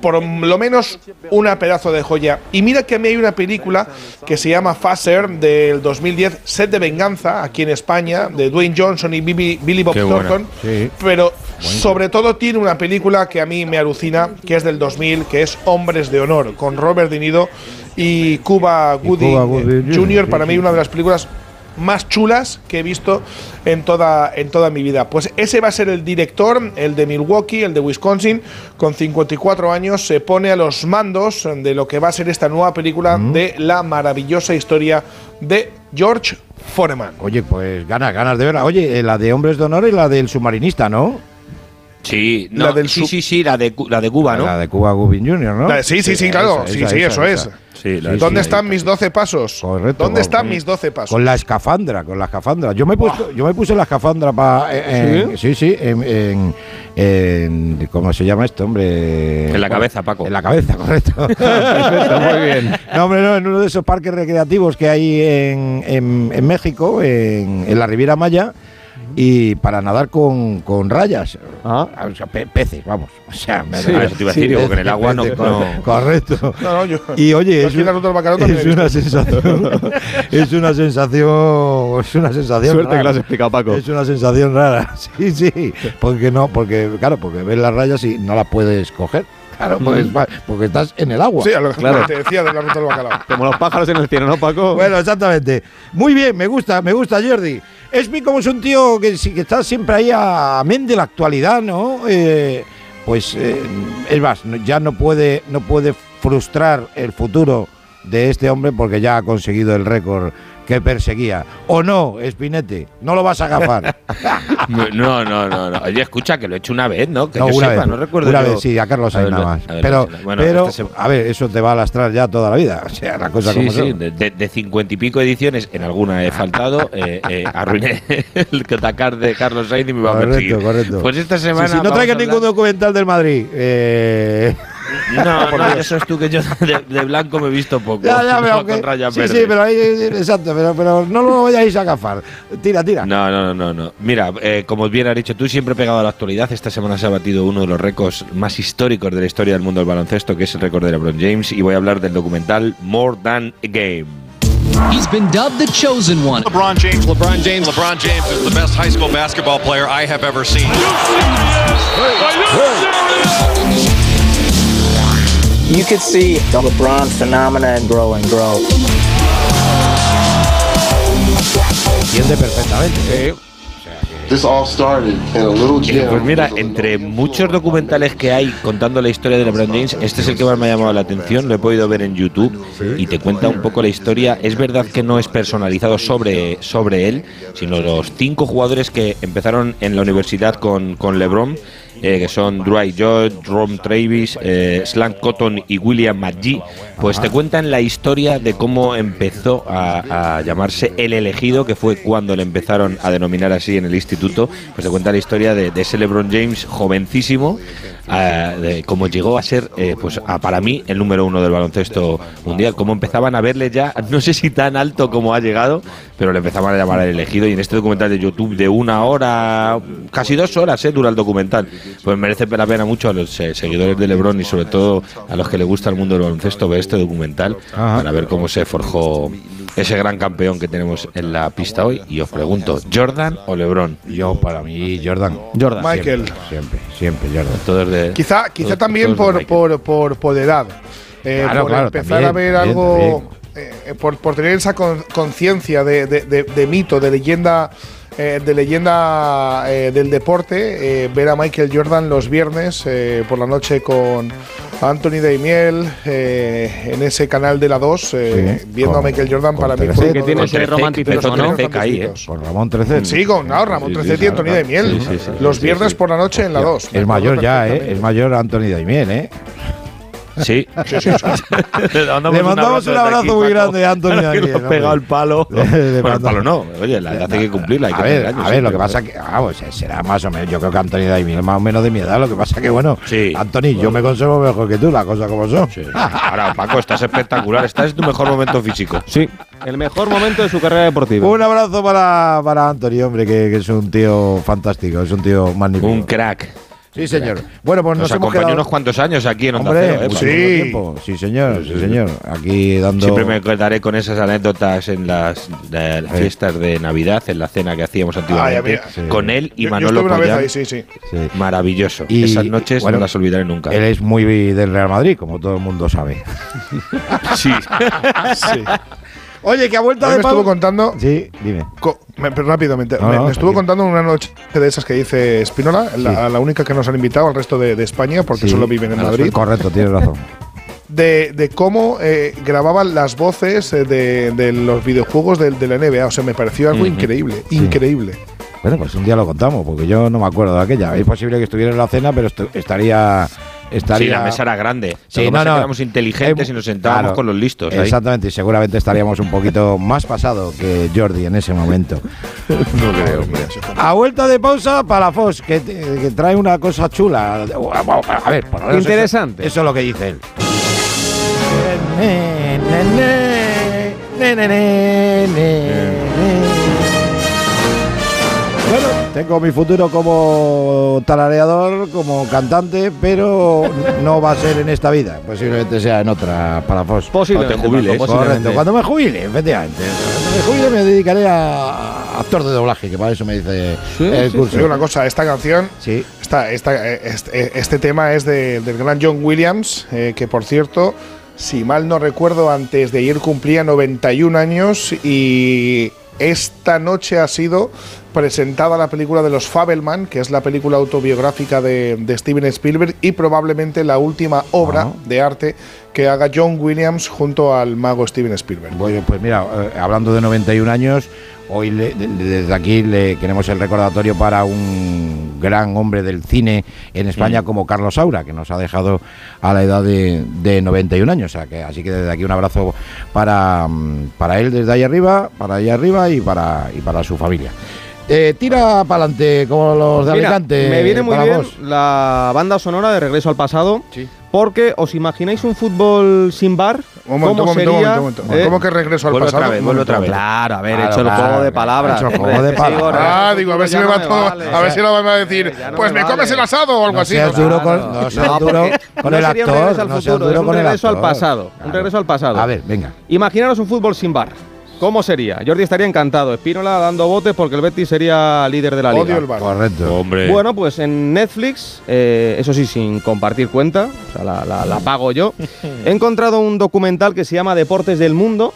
por lo menos una pedazo de joya. Y mira que a mí hay una película que se llama Faser del 2010, Set de Venganza, aquí en España, de Dwayne Johnson y Bibi- Billy Bob Qué. Thornton. Sí. Pero sobre todo tiene una película que a mí me alucina, que es del 2000, que es Hombres de Honor, con Robert De Niro y Cuba Gooding Jr., Para mí una de las películas más chulas que he visto en toda, en toda mi vida. Pues ese va a ser el director, el de Milwaukee, el de Wisconsin, con 54 años, se pone a los mandos de lo que va a ser esta nueva película de la maravillosa historia de George Foreman. Oye, pues ganas, ganas de verla. Oye, eh, la de Hombres de Honor y la del submarinista, ¿no? Sí, La no, del sí, sí, sí, la de, Cu- la de Cuba, ¿no? La de Cuba Gooding Jr., ¿no? La- sí, sí, sí, claro. esa, sí, esa, sí, esa, eso esa. es. Sí, la- ¿Dónde sí, están mis 12 pasos? Correcto. ¿Dónde con- están con- mis 12 pasos? Con la escafandra, con la escafandra. Yo me he puesto, yo me puse la escafandra para sí, sí, en, en- en- ¿cómo se llama esto, hombre? En la cabeza, Paco. En la cabeza, correcto. Perfecto, muy bien. No, hombre, no, en uno de esos parques recreativos que hay en, en- en México, en, en la Riviera Maya, y para nadar con, con rayas. O sea, pe- peces, vamos. O sea, me Sí, eso te iba a decir, que en el agua no- peces, no. Correcto. No, no, yo- y oye, es, una sensación. es una sensación. Es una sensación. Suerte que rara. lo has explicado, Paco. Es una sensación rara. Sí, sí. Porque no, porque, claro, porque ves las rayas y no las puedes coger. Claro, porque estás en el agua. Sí, a lo que Claro. te decía de la ruta del bacalao. Como los pájaros en el cielo, ¿no, Paco? Bueno, exactamente. Muy bien, me gusta, me gusta, Jordi. Espi como es un tío que, sí- que está siempre ahí a amén de la actualidad, ¿no? Eh, pues eh, es más, ya no puede, no puede frustrar el futuro de este hombre porque ya ha conseguido el récord que perseguía. ¿O no, Spinete? No lo vas a agafar. No, no, no, no. Oye, escucha, que lo he hecho una vez, ¿no? Que no, yo una sepa, vez. no recuerdo Una yo- vez, sí, a Carlos Sainz nada más. ver, pero, bueno, pero esta se- a ver, eso te va a lastrar ya toda la vida. O sea, la cosa Sí, como sí, de- cincuenta y pico ediciones, en alguna he faltado, eh, eh, arruiné el Dakar de Carlos Sainz y me va a perseguir. Correcto, correcto. Pues esta semana. sí, no traigas hablar- ningún documental del Madrid. Eh, No, Por no, eso es tú que yo de, de blanco me he visto poco. Ya, ya, pero No, aunque- sí, sí, pero ahí, exacto, pero, pero no lo vayáis a agafar. Tira, tira. No, no, no, no, no. Mira, eh, como bien has dicho tú, siempre pegado a la actualidad. Esta semana se ha batido uno de los récords más históricos de la historia del mundo del baloncesto, que es el récord de LeBron James. Y voy a hablar del documental More Than a Game. He's been dubbed the chosen one. LeBron James. LeBron James. LeBron James is the best high school basketball player I have ever seen. You could see the LeBron phenomenon grow and grow. Entiende perfectamente. This all started in a little Eh, Pues mira, entre muchos documentales que hay contando la historia de LeBron James, este es el que más me ha llamado la atención. Lo he podido ver en YouTube y te cuenta un poco la historia. Es verdad que no es personalizado sobre, sobre él, sino los cinco jugadores que empezaron en la universidad con, con LeBron. Eh, que son Dwight George, Ron Travis, eh, Cotton y William McGee, pues te cuentan la historia de cómo empezó a, llamarse El Elegido, que fue cuando le empezaron a denominar así en el instituto, pues te cuenta la historia de, de ese LeBron James jovencísimo, de cómo llegó a ser, eh, pues a- para mí, el número uno del baloncesto mundial, cómo empezaban a verle ya, no sé si tan alto como ha llegado, pero le empezaban a llamar El Elegido. Y en este documental de YouTube de una hora, casi dos horas, eh, dura el documental, pues merece la pena mucho a los eh, seguidores de LeBron y sobre todo a los que le gusta el mundo del baloncesto ver este documental para ver cómo se forjó ese gran campeón que tenemos en la pista hoy. Y os pregunto, ¿Jordan o LeBron? Yo, para mí, Jordan. Jordan. Michael. Siempre, siempre, Jordan. Todos de, Quizá, quizá todos- también todos por, por, por, por edad. Eh, Claro, por claro, empezar también, a ver también, algo. eh, por, por tener esa con- conciencia de, de- de- de mito, de leyenda. Eh, de leyenda eh, del deporte, eh, ver a Michael Jordan los viernes eh, por la noche con Anthony Daimiel eh, en ese canal de la 2, eh, Sí, viendo con- a Michael Jordan para mí fue Que tiene ese ¿eh? Con Ramón Trecet. Sí, con no, Ramón Sí, sí, Trecet sí, y Anthony. Daimiel. Sí, sí, sí, los sí, viernes sí. por la noche en la 2. Es mayor ya, ¿eh? Es mayor Anthony Daimiel, ¿eh? Sí. Sí, sí, sí. Le mandamos un abrazo desde aquí, muy grande a Anthony Que Daimiel. le ha pegado el palo. Le bueno, el palo no. Oye, la edad hay que cumplirla. Hay que a ver, tener años, a ver, lo que pasa que ah, pues, será más o menos, yo creo que Anthony Daimiel es más o menos de mi edad, lo que pasa que bueno, Anthony, yo me conservo mejor que tú, las cosas como son. Ahora, Paco, estás espectacular. Estás en tu mejor momento físico. Sí, el mejor momento de su carrera deportiva. Un abrazo para, para Anthony, hombre, que, que es un tío fantástico, es un tío magnífico. Un crack. Sí, señor. Bueno, pues nos, Nos hemos acompañó quedado... unos cuantos años aquí en Onda Hombre, Cero, ¿eh? tiempo. Sí, señor, sí, señor. Aquí dando... Siempre me acordaré con esas anécdotas en las, de las fiestas de Navidad, en la cena que hacíamos antiguamente. Sí. con él y Yo- yo Manolo ahí, sí, sí. Sí. Maravilloso. Y, Esas noches bueno, no las olvidaré nunca. Él es muy del Real Madrid, como todo el mundo sabe. Sí. Sí. Oye, que a vuelta Hoy de me estuvo contando. Sí, dime. co- me- pero rápidamente. No, me, no, me estuvo tranquilo. contando una noche de esas que dice Spinola, la, la única que nos han invitado al resto de, de España, porque Sí, solo viven en claro, Madrid. Correcto, tienes razón. de, de cómo eh, grababan las voces eh, de, de los videojuegos de, la NBA. O sea, me pareció algo increíble, Sí. increíble. Bueno, pues un día lo contamos, porque yo no me acuerdo de aquella. Es posible que estuviera en la cena, pero estaría. Estaría Sí, la mesa era grande. Sí, no, no. éramos inteligentes Eh, y nos sentábamos claro, con los listos. ahí. Exactamente, y seguramente estaríamos un poquito más pasado que Jordi en ese momento. No creo, hombre. A vuelta de pausa, Palafos, que, te- que trae una cosa chula. A ver, por lo menos eso- Interesante. Eso, es lo que dice él. Tengo mi futuro como tarareador, como cantante, pero no va a ser en esta vida. Posiblemente sea en otra, Palafos. Posiblemente, Cuando te jubiles. Correcto, posiblemente. cuando me jubile, efectivamente. Cuando me jubile me dedicaré a actor de doblaje, que para eso me dice el Sí, curso. Digo una cosa, esta canción, Sí. esta, esta, este, este tema es de- del gran John Williams, eh, que por cierto, si mal no recuerdo, antes de ayer cumplía 91 años y esta noche ha sido presentada la película de los Fabelman, que es la película autobiográfica de, de Steven Spielberg y probablemente la última obra Ah. de arte que haga John Williams junto al mago Steven Spielberg. Bueno, pues mira, eh, hablando de 91 años, hoy le- de- de- desde aquí le queremos el recordatorio para un gran hombre del cine en España como Carlos Saura, que nos ha dejado a la edad de, de 91 años. O sea que, así que desde aquí un abrazo para, para él desde ahí arriba, para allá arriba y para, y para su familia. Eh, tira para adelante como los de Mira, Alicante. me viene muy bien Palamos. la banda sonora de Regreso al Pasado. Porque, ¿os imagináis un fútbol sin bar? Un momento, ¿Cómo un momento, un sería? momento, un momento. ¿Eh? ¿Cómo que regreso al Vuelve pasado? otra vez, Un vuelve otra vez. Claro, a ver, Claro, he hecho el juego de palabras. he hecho el juego de palabras. Ah, digo, a ver si me no va todo. vale. A ver si van a decir, pues me me comes el asado o algo No así. seas ¿no? duro con- no seas No, duro porque con no el sería un actor, regreso al futuro, un regreso al actor. pasado. Un regreso al pasado. A ver, venga. Imaginaros un fútbol sin bar. ¿Cómo sería? Jordi estaría encantado. Espínola dando botes porque el Betis sería líder de la liga. Odio el bar. Correcto. Hombre. Bueno, pues en Netflix, eh, eso sí, sin compartir cuenta, o sea, la, la- la pago yo, he encontrado un documental que se llama Deportes del Mundo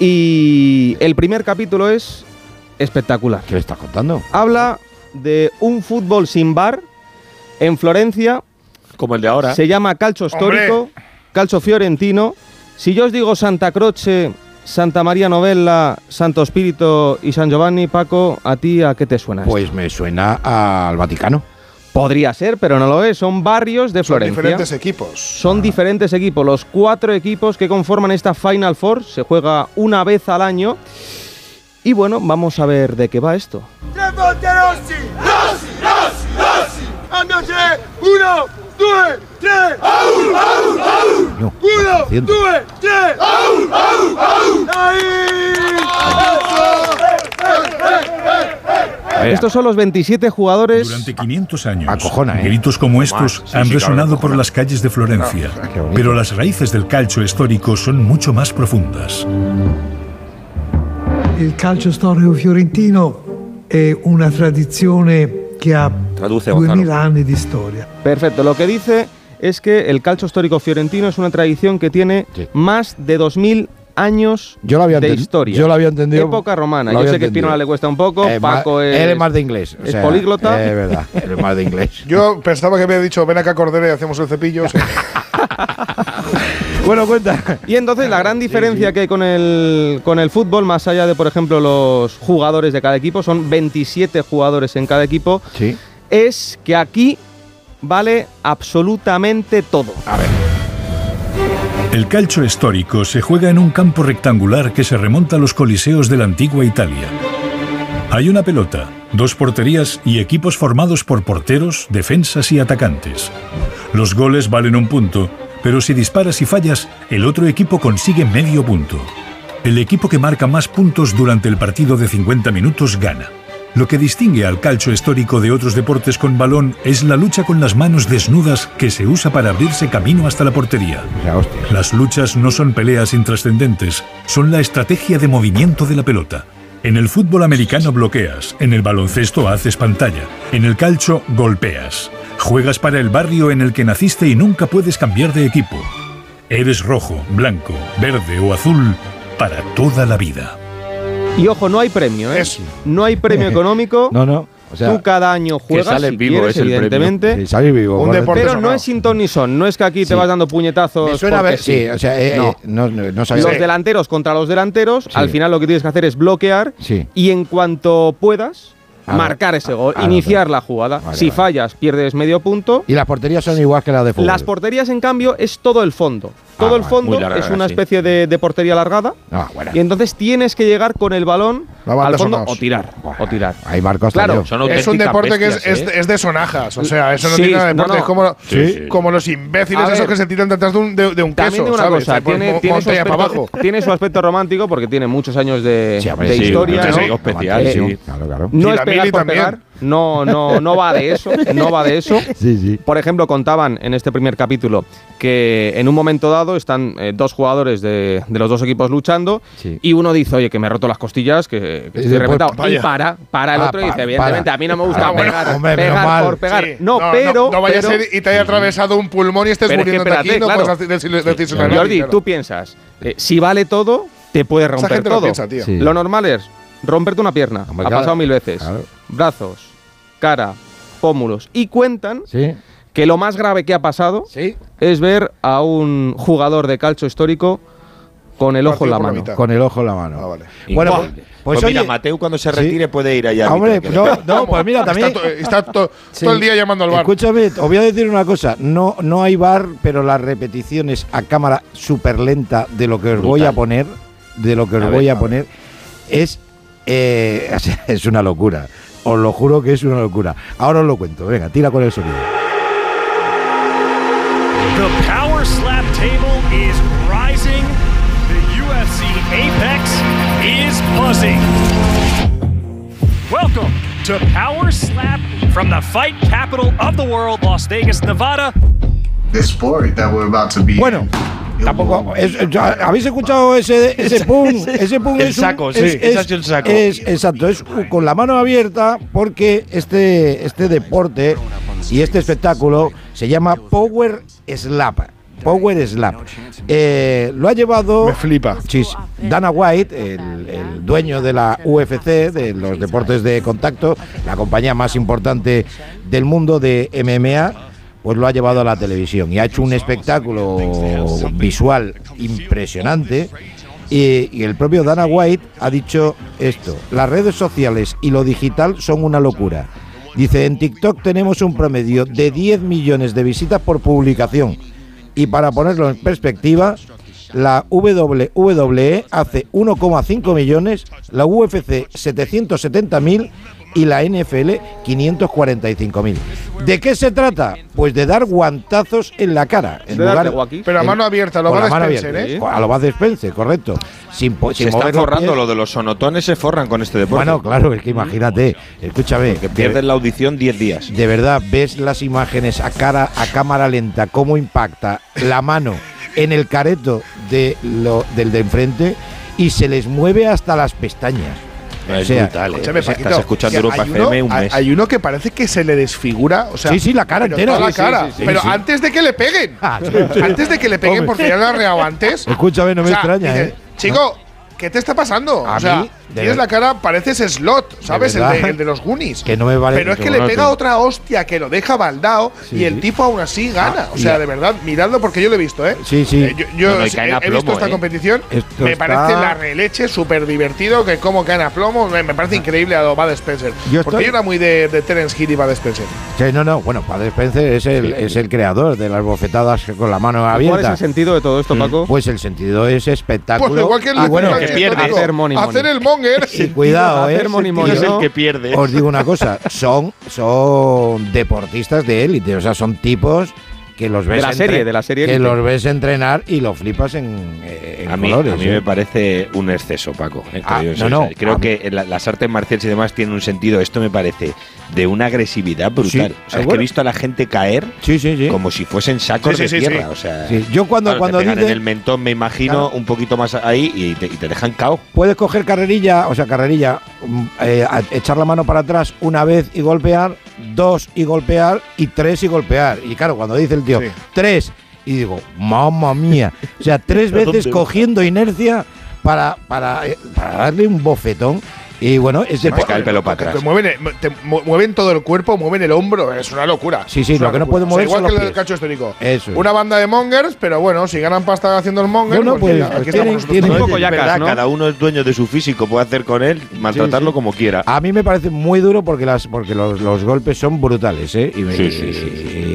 y el primer capítulo es espectacular. ¿Qué le estás contando? Habla de un fútbol sin bar en Florencia, Como el de ahora. se llama Calcio Storico, Calcio Fiorentino. Si yo os digo Santa Croce, Santa María Novella, Santo Espíritu y San Giovanni, Paco, ¿a ti a qué te suena? esto? Pues me suena al Vaticano. Podría ser, pero no lo es. Son barrios de Son Florencia. diferentes equipos. Son diferentes equipos. Los cuatro equipos que conforman esta Final Four se juega una vez al año. Y bueno, vamos a ver de qué va esto. Rossi! Andiamo Uno, due, tre! Au, au, au! Uno, haciendo? due, tre! Au, au, au! Estos son los 27 jugadores. Durante 500 años, Acojona, ¿eh? gritos como estos Sí, han sí, claro, resonado por las calles de Florencia. Ah, pero las raíces del calcio histórico son mucho más profundas. Il calcio storico fiorentino è una tradizione che ha Traduce, 2000 Gonzalo. anni di storia. Perfecto. Lo que dice es que el calcio histórico fiorentino es una tradición que tiene Sí. más de 2000 años Yo lo había de historia. yo lo había entendido. Época romana. Yo sé que a entendido. Espinola le cuesta un poco. Eh, Paco es. Él es más de inglés. o es políglota. Es verdad, él es más de inglés. Yo pensaba que me había dicho, ven acá Cordero y hacemos el cepillo. bueno, cuenta. Y entonces la gran diferencia que hay con el, con el fútbol, más allá de, por ejemplo, los jugadores de cada equipo, son 27 jugadores en cada equipo, Sí. es que aquí vale absolutamente todo. A ver. El calcio histórico se juega en un campo rectangular que se remonta a los coliseos de la antigua Italia. Hay una pelota, dos porterías y equipos formados por porteros, defensas y atacantes. Los goles valen un punto, pero si disparas y fallas, el otro equipo consigue medio punto. El equipo que marca más puntos durante el partido de 50 minutos gana. Lo que distingue al calcio histórico de otros deportes con balón es la lucha con las manos desnudas que se usa para abrirse camino hasta la portería. Las luchas no son peleas intrascendentes, son la estrategia de movimiento de la pelota. En el fútbol americano bloqueas, en el baloncesto haces pantalla, en el calcio golpeas. Juegas para el barrio en el que naciste y nunca puedes cambiar de equipo. Eres rojo, blanco, verde o azul para toda la vida. Y ojo, no hay premio, ¿eh? No hay premio económico. No, no. O sea, Tú cada año juegas, sale si vivo, quieres, es el premio. evidentemente. Sí, sale vivo. Un correcto. deporte Pero no es sin ton ni son. No es que aquí te vas dando puñetazos. Me suena a ver. Sí, o sea, eh, No. eh, no, no, no sabía. Los delanteros contra los delanteros, al final lo que tienes que hacer es bloquear Sí. y en cuanto puedas, Ah, marcar ese gol, ah, iniciar la jugada. Vale, si vale. fallas, pierdes medio punto. Y las porterías son igual que las de fútbol. Las porterías, en cambio, es todo el fondo. Todo Ah, el vale. fondo larga, es una sí. especie de, de portería alargada. Ah, bueno. Y entonces tienes que llegar con el balón al fondo o tirar. O tirar. Ahí marco hasta Claro. Son Es un deporte que es, ¿eh? es de sonajas. O sea, eso no Sí, tiene nada de deporte. no. Es como, Sí, sí. como los imbéciles esos que se tiran detrás de un, de, de un queso. una ¿sabes? cosa, tiene, tiene su aspecto, abajo. tiene su aspecto romántico porque tiene muchos años de, Sí, hombre, de sí, historia. especial. No es pegar mili por también. pegar. No, no, no va de eso. No va de eso. Sí, sí. Por ejemplo, contaban en este primer capítulo que en un momento dado están eh, dos jugadores de, de los dos equipos luchando Sí. y uno dice, oye, que me he roto las costillas, que, que Y estoy reventado. Y para, para el Ah, otro y dice, evidentemente, para. a mí no me gusta Ah, bueno, pegar, hombre, pegar mal. por pegar. Sí. No, pero... No, vaya pero- a ser y te haya atravesado un pulmón y estés pero es que muriendo de aquí. claro. puedes decir- decirse una Jordi, claro. tú piensas, eh, si vale todo, te puede romper lo todo. piensa. Lo normal es romperte una pierna. ha claro, pasado mil veces. claro. Brazos, cara, pómulos. Y cuentan Sí. que lo más grave que ha pasado es ver a un jugador de calcio histórico con el ojo en la mano. Con el ojo en la mano. Bueno, Increíble. pues, Pues, pues mira, Mateu cuando se sí. retire puede ir allá. Hombre, no, pues mira, también. Está, to- está to- Sí. todo el día llamando al bar. Escúchame, os voy a decir una cosa. No, no hay bar, pero las repeticiones a cámara súper lenta de lo que os voy a poner, de lo que os A ver, voy a poner, es, eh, es una locura. Os lo juro que es una locura. Ahora os lo cuento. Venga, tira con el sonido. The power slap table is rising. The UFC Apex is buzzing. Welcome to Power Slap from the fight capital of the world, Las Vegas, Nevada. The sport that we're about to be. Bueno, tampoco. es- ¿Habéis escuchado ese, ese pum? Ese pum El es un- saco, sí, es- es- el saco. es- exacto, es con la mano abierta porque este, este deporte y este espectáculo se llama Power Slap. Power Slap. Eh, lo ha llevado. Me flipa. Dana White, el, el dueño de la UFC, de los deportes de contacto, la compañía más importante del mundo de MMA, pues lo ha llevado a la televisión y ha hecho un espectáculo visual impresionante. Y, el propio Dana White ha dicho esto: las redes sociales y lo digital son una locura. Dice, en TikTok tenemos un promedio de 10 millones de visitas por publicación. Y para ponerlo en perspectiva, la WWE hace 1,5 millones, la UFC 770.000 y la NFL 545.000. ¿De qué se trata? Pues de dar guantazos en la cara. En De lugar-. Pero a mano abierta, a lo mano Spencer, abierta, ¿eh? A lo Bud Spencer, correcto. Sin, Se sin están forrando lo de los sonotones, se forran con este deporte. Bueno, claro, es que imagínate, escúchame. Que pierden la audición 10 días. De verdad, ves las imágenes a cara, a cámara lenta, cómo impacta la mano en el careto de lo, del de enfrente y se les mueve hasta las pestañas. Es O sea, brutal, ¿eh? Escúchame, Estás Paquito, escuchando que Europa hay FM uno- un hay- mes. Hay uno que parece que se le desfigura. O sea, Sí, sí, la cara pero entera. la cara. pero antes de que le peguen. Ah. Antes de que le peguen, porque ya lo ha reado antes. Escúchame, no me extraña, ¿eh? Chico, ¿qué te está pasando? A o sea, mí, tienes ver- la cara, pareces slot, ¿sabes? El de, verdad. el de los Goonies. Que no me vale. Pero es que bueno, le pega otra hostia que lo deja baldao Sí, y el sí. tipo aún así gana. Ah, o sea, y- de verdad, miradlo porque yo lo he visto, ¿eh? Sí, sí. Eh, yo yo No, no, he, a he visto plomo, esta ¿eh? competición. Esto me está- parece la releche, súper divertido, que como caen a plomo. Me, me parece increíble a lo Bud Spencer. Yo porque estoy- yo era muy de, de Terence Hill y Bud Spencer. Sí, no, no, bueno, Padre Spencer es el, es el creador de las bofetadas con la mano abierta. ¿Cuál es el sentido de todo esto, Paco? Pues el sentido es espectáculo. Pues igual que el y bueno, que pierde. Hacer money, money. Hacer el monger. y cuidado, eh. Hacer money, money, es el que pierde. Os digo una cosa, son, son deportistas de élite, o sea, son tipos que los ves De la serie, de la serie que los ves entrenar y lo flipas en, eh, en A mí, colores. a mí ¿eh? me parece un exceso, Paco. eh, Ah, no, no, creo que la- las artes marciales y demás tienen un sentido. Esto me parece de una agresividad brutal. Sí, o sea, es que he visto a la gente caer Sí, sí, sí. como si fuesen sacos Sí, sí, de sí, tierra. sí. O sea, Sí, Yo cuando, claro, cuando te pegan dice, en el mentón, me imagino, Claro. un poquito más ahí y te, y te dejan cao. puedes coger carrerilla, o sea, carrerilla, mm, eh, echar la mano para atrás una vez y golpear, dos y golpear y tres y golpear. Y claro, cuando dice el tío, Sí. tres, y digo, mamma mía, o sea, tres veces cogiendo inercia para, para, eh, para darle un bofetón. Y bueno, es el te cae el pelo para Te atrás. mueven, el- te mu- mueven todo el cuerpo, mueven el hombro, es una locura. Sí, sí, lo que no puede O sea, mover igual son que los el cacho histórico. Eso es. Una banda de mongers, pero bueno, si ganan pasta haciendo el monger, Bueno, pues, pues aquí tienen- estamos tienen- Un poco yacas, verdad, ¿no? cada uno es dueño de su físico, puede hacer con él, maltratarlo como quiera. A mí me parece muy duro porque las porque los, los golpes son brutales, ¿eh? Y, me- Sí, sí, sí,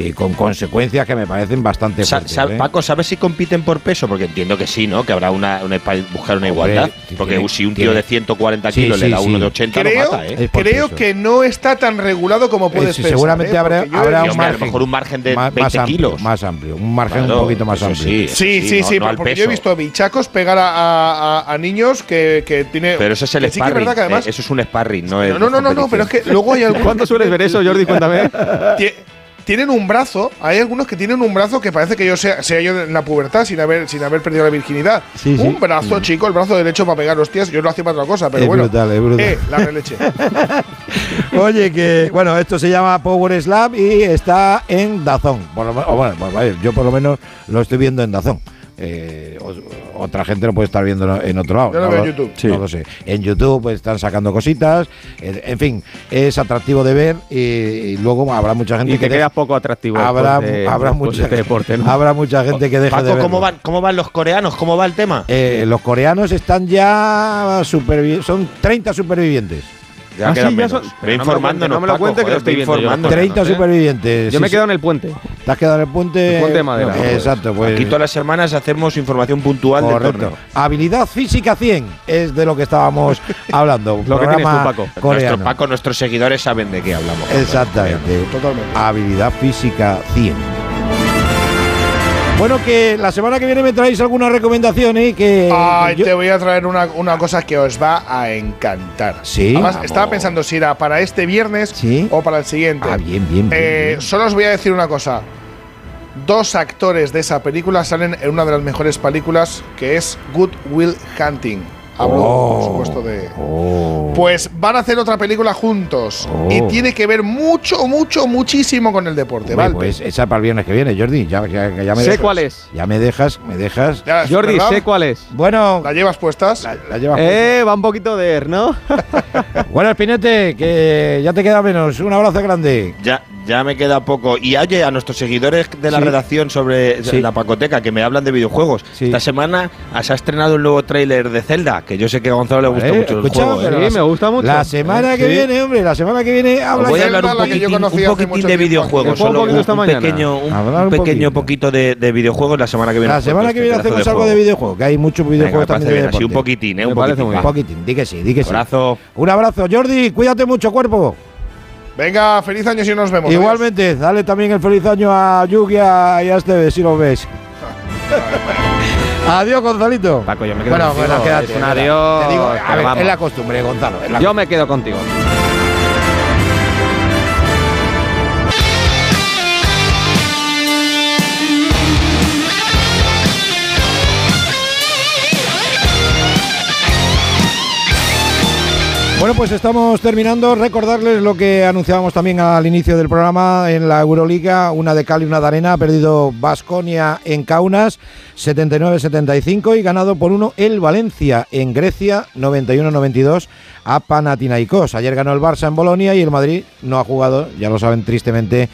y con consecuencias que me parecen bastante Sa- fuertes. sa- ¿eh? Paco, ¿sabes si compiten por peso? Porque entiendo que sí, ¿no? Que habrá una, una para buscar una Hombre, igualdad. Porque tiene- si un tío tiene- de 140 Sí, kilos sí, le da sí. uno de 80, lo Creo, mata, ¿eh? Creo peso. que no está tan regulado como puedes Eh, sí, pensar. seguramente ¿eh? habrá- habrá un hombre, a lo margen. mejor un margen de más, 20 más amplio, kilos. más amplio, un margen Claro, un poquito más amplio. sí, Sí, sí, no- no porque yo he visto bichacos pegar a, a- a- a niños que, que tiene. Pero eso es el que sí que es sparring. verdad que además. eso es un sparring, no es. no, no, no, no, no, pero es que luego hay algunos. ¿Cuándo sueles ver eso, Jordi? Cuéntame. Tie- Tienen un brazo, hay algunos que tienen un brazo que parece que yo sea, sea yo en la pubertad sin haber, sin haber perdido la virginidad. Sí, sí. Un brazo, chico, el brazo derecho para pegar hostias. Yo lo hacía para otra cosa, pero Es bueno. brutal, es brutal. Eh, la releche. Oye, que bueno, esto se llama Power Slap y está en Dazón. Por lo, bueno, vaya, yo por lo menos lo estoy viendo en Dazón. Eh, otra gente lo puede estar viendo en otro lado. Yo lo no veo en YouTube. No lo sé. En YouTube pues, están sacando cositas. En, en fin, es atractivo de ver y, y luego habrá mucha gente Y que te queda deje- poco atractivo. Habrá, de- habrá, de mucha, deporte, ¿no? habrá mucha gente que deje de Paco, verlo. ¿cómo van, ¿cómo van los coreanos? ¿Cómo va el tema? Eh, los coreanos están ya son 30 supervivientes. Ya Ah, quedan sí, ya son- Ve pero no me lo informándonos, cuente, no me lo Paco, cuente, que lo estoy informándonos, 30 ¿eh? supervivientes. Yo me quedado en el puente. Te has quedado en el puente. El puente de madera. Eh, Exacto, pues. Aquí todas las semanas hacemos información puntual del Correcto. torneo. Habilidad física 100 es de lo que estábamos hablando. Lo que tienes tú, Paco. coreano. Nuestro Paco, nuestros seguidores saben de qué hablamos. Exactamente. Totalmente. Habilidad física 100. Bueno, que la semana que viene me traéis alguna recomendación, ¿eh? Que Ay, yo- te voy a traer una, una cosa que os va a encantar. Sí. Además, Vamos. estaba pensando si era para este viernes Sí. o para el siguiente. Ah, bien, bien, bien, Eh, bien. Solo os voy a decir una cosa. Dos actores de esa película salen en una de las mejores películas que es Good Will Hunting. Hablo, Oh. por supuesto, de. Oh. Pues van a hacer otra película juntos. Oh. Y tiene que ver mucho, mucho, muchísimo con el deporte, ¿vale? pues esa para el viernes que viene, Jordi. Ya, ya- ya me Sé dejas. cuál es. Ya me dejas, me dejas. Ya, Jordi, ¿verdad? sé cuál es. Bueno, ¿La llevas puestas? la llevas Eh, va un poquito de er, ¿no? Bueno, Espinete, que ya te queda menos. Un abrazo grande. Ya, ya me queda poco. Y oye, a nuestros seguidores de la Sí. redacción sobre Sí. la pacoteca que me hablan de videojuegos. Sí. Esta semana se ha estrenado el nuevo tráiler de Zelda, que yo sé que a Gonzalo le gusta mucho escucha, el juego. ¿eh? pero Sí, la- me gusta mucho. La semana que Sí. viene, hombre, la semana que viene habla voy a hablar un poquitín, un de videojuegos, juego solo un poquito un, esta un mañana. pequeño, un, Hablar un un pequeño poquito. poquito de, de videojuegos la semana que viene. La semana que viene hacemos de algo de juego. videojuegos, que hay muchos videojuegos también de así un poquitín, ¿eh? Un poquitín. Un poquitín, di que sí, di que sí. Abrazo. Un abrazo, Jordi, cuídate mucho, cuerpo. Venga, feliz año si nos vemos. Igualmente, dale también el feliz año a Yugi y a y a Esteve, si lo ves. Adiós, Gonzalito. Paco, yo me quedo Bueno, contigo. bueno, quédate. Es un adiós, Te digo, a ver, es la costumbre, Gonzalo. la Yo me quedo contigo. Bueno, pues estamos terminando. Recordarles lo que anunciábamos también al inicio del programa en la Euroliga, una de cal y una de arena. Ha perdido Basconia en Kaunas, 79-75 y ganado por uno el Valencia en Grecia, 91-92 a Panathinaikos. Ayer ganó el Barça en Bolonia y el Madrid no ha jugado, ya lo saben tristemente,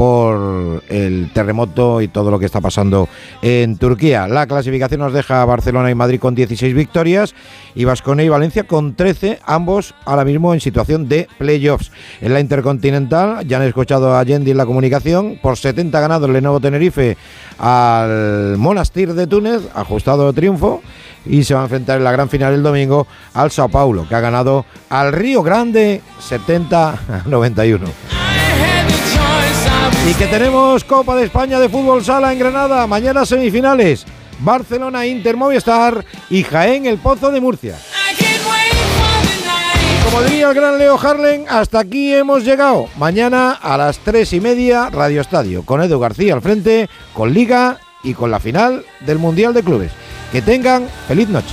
por el terremoto y todo lo que está pasando en Turquía. La clasificación nos deja Barcelona y Madrid con 16 victorias y Vasconia y Valencia con 13, ambos ahora mismo en situación de playoffs. En la Intercontinental ya han escuchado a Yendi en la comunicación, por 70 ganado el Lenovo Tenerife al Monastir de Túnez, ajustado triunfo y se va a enfrentar en la gran final el domingo al Sao Paulo, que ha ganado al Río Grande 70-91. Y que tenemos Copa de España de Fútbol Sala en Granada, mañana semifinales, Barcelona Inter Movistar y Jaén el Pozo de Murcia. Como diría el gran Leo Harlen, hasta aquí hemos llegado. Mañana a las tres y media, Radio Estadio, con Edu García al frente, con Liga y con la final del Mundial de Clubes. Que tengan feliz noche.